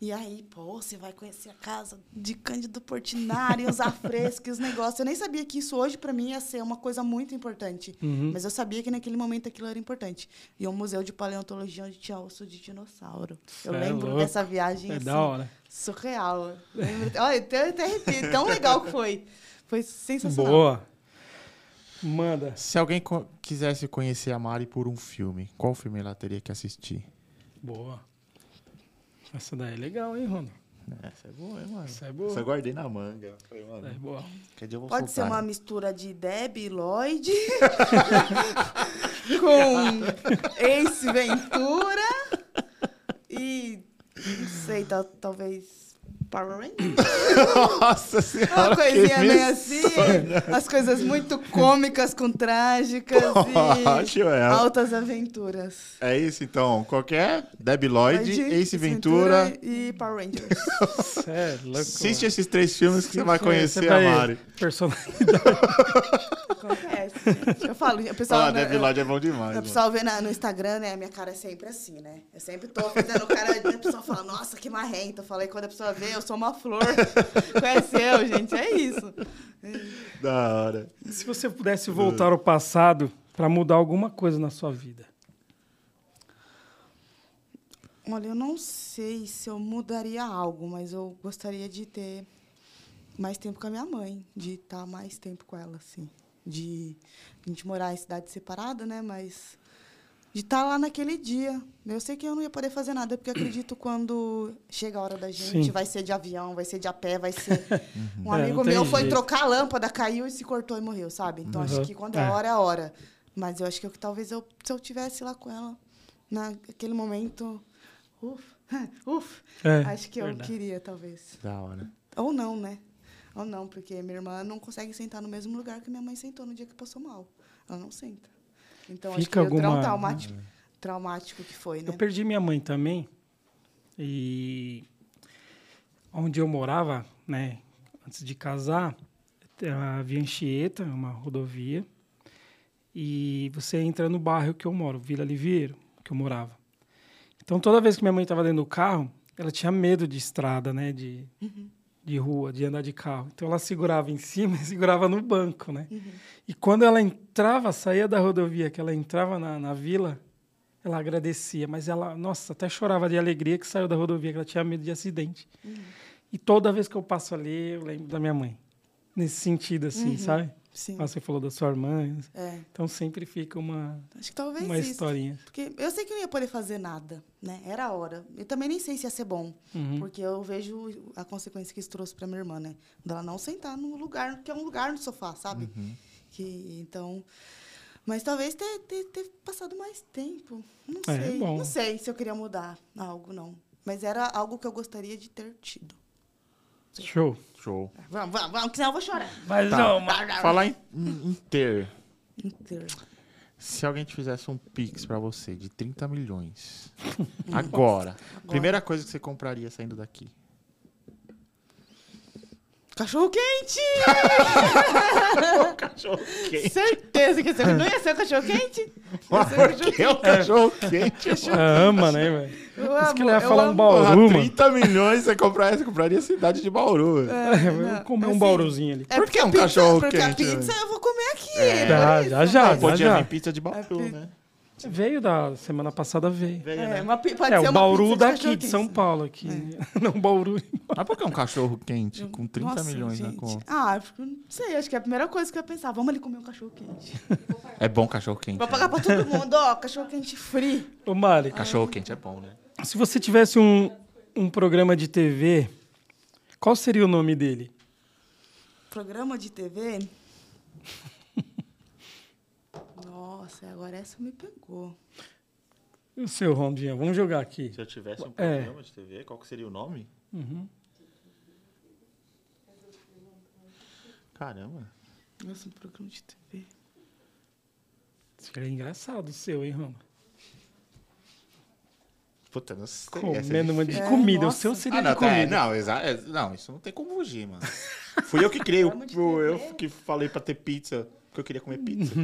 E aí, pô, você vai conhecer a casa de Cândido Portinari, os afrescos, os negócios. Eu nem sabia que isso hoje, para mim, ia ser uma coisa muito importante. Uhum. Mas eu sabia que naquele momento aquilo era importante. E um museu de paleontologia onde tinha osso de dinossauro. Eu é lembro louco. dessa viagem É assim, da hora. surreal. Olha, até, até arrepio, tão legal que foi. Foi sensacional. Boa. Manda. Se alguém co- quisesse conhecer a Mari por um filme, qual filme ela teria que assistir? Boa. Essa daí é legal, hein, Ronald? Essa é boa, hein, mano? Essa é boa. Essa eu guardei na manga. Falei, mano, Essa é boa. que dia eu vou Pode ser soltar, uma né? mistura de Debbie Lloyd [LAUGHS] com Ace Ventura e não sei, tal- talvez Power Rangers. Nossa senhora. Uma coisinha que meio assim, as coisas muito cômicas com trágicas Poxa, e é. altas aventuras. É isso então. Qualquer Debbie Lloyd, Lloyd, Ace Ventura. e Power Rangers. É louco. Assiste esses três filmes que você vai conhecer Você a Mari. Personalidade. Acontece, gente. Eu falo, o pessoal, Ah, Debbie Lloyd é bom demais. O pessoal vê na- no Instagram, né? A minha cara é sempre assim, né? Eu sempre tô fazendo cara. A pessoa fala, nossa, que marrenta. Eu falei, quando a pessoa vê, eu sou uma flor. [LAUGHS] Conheceu, gente? É isso. Da hora. Se você pudesse voltar ao passado pra mudar alguma coisa na sua vida. Olha, eu não sei se eu mudaria algo, mas eu gostaria de ter mais tempo com a minha mãe, de estar mais tempo com ela, assim. De a gente morar em cidade separada, né? Mas de estar lá naquele dia. Eu sei que eu não ia poder fazer nada, porque eu acredito quando chega a hora da gente, Sim. vai ser de avião, vai ser de a pé, vai ser. [LAUGHS] Um É, amigo tem meu foi jeito. trocar a lâmpada, caiu e se cortou e morreu, sabe? Então acho Uhum. que quando é É. a hora, é a hora. Mas eu acho que eu, talvez eu, se eu tivesse lá com ela, naquele momento. Uf, [LAUGHS] uf. É, acho que eu verdade. queria, talvez. Da hora. Ou não, né? Ou não, porque minha irmã não consegue sentar no mesmo lugar que minha mãe sentou no dia que passou mal. Ela não senta. Então acho Fica que o trau- alguma- traumático, traumático que foi, né? Eu perdi minha mãe também. E onde eu morava, né, antes de casar, havia Anchieta, uma rodovia. E você entra no bairro que eu moro, Vila Liveiro, que eu morava. Então toda vez que minha mãe estava dentro do carro, ela tinha medo de estrada, né, de de rua, de andar de carro. Então ela segurava em cima [LAUGHS] e segurava no banco, né? E quando ela entrava, saía da rodovia, que ela entrava na, na vila, ela agradecia, mas ela, nossa, até chorava de alegria que saiu da rodovia, que ela tinha medo de acidente. E toda vez que eu passo ali, eu lembro da minha mãe. Nesse sentido, assim, sabe? Sim. Ah, Você falou da sua irmã. É, Então sempre fica uma, acho que talvez uma isso. historinha. Porque eu sei que eu não ia poder fazer nada, né? Era a hora. Eu também nem sei se ia ser bom. Uhum. Porque eu vejo a consequência que isso trouxe para minha irmã, né? Dela não sentar num lugar, que é um lugar no sofá, sabe? Que, então... Mas talvez ter, ter, ter passado mais tempo. Não É, sei. bom. Não sei se eu queria mudar algo, não. Mas era algo que eu gostaria de ter tido. Show. Show. Vamos, vamos, vamos, que senão eu vou chorar. Mas Tá. não, mas... Falar em, em ter. Inteiro. Se alguém te fizesse um Pix pra você de 30 milhões. agora. Primeira coisa que você compraria saindo daqui. Cachorro quente! Cachorro quente. Certeza que esse não ia ser o cachorro quente? Por que é o cachorro quente? É, ama, né, velho? Isso que ele ia falar um. Bauru, mano. 30 milhões você, comprar, você compraria a cidade de Bauru. velho. É, eu vou comer um assim, bauruzinho ali. É Por porque que um cachorro porque quente, a pizza eu vou comer aqui. É. Já, já, já, mas- já. Podia vir pizza de É, Bauru, pi- né? Veio da semana passada, veio. Veio, É, né? uma pode É, ser o uma Bauru pizza daqui, de São. Paulo aqui. [LAUGHS] Não, Bauru. Mas por que um cachorro quente com 30 Nossa, milhões na gente. conta? Ah, não sei, acho que é a primeira coisa que eu ia pensar. Vamos ali comer um cachorro quente. É bom cachorro quente. Vou pagar pra todo mundo, ó, cachorro quente free. Ô, Mari, Cachorro quente é bom, né? se você tivesse um, um programa de TV, qual seria o nome dele? Programa de TV. Nossa, agora essa me pegou. E o seu, Rondinha? Vamos jogar aqui. Se eu tivesse um É. programa de TV, qual que seria o nome? Uhum. Caramba. Nossa, um programa de TV. Seria engraçado o seu, hein, Roma? Puta, não sei. Comendo uma de É, comida. nossa. O seu seria Ah, não, de tá, é, comida. não, exa- é, não, isso não tem como fugir, mano. Fui eu que criei, o- eu que falei pra ter pizza, porque eu queria comer pizza.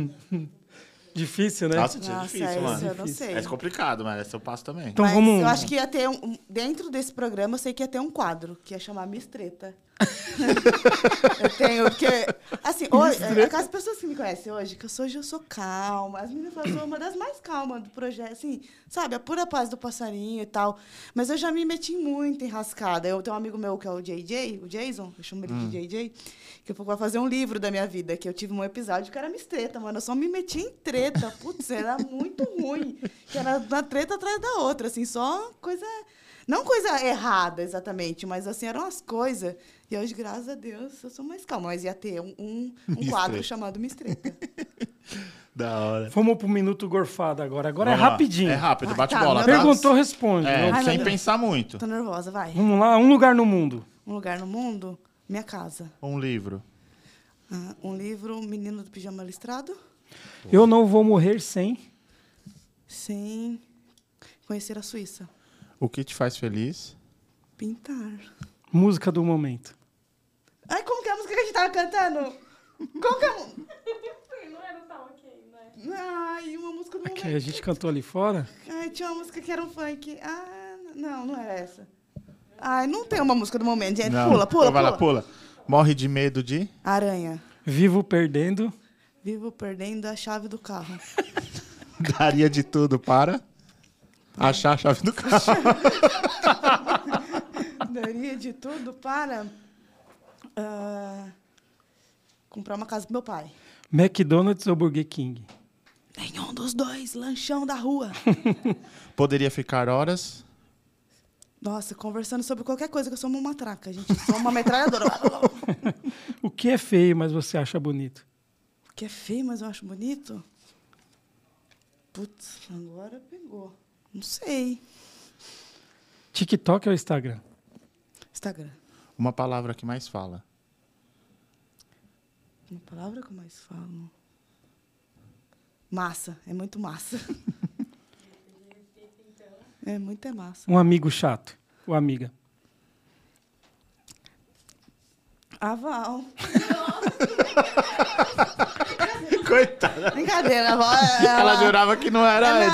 Difícil, né? Nossa, é Nossa, difícil, mano. eu não Difícil. sei. É complicado, mas esse eu passo também. Então Mas vamos. Eu acho que ia ter um, Dentro desse programa, eu sei que ia ter um quadro, que ia chamar Miss Treta. [LAUGHS] eu tenho, porque. Assim, hoje, as pessoas que me conhecem hoje, que eu sou, hoje eu sou calma. As meninas falam que sou uma das mais calmas do projeto, assim, sabe? A pura paz do passarinho e tal. Mas eu já me meti muito enrascada. Eu tenho um amigo meu que é o JJ, o Jason, eu chamo ele Hum. de JJ, que vai fazer um livro da minha vida, que eu tive um episódio que era Miss Treta, mano. Eu só me meti em treta. Putz, era muito ruim. Que era uma treta atrás da outra, assim, só coisa. Não coisa errada, exatamente, mas assim, eram as coisas. E hoje, graças a Deus, eu sou mais calma. Mas ia ter um, um, um [LAUGHS] quadro chamado Miss Treta. [LAUGHS] Da hora. Vamos pro minuto gorfado agora. Agora Vamos é lá. rapidinho. É rápido, Ai, bate tá, bola. tá? Perguntou, responde. É. Ai, sem pensar muito. Tô nervosa, vai. Vamos lá, um lugar no mundo. Um lugar no mundo, minha casa. Um livro. Ah, um livro, Menino do Pijama Listrado, Eu não vou morrer sem. sem conhecer a Suíça. O que te faz feliz? Pintar. Música do momento. Ai, como que é a música que a gente tava cantando? Como que é a mu- Não era tão ok, né? Ai, uma música do Que a momento. gente cantou ali fora. Ai, tinha uma música que era um funk. Ah, não, não era essa. Ai, não tem uma música do momento, gente. Não. Pula, pula, Então vai pula. lá, pula. Morre de medo de? Aranha. Vivo perdendo. Vivo perdendo a chave do carro. [LAUGHS] Daria de tudo para? Achar a chave do carro. [LAUGHS] Daria de tudo para ah, comprar uma casa pro meu pai. McDonald's ou Burger King? Nenhum dos dois, lanchão da rua. [LAUGHS] Poderia ficar horas. Nossa, conversando sobre qualquer coisa, que eu sou uma matraca, gente. Sou uma metralhadora. [LAUGHS] O que é feio, mas você acha bonito? que é feio, mas eu acho bonito. Putz, agora pegou. Não sei. TikTok ou Instagram? Instagram. Uma palavra que mais fala. Uma palavra que eu mais falo. Massa. É muito massa. É muito é massa. Um amigo chato ou amiga? A Val. Coitada. Brincadeira, a Val. é- Ela jurava que não era. Não, é ela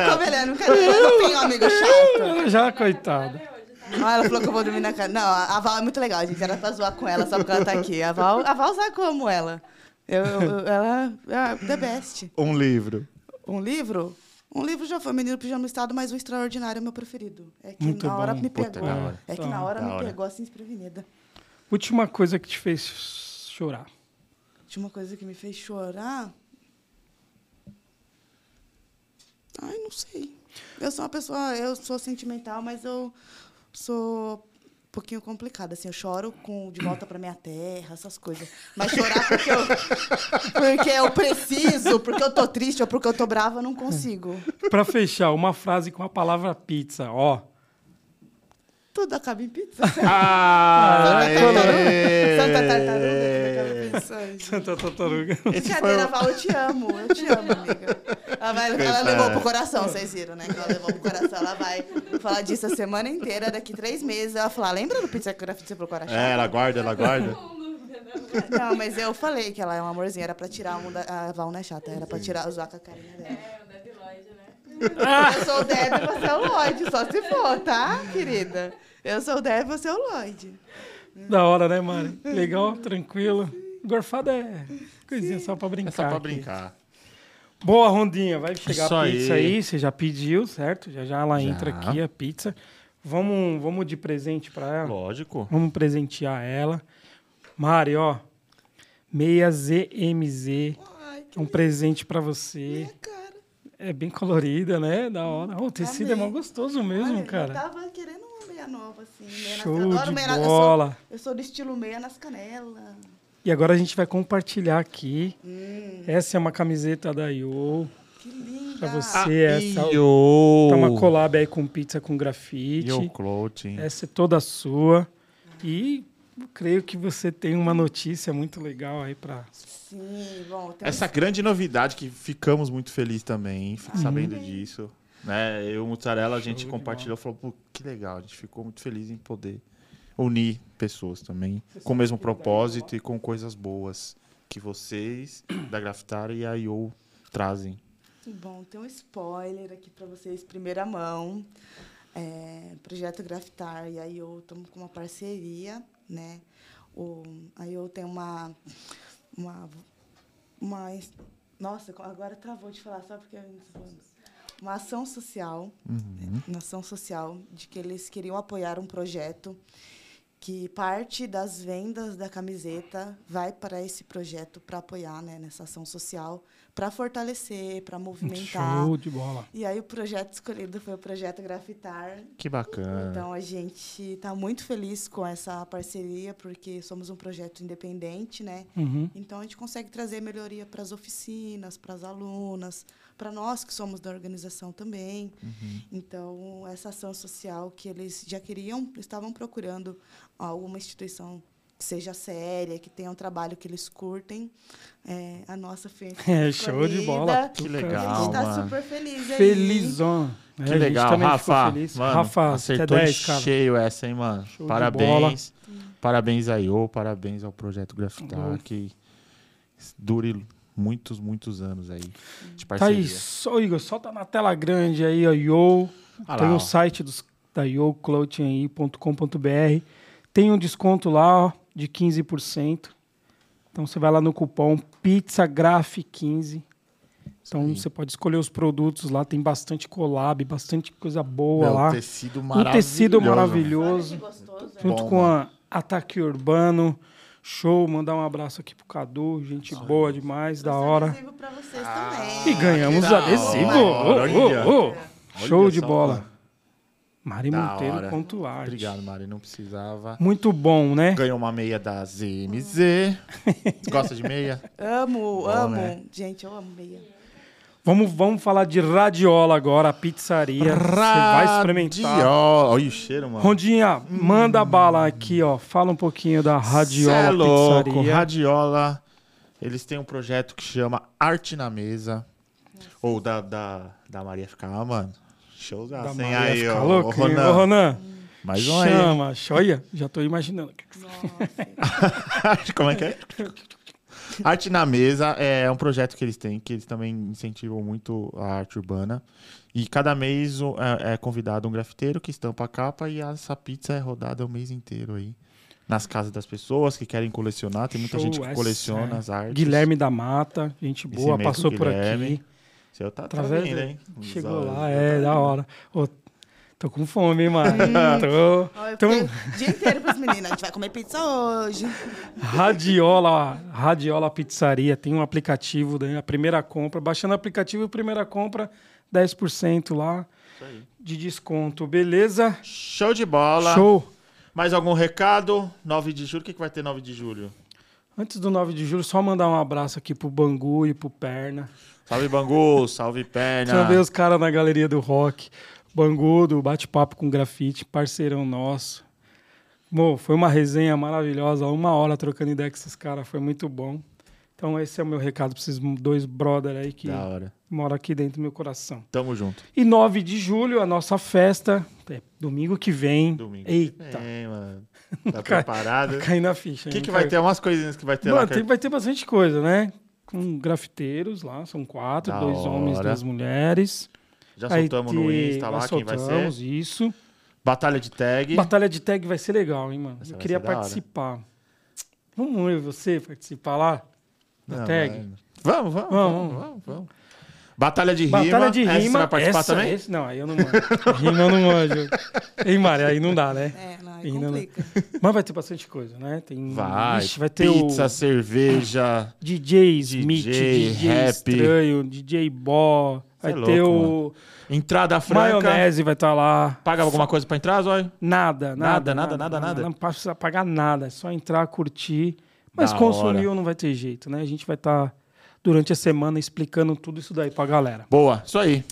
ela. Eu não tenho um amigo chato. Ela [LAUGHS] já, coitada. Ah, ela falou que eu vou dormir na casa. Não, a Val é muito legal, gente. Era pra zoar com ela só porque ela tá aqui. A Val, a Val sabe como ela. Eu, eu- ela é the best. Um livro. Um livro? Um livro já foi Menino Pijama Estado, mas o Extraordinário é meu preferido. É que Muito na hora bom. me Puta, pegou. da hora. É que Tá. na hora Da me hora. pegou assim desprevenida. Última coisa que te fez chorar. Tinha uma coisa que me fez chorar. Ai, não sei. Eu sou uma pessoa, eu sou sentimental, mas eu sou um pouquinho complicada. Assim, eu choro com de volta pra minha terra, essas coisas. Mas chorar porque eu, porque eu preciso, porque eu tô triste ou porque eu tô brava, não consigo. Pra fechar, uma frase com a palavra pizza. Ó, Tudo acaba em pizza. [LAUGHS] Ah, Santa Tartaruga, tudo acaba em pizza. [LAUGHS] Santa Tartaruga. Esse foi Brincadeira, Val, eu te amo. Eu te amo, [LAUGHS] amiga. Ela, vai- ela levou pro coração, vocês viram, né? Que ela levou pro coração. Ela vai falar disso a semana inteira. Daqui três meses ela falar, lembra do pizza que eu grafite pro coração? É, ela guarda, ela guarda. Não, mas eu falei que ela é um amorzinho. Era pra tirar um da... A Val não é chata. Era pra tirar, zoar com a carinha dela. É, né? Eu sou o Deb e você é o Lloyd. Só se for, tá, querida? Eu sou o Deb e você é o Lloyd. Da hora, né, Mari? Legal, tranquilo. Gorfada é coisinha só pra É brincar. só pra aqui. brincar. Boa, Rondinha. Vai chegar Isso a pizza aí. aí. Você já pediu, certo? Já já ela Já. entra aqui, a pizza. Vamos, vamos de presente pra ela? Lógico. Vamos presentear ela. Mari, ó. 6ZMZ. Ai, que É um presente pra você. cara. É bem colorida, né? Da hora. Ó, o tecido é mó Amei. gostoso mesmo, Olha, cara. Eu tava querendo uma meia nova, assim. Meia Show nas... eu adoro de meia na- eu bola. sou- Eu sou do estilo meia nas canelas. E agora a gente vai compartilhar aqui. Hum, Essa é uma camiseta da Yo. que linda. Pra você, Ah, essa Yo. tá uma collab aí com pizza com grafite. Yo Clothing. Essa é toda sua. E eu creio que você tem uma notícia muito legal aí pra. Sim, bom. Tem Essa grande novidade que ficamos muito felizes também, hein? Fique sabendo disso. Né? Eu e o Mussarela, a gente compartilhou, falou, pô, que legal. A gente ficou muito feliz em poder unir pessoas também, com o mesmo propósito e com coisas boas que vocês, [CLEARS THROAT] da Grafitara e a IO trazem. Bom, tem um spoiler aqui para vocês, primeira mão. É, Projeto Grafitar e a IO estamos com uma parceria, né? O, a IO tem uma, uma, uma... Nossa, agora travou de falar, só porque... Uma ação social, Uhum. uma ação social, de que eles queriam apoiar um projeto que parte das vendas da camiseta vai para esse projeto para apoiar né, nessa ação social, para fortalecer, para movimentar. Show de bola. E aí o projeto escolhido foi o projeto Grafitar. Que bacana. Então a gente está muito feliz com essa parceria porque somos um projeto independente, né? Uhum. Então a gente consegue trazer melhoria para as oficinas, para as alunas, para nós que somos da organização também. Então essa ação social que eles já queriam, estavam procurando alguma instituição seja séria, que tenha um trabalho que eles curtem. É, a nossa foi [LAUGHS] É, show de bola. Que A legal. gente está mano. super feliz aí. Felizão. É, Que a gente legal, Rafa. Mano, Rafa, acertou até em 10, cara. cheio essa, hein, mano? Show parabéns. Parabéns a IO, parabéns ao Projeto Grafitar, Boa. que dure muitos, muitos anos aí de Tá parceria. aí, só, Igor, solta na tela grande aí, ó, Yo. Ah Tem o ó. site dos, da yoclothing.com.br. Tem um desconto lá, ó, de 15%. Então você vai lá no cupom PizzaGraf15. Então aí. você pode escolher os produtos lá, tem bastante collab, bastante coisa boa Meu, lá. tecido Um tecido maravilhoso. gostoso. Junto Bom, com mano. a Ataque Urbano. Show, mandar um abraço aqui pro Cadu, gente boa demais, da hora. adesivo pra vocês Ah, também. E ganhamos adesivo. Ô, ô, olha. ô. Olha Show de bola. mano. Mari Da Monteiro hora. ponto arte. Obrigado, Mari. Não precisava. Muito bom, né? Ganhou uma meia da ZMZ. [LAUGHS] Gosta de meia? Amo, Bom, amo. né? Gente, eu amo meia. Vamos, vamos falar de radiola agora, a pizzaria. Você vai experimentar. Radiola. Olha o cheiro, mano. Rondinha, manda bala aqui, ó. Fala um pouquinho da Cê Radiola é louco. Pizzaria. Radiola. Eles têm um projeto que chama Arte na Mesa. Ou da, da, da Maria ficar, ah, mano. Showzaço, Da? Maria aí, ó. louca, Ô, hein? Ô, Ronan. Ronan, Mais um aí. chama. Olha, já tô imaginando. [LAUGHS] Como é que é? Arte na Mesa é um projeto que eles têm, que eles também incentivam muito a arte urbana. E cada mês é, é convidado um grafiteiro que estampa a capa e essa pizza é rodada o mês inteiro aí. Nas casas das pessoas que querem colecionar. Tem muita Show, gente que coleciona é. as artes. Guilherme da Mata, gente boa, passou por aqui. Seu tá, tá Através do- hein? Chegou Os- lá, é, da hora. Ô, tô com fome, hein, mano? [LAUGHS] tô. Então- fiquei o dia inteiro pras meninas. A gente vai comer pizza hoje. Radiola, Radiola Pizzaria, tem um aplicativo, né? a primeira compra, baixando o aplicativo, a primeira compra, 10% lá Isso aí. de desconto, beleza? Show de bola. Show! Mais algum recado? 9 de julho. O que, que vai ter 9 de julho? Antes do 9 de julho, só mandar um abraço aqui pro Bangu e pro Perna. Salve Bangu, salve Perna. Chamei os caras na galeria do rock. Bangu, do Bate-Papo com Grafite, parceirão nosso. Bom, foi uma resenha maravilhosa, uma hora trocando ideia com esses caras, foi muito bom. Então esse é o meu recado para esses dois brother aí que moram aqui dentro do meu coração. Tamo junto. E 9 de julho, a nossa festa, é domingo que vem. Domingo. Eita, É, mano. [LAUGHS] Tá preparado? cai na ficha. O que, que vai ter? Umas coisinhas que vai ter lá. Mano, que- tem- vai ter bastante coisa, né? Com grafiteiros lá, são quatro, Da dois homens, hora. duas mulheres. Já Aí soltamos no tem- Insta lá quem vai ser. isso. Batalha de tag. Batalha de tag vai ser legal, hein, mano? Essa Eu queria participar. Vamos eu você participar lá? Da Não, tag? vamos, Vamos, vamos, vamos. vamos, vamos. Batalha de Batalha rima. de Essa rima. Você vai participar essa, também? esse- não, aí eu não manjo. [LAUGHS] rima eu não manjo. Ei, Mari, aí não dá, né? É, não, aí não. complica. [LAUGHS] Mas vai ter bastante coisa, né? Tem, Vai. Ixi, vai ter Pizza, o cerveja. DJ Smith, DJ, DJ, rap. Estranho, DJ Bó. Vai Cê é ter louco, o Entrada franca. Maionese vai estar lá. Paga alguma coisa pra entrar, Zóio? Nada, Nada, nada, nada, nada, nada. Não precisa pagar nada, é só entrar, curtir. Mas Da consumir hora. não vai ter jeito, né? A gente vai estar durante a semana explicando tudo isso daí pra galera. Boa, isso aí.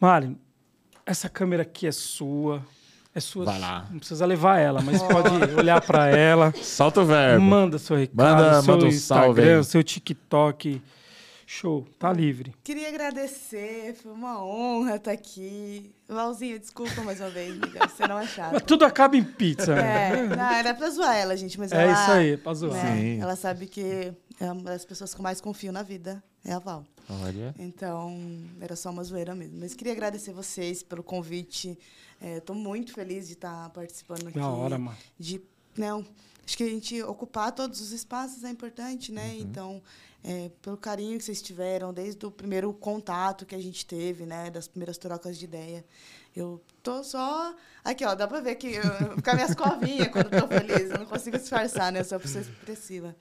Mari, essa câmera aqui é sua. É sua. Vai lá. Não precisa levar ela, mas pode [LAUGHS] olhar pra ela. Solta o verbo. Manda seu recado, Manda- seu manda um salve Instagram, aí. seu TikTok. Show, tá livre. Queria agradecer, foi uma honra estar aqui. Valzinha, desculpa mais uma vez, amiga, você não é [LAUGHS] Mas tudo acaba em pizza. É, né? não, era pra zoar ela, gente, mas É ela... isso aí, pra zoar. né, Sim. Ela sabe que é uma das pessoas que eu mais confio na vida, é a Val. Olha. Então, era só uma zoeira mesmo. Mas queria agradecer vocês pelo convite. Estou muito feliz de estar participando aqui. Da hora, mano. De, não, acho que a gente ocupar todos os espaços é importante, né? Então, é, pelo carinho que vocês tiveram, desde o primeiro contato que a gente teve, né? Das primeiras trocas de ideia. Eu tô só... Aqui, ó, dá pra ver que eu, ficar minhas covinhas quando eu tô feliz. Eu não consigo disfarçar, né? Eu sou uma pessoa expressiva.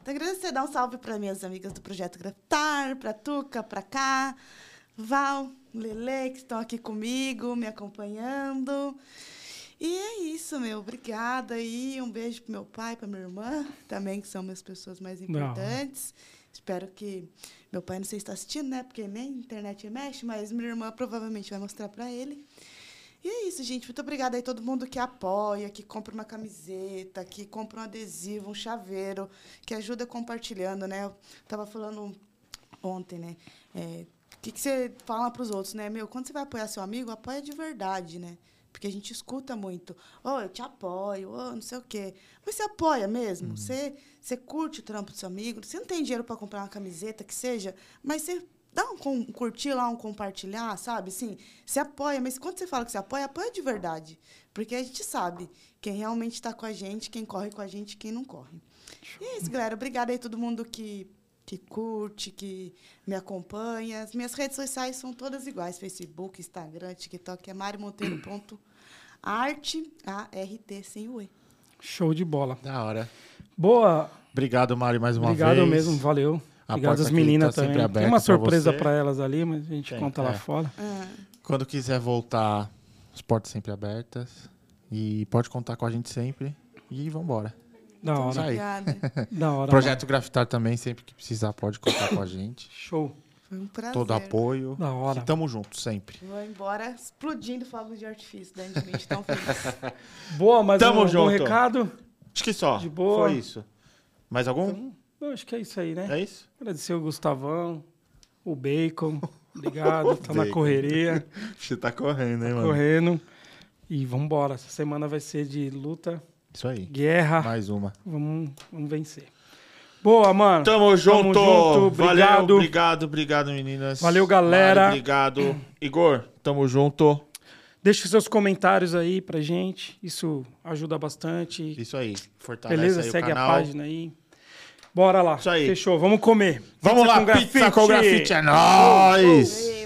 Então, agradecer, dar um salve para minhas amigas do Projeto Grafitar, para Tuca, para cá, Val, Lele, que estão aqui comigo, me acompanhando. E é isso, meu. Obrigada aí. Um beijo pro meu pai, pra minha irmã, também, que são minhas pessoas mais Da hora. Espero que. Meu pai não sei se está assistindo, né? Porque nem internet mexe, mas minha irmã provavelmente vai mostrar para ele. E é isso, gente. Muito obrigada aí todo mundo que apoia, que compra uma camiseta, que compra um adesivo, um chaveiro, que ajuda compartilhando, né? Eu tava falando ontem, né? É, o que, que você fala para os outros, né? Meu, quando você vai apoiar seu amigo, apoia de verdade, né? Porque a gente escuta muito. Oh, eu te apoio, oh, não sei o quê. Mas você apoia mesmo? Você, você curte o trampo do seu amigo? Você não tem dinheiro para comprar uma camiseta, que seja, mas você dá um, curtir lá, um compartilhar, sabe? Sim, você apoia, mas quando você fala que você apoia, apoia de verdade. Porque a gente sabe quem realmente está com a gente, quem corre com a gente quem não corre. E é isso, galera. Obrigada aí todo mundo que, que curte, que me acompanha. As minhas redes sociais são todas iguais: Facebook, Instagram, TikTok. É mariomonteiro.arte, A-R-T, sem o E. Show de bola. Da hora. Boa. Obrigado, Mário, mais uma Obrigado vez. mesmo, valeu. A Obrigado às aqui meninas tá também. Tem uma surpresa pra elas ali, mas a gente Tem, conta é. lá fora. Ah, Quando quiser voltar, as portas sempre abertas. E pode contar com a gente sempre. E vambora. Da Isso hora. aí. obrigada. [LAUGHS] Da hora. Projeto Grafitar também, sempre que precisar, pode contar com a gente. Show. Foi um prazer. Todo apoio. Da hora. E tamo junto, sempre. Vou embora explodindo fogos de artifício dentro de mim, de tão feliz. [LAUGHS] Boa, mas Tamo um, junto. um recado. Acho que só. De boa. Foi isso. Mais algum? Então, eu acho que é isso aí, né? É isso? Agradecer o Gustavão, o Bacon. Obrigado, [LAUGHS] tá na correria, Você tá correndo, hein, mano? correndo. E vambora. Essa semana vai ser de luta, Isso aí. guerra. Mais uma. Vamos, vamos vencer. Boa, mano. Tamo junto. junto, Valeu, obrigado. obrigado, obrigado, meninas. Valeu, galera. Mário, obrigado. Igor, tamo junto. Deixe seus comentários aí pra gente. Isso ajuda bastante. Isso aí. Fortalece Beleza? aí Segue o a página aí. Bora lá. Isso aí. Fechou. Vamos comer. Vamos Pizza lá, com pizza com grafite. É nóis.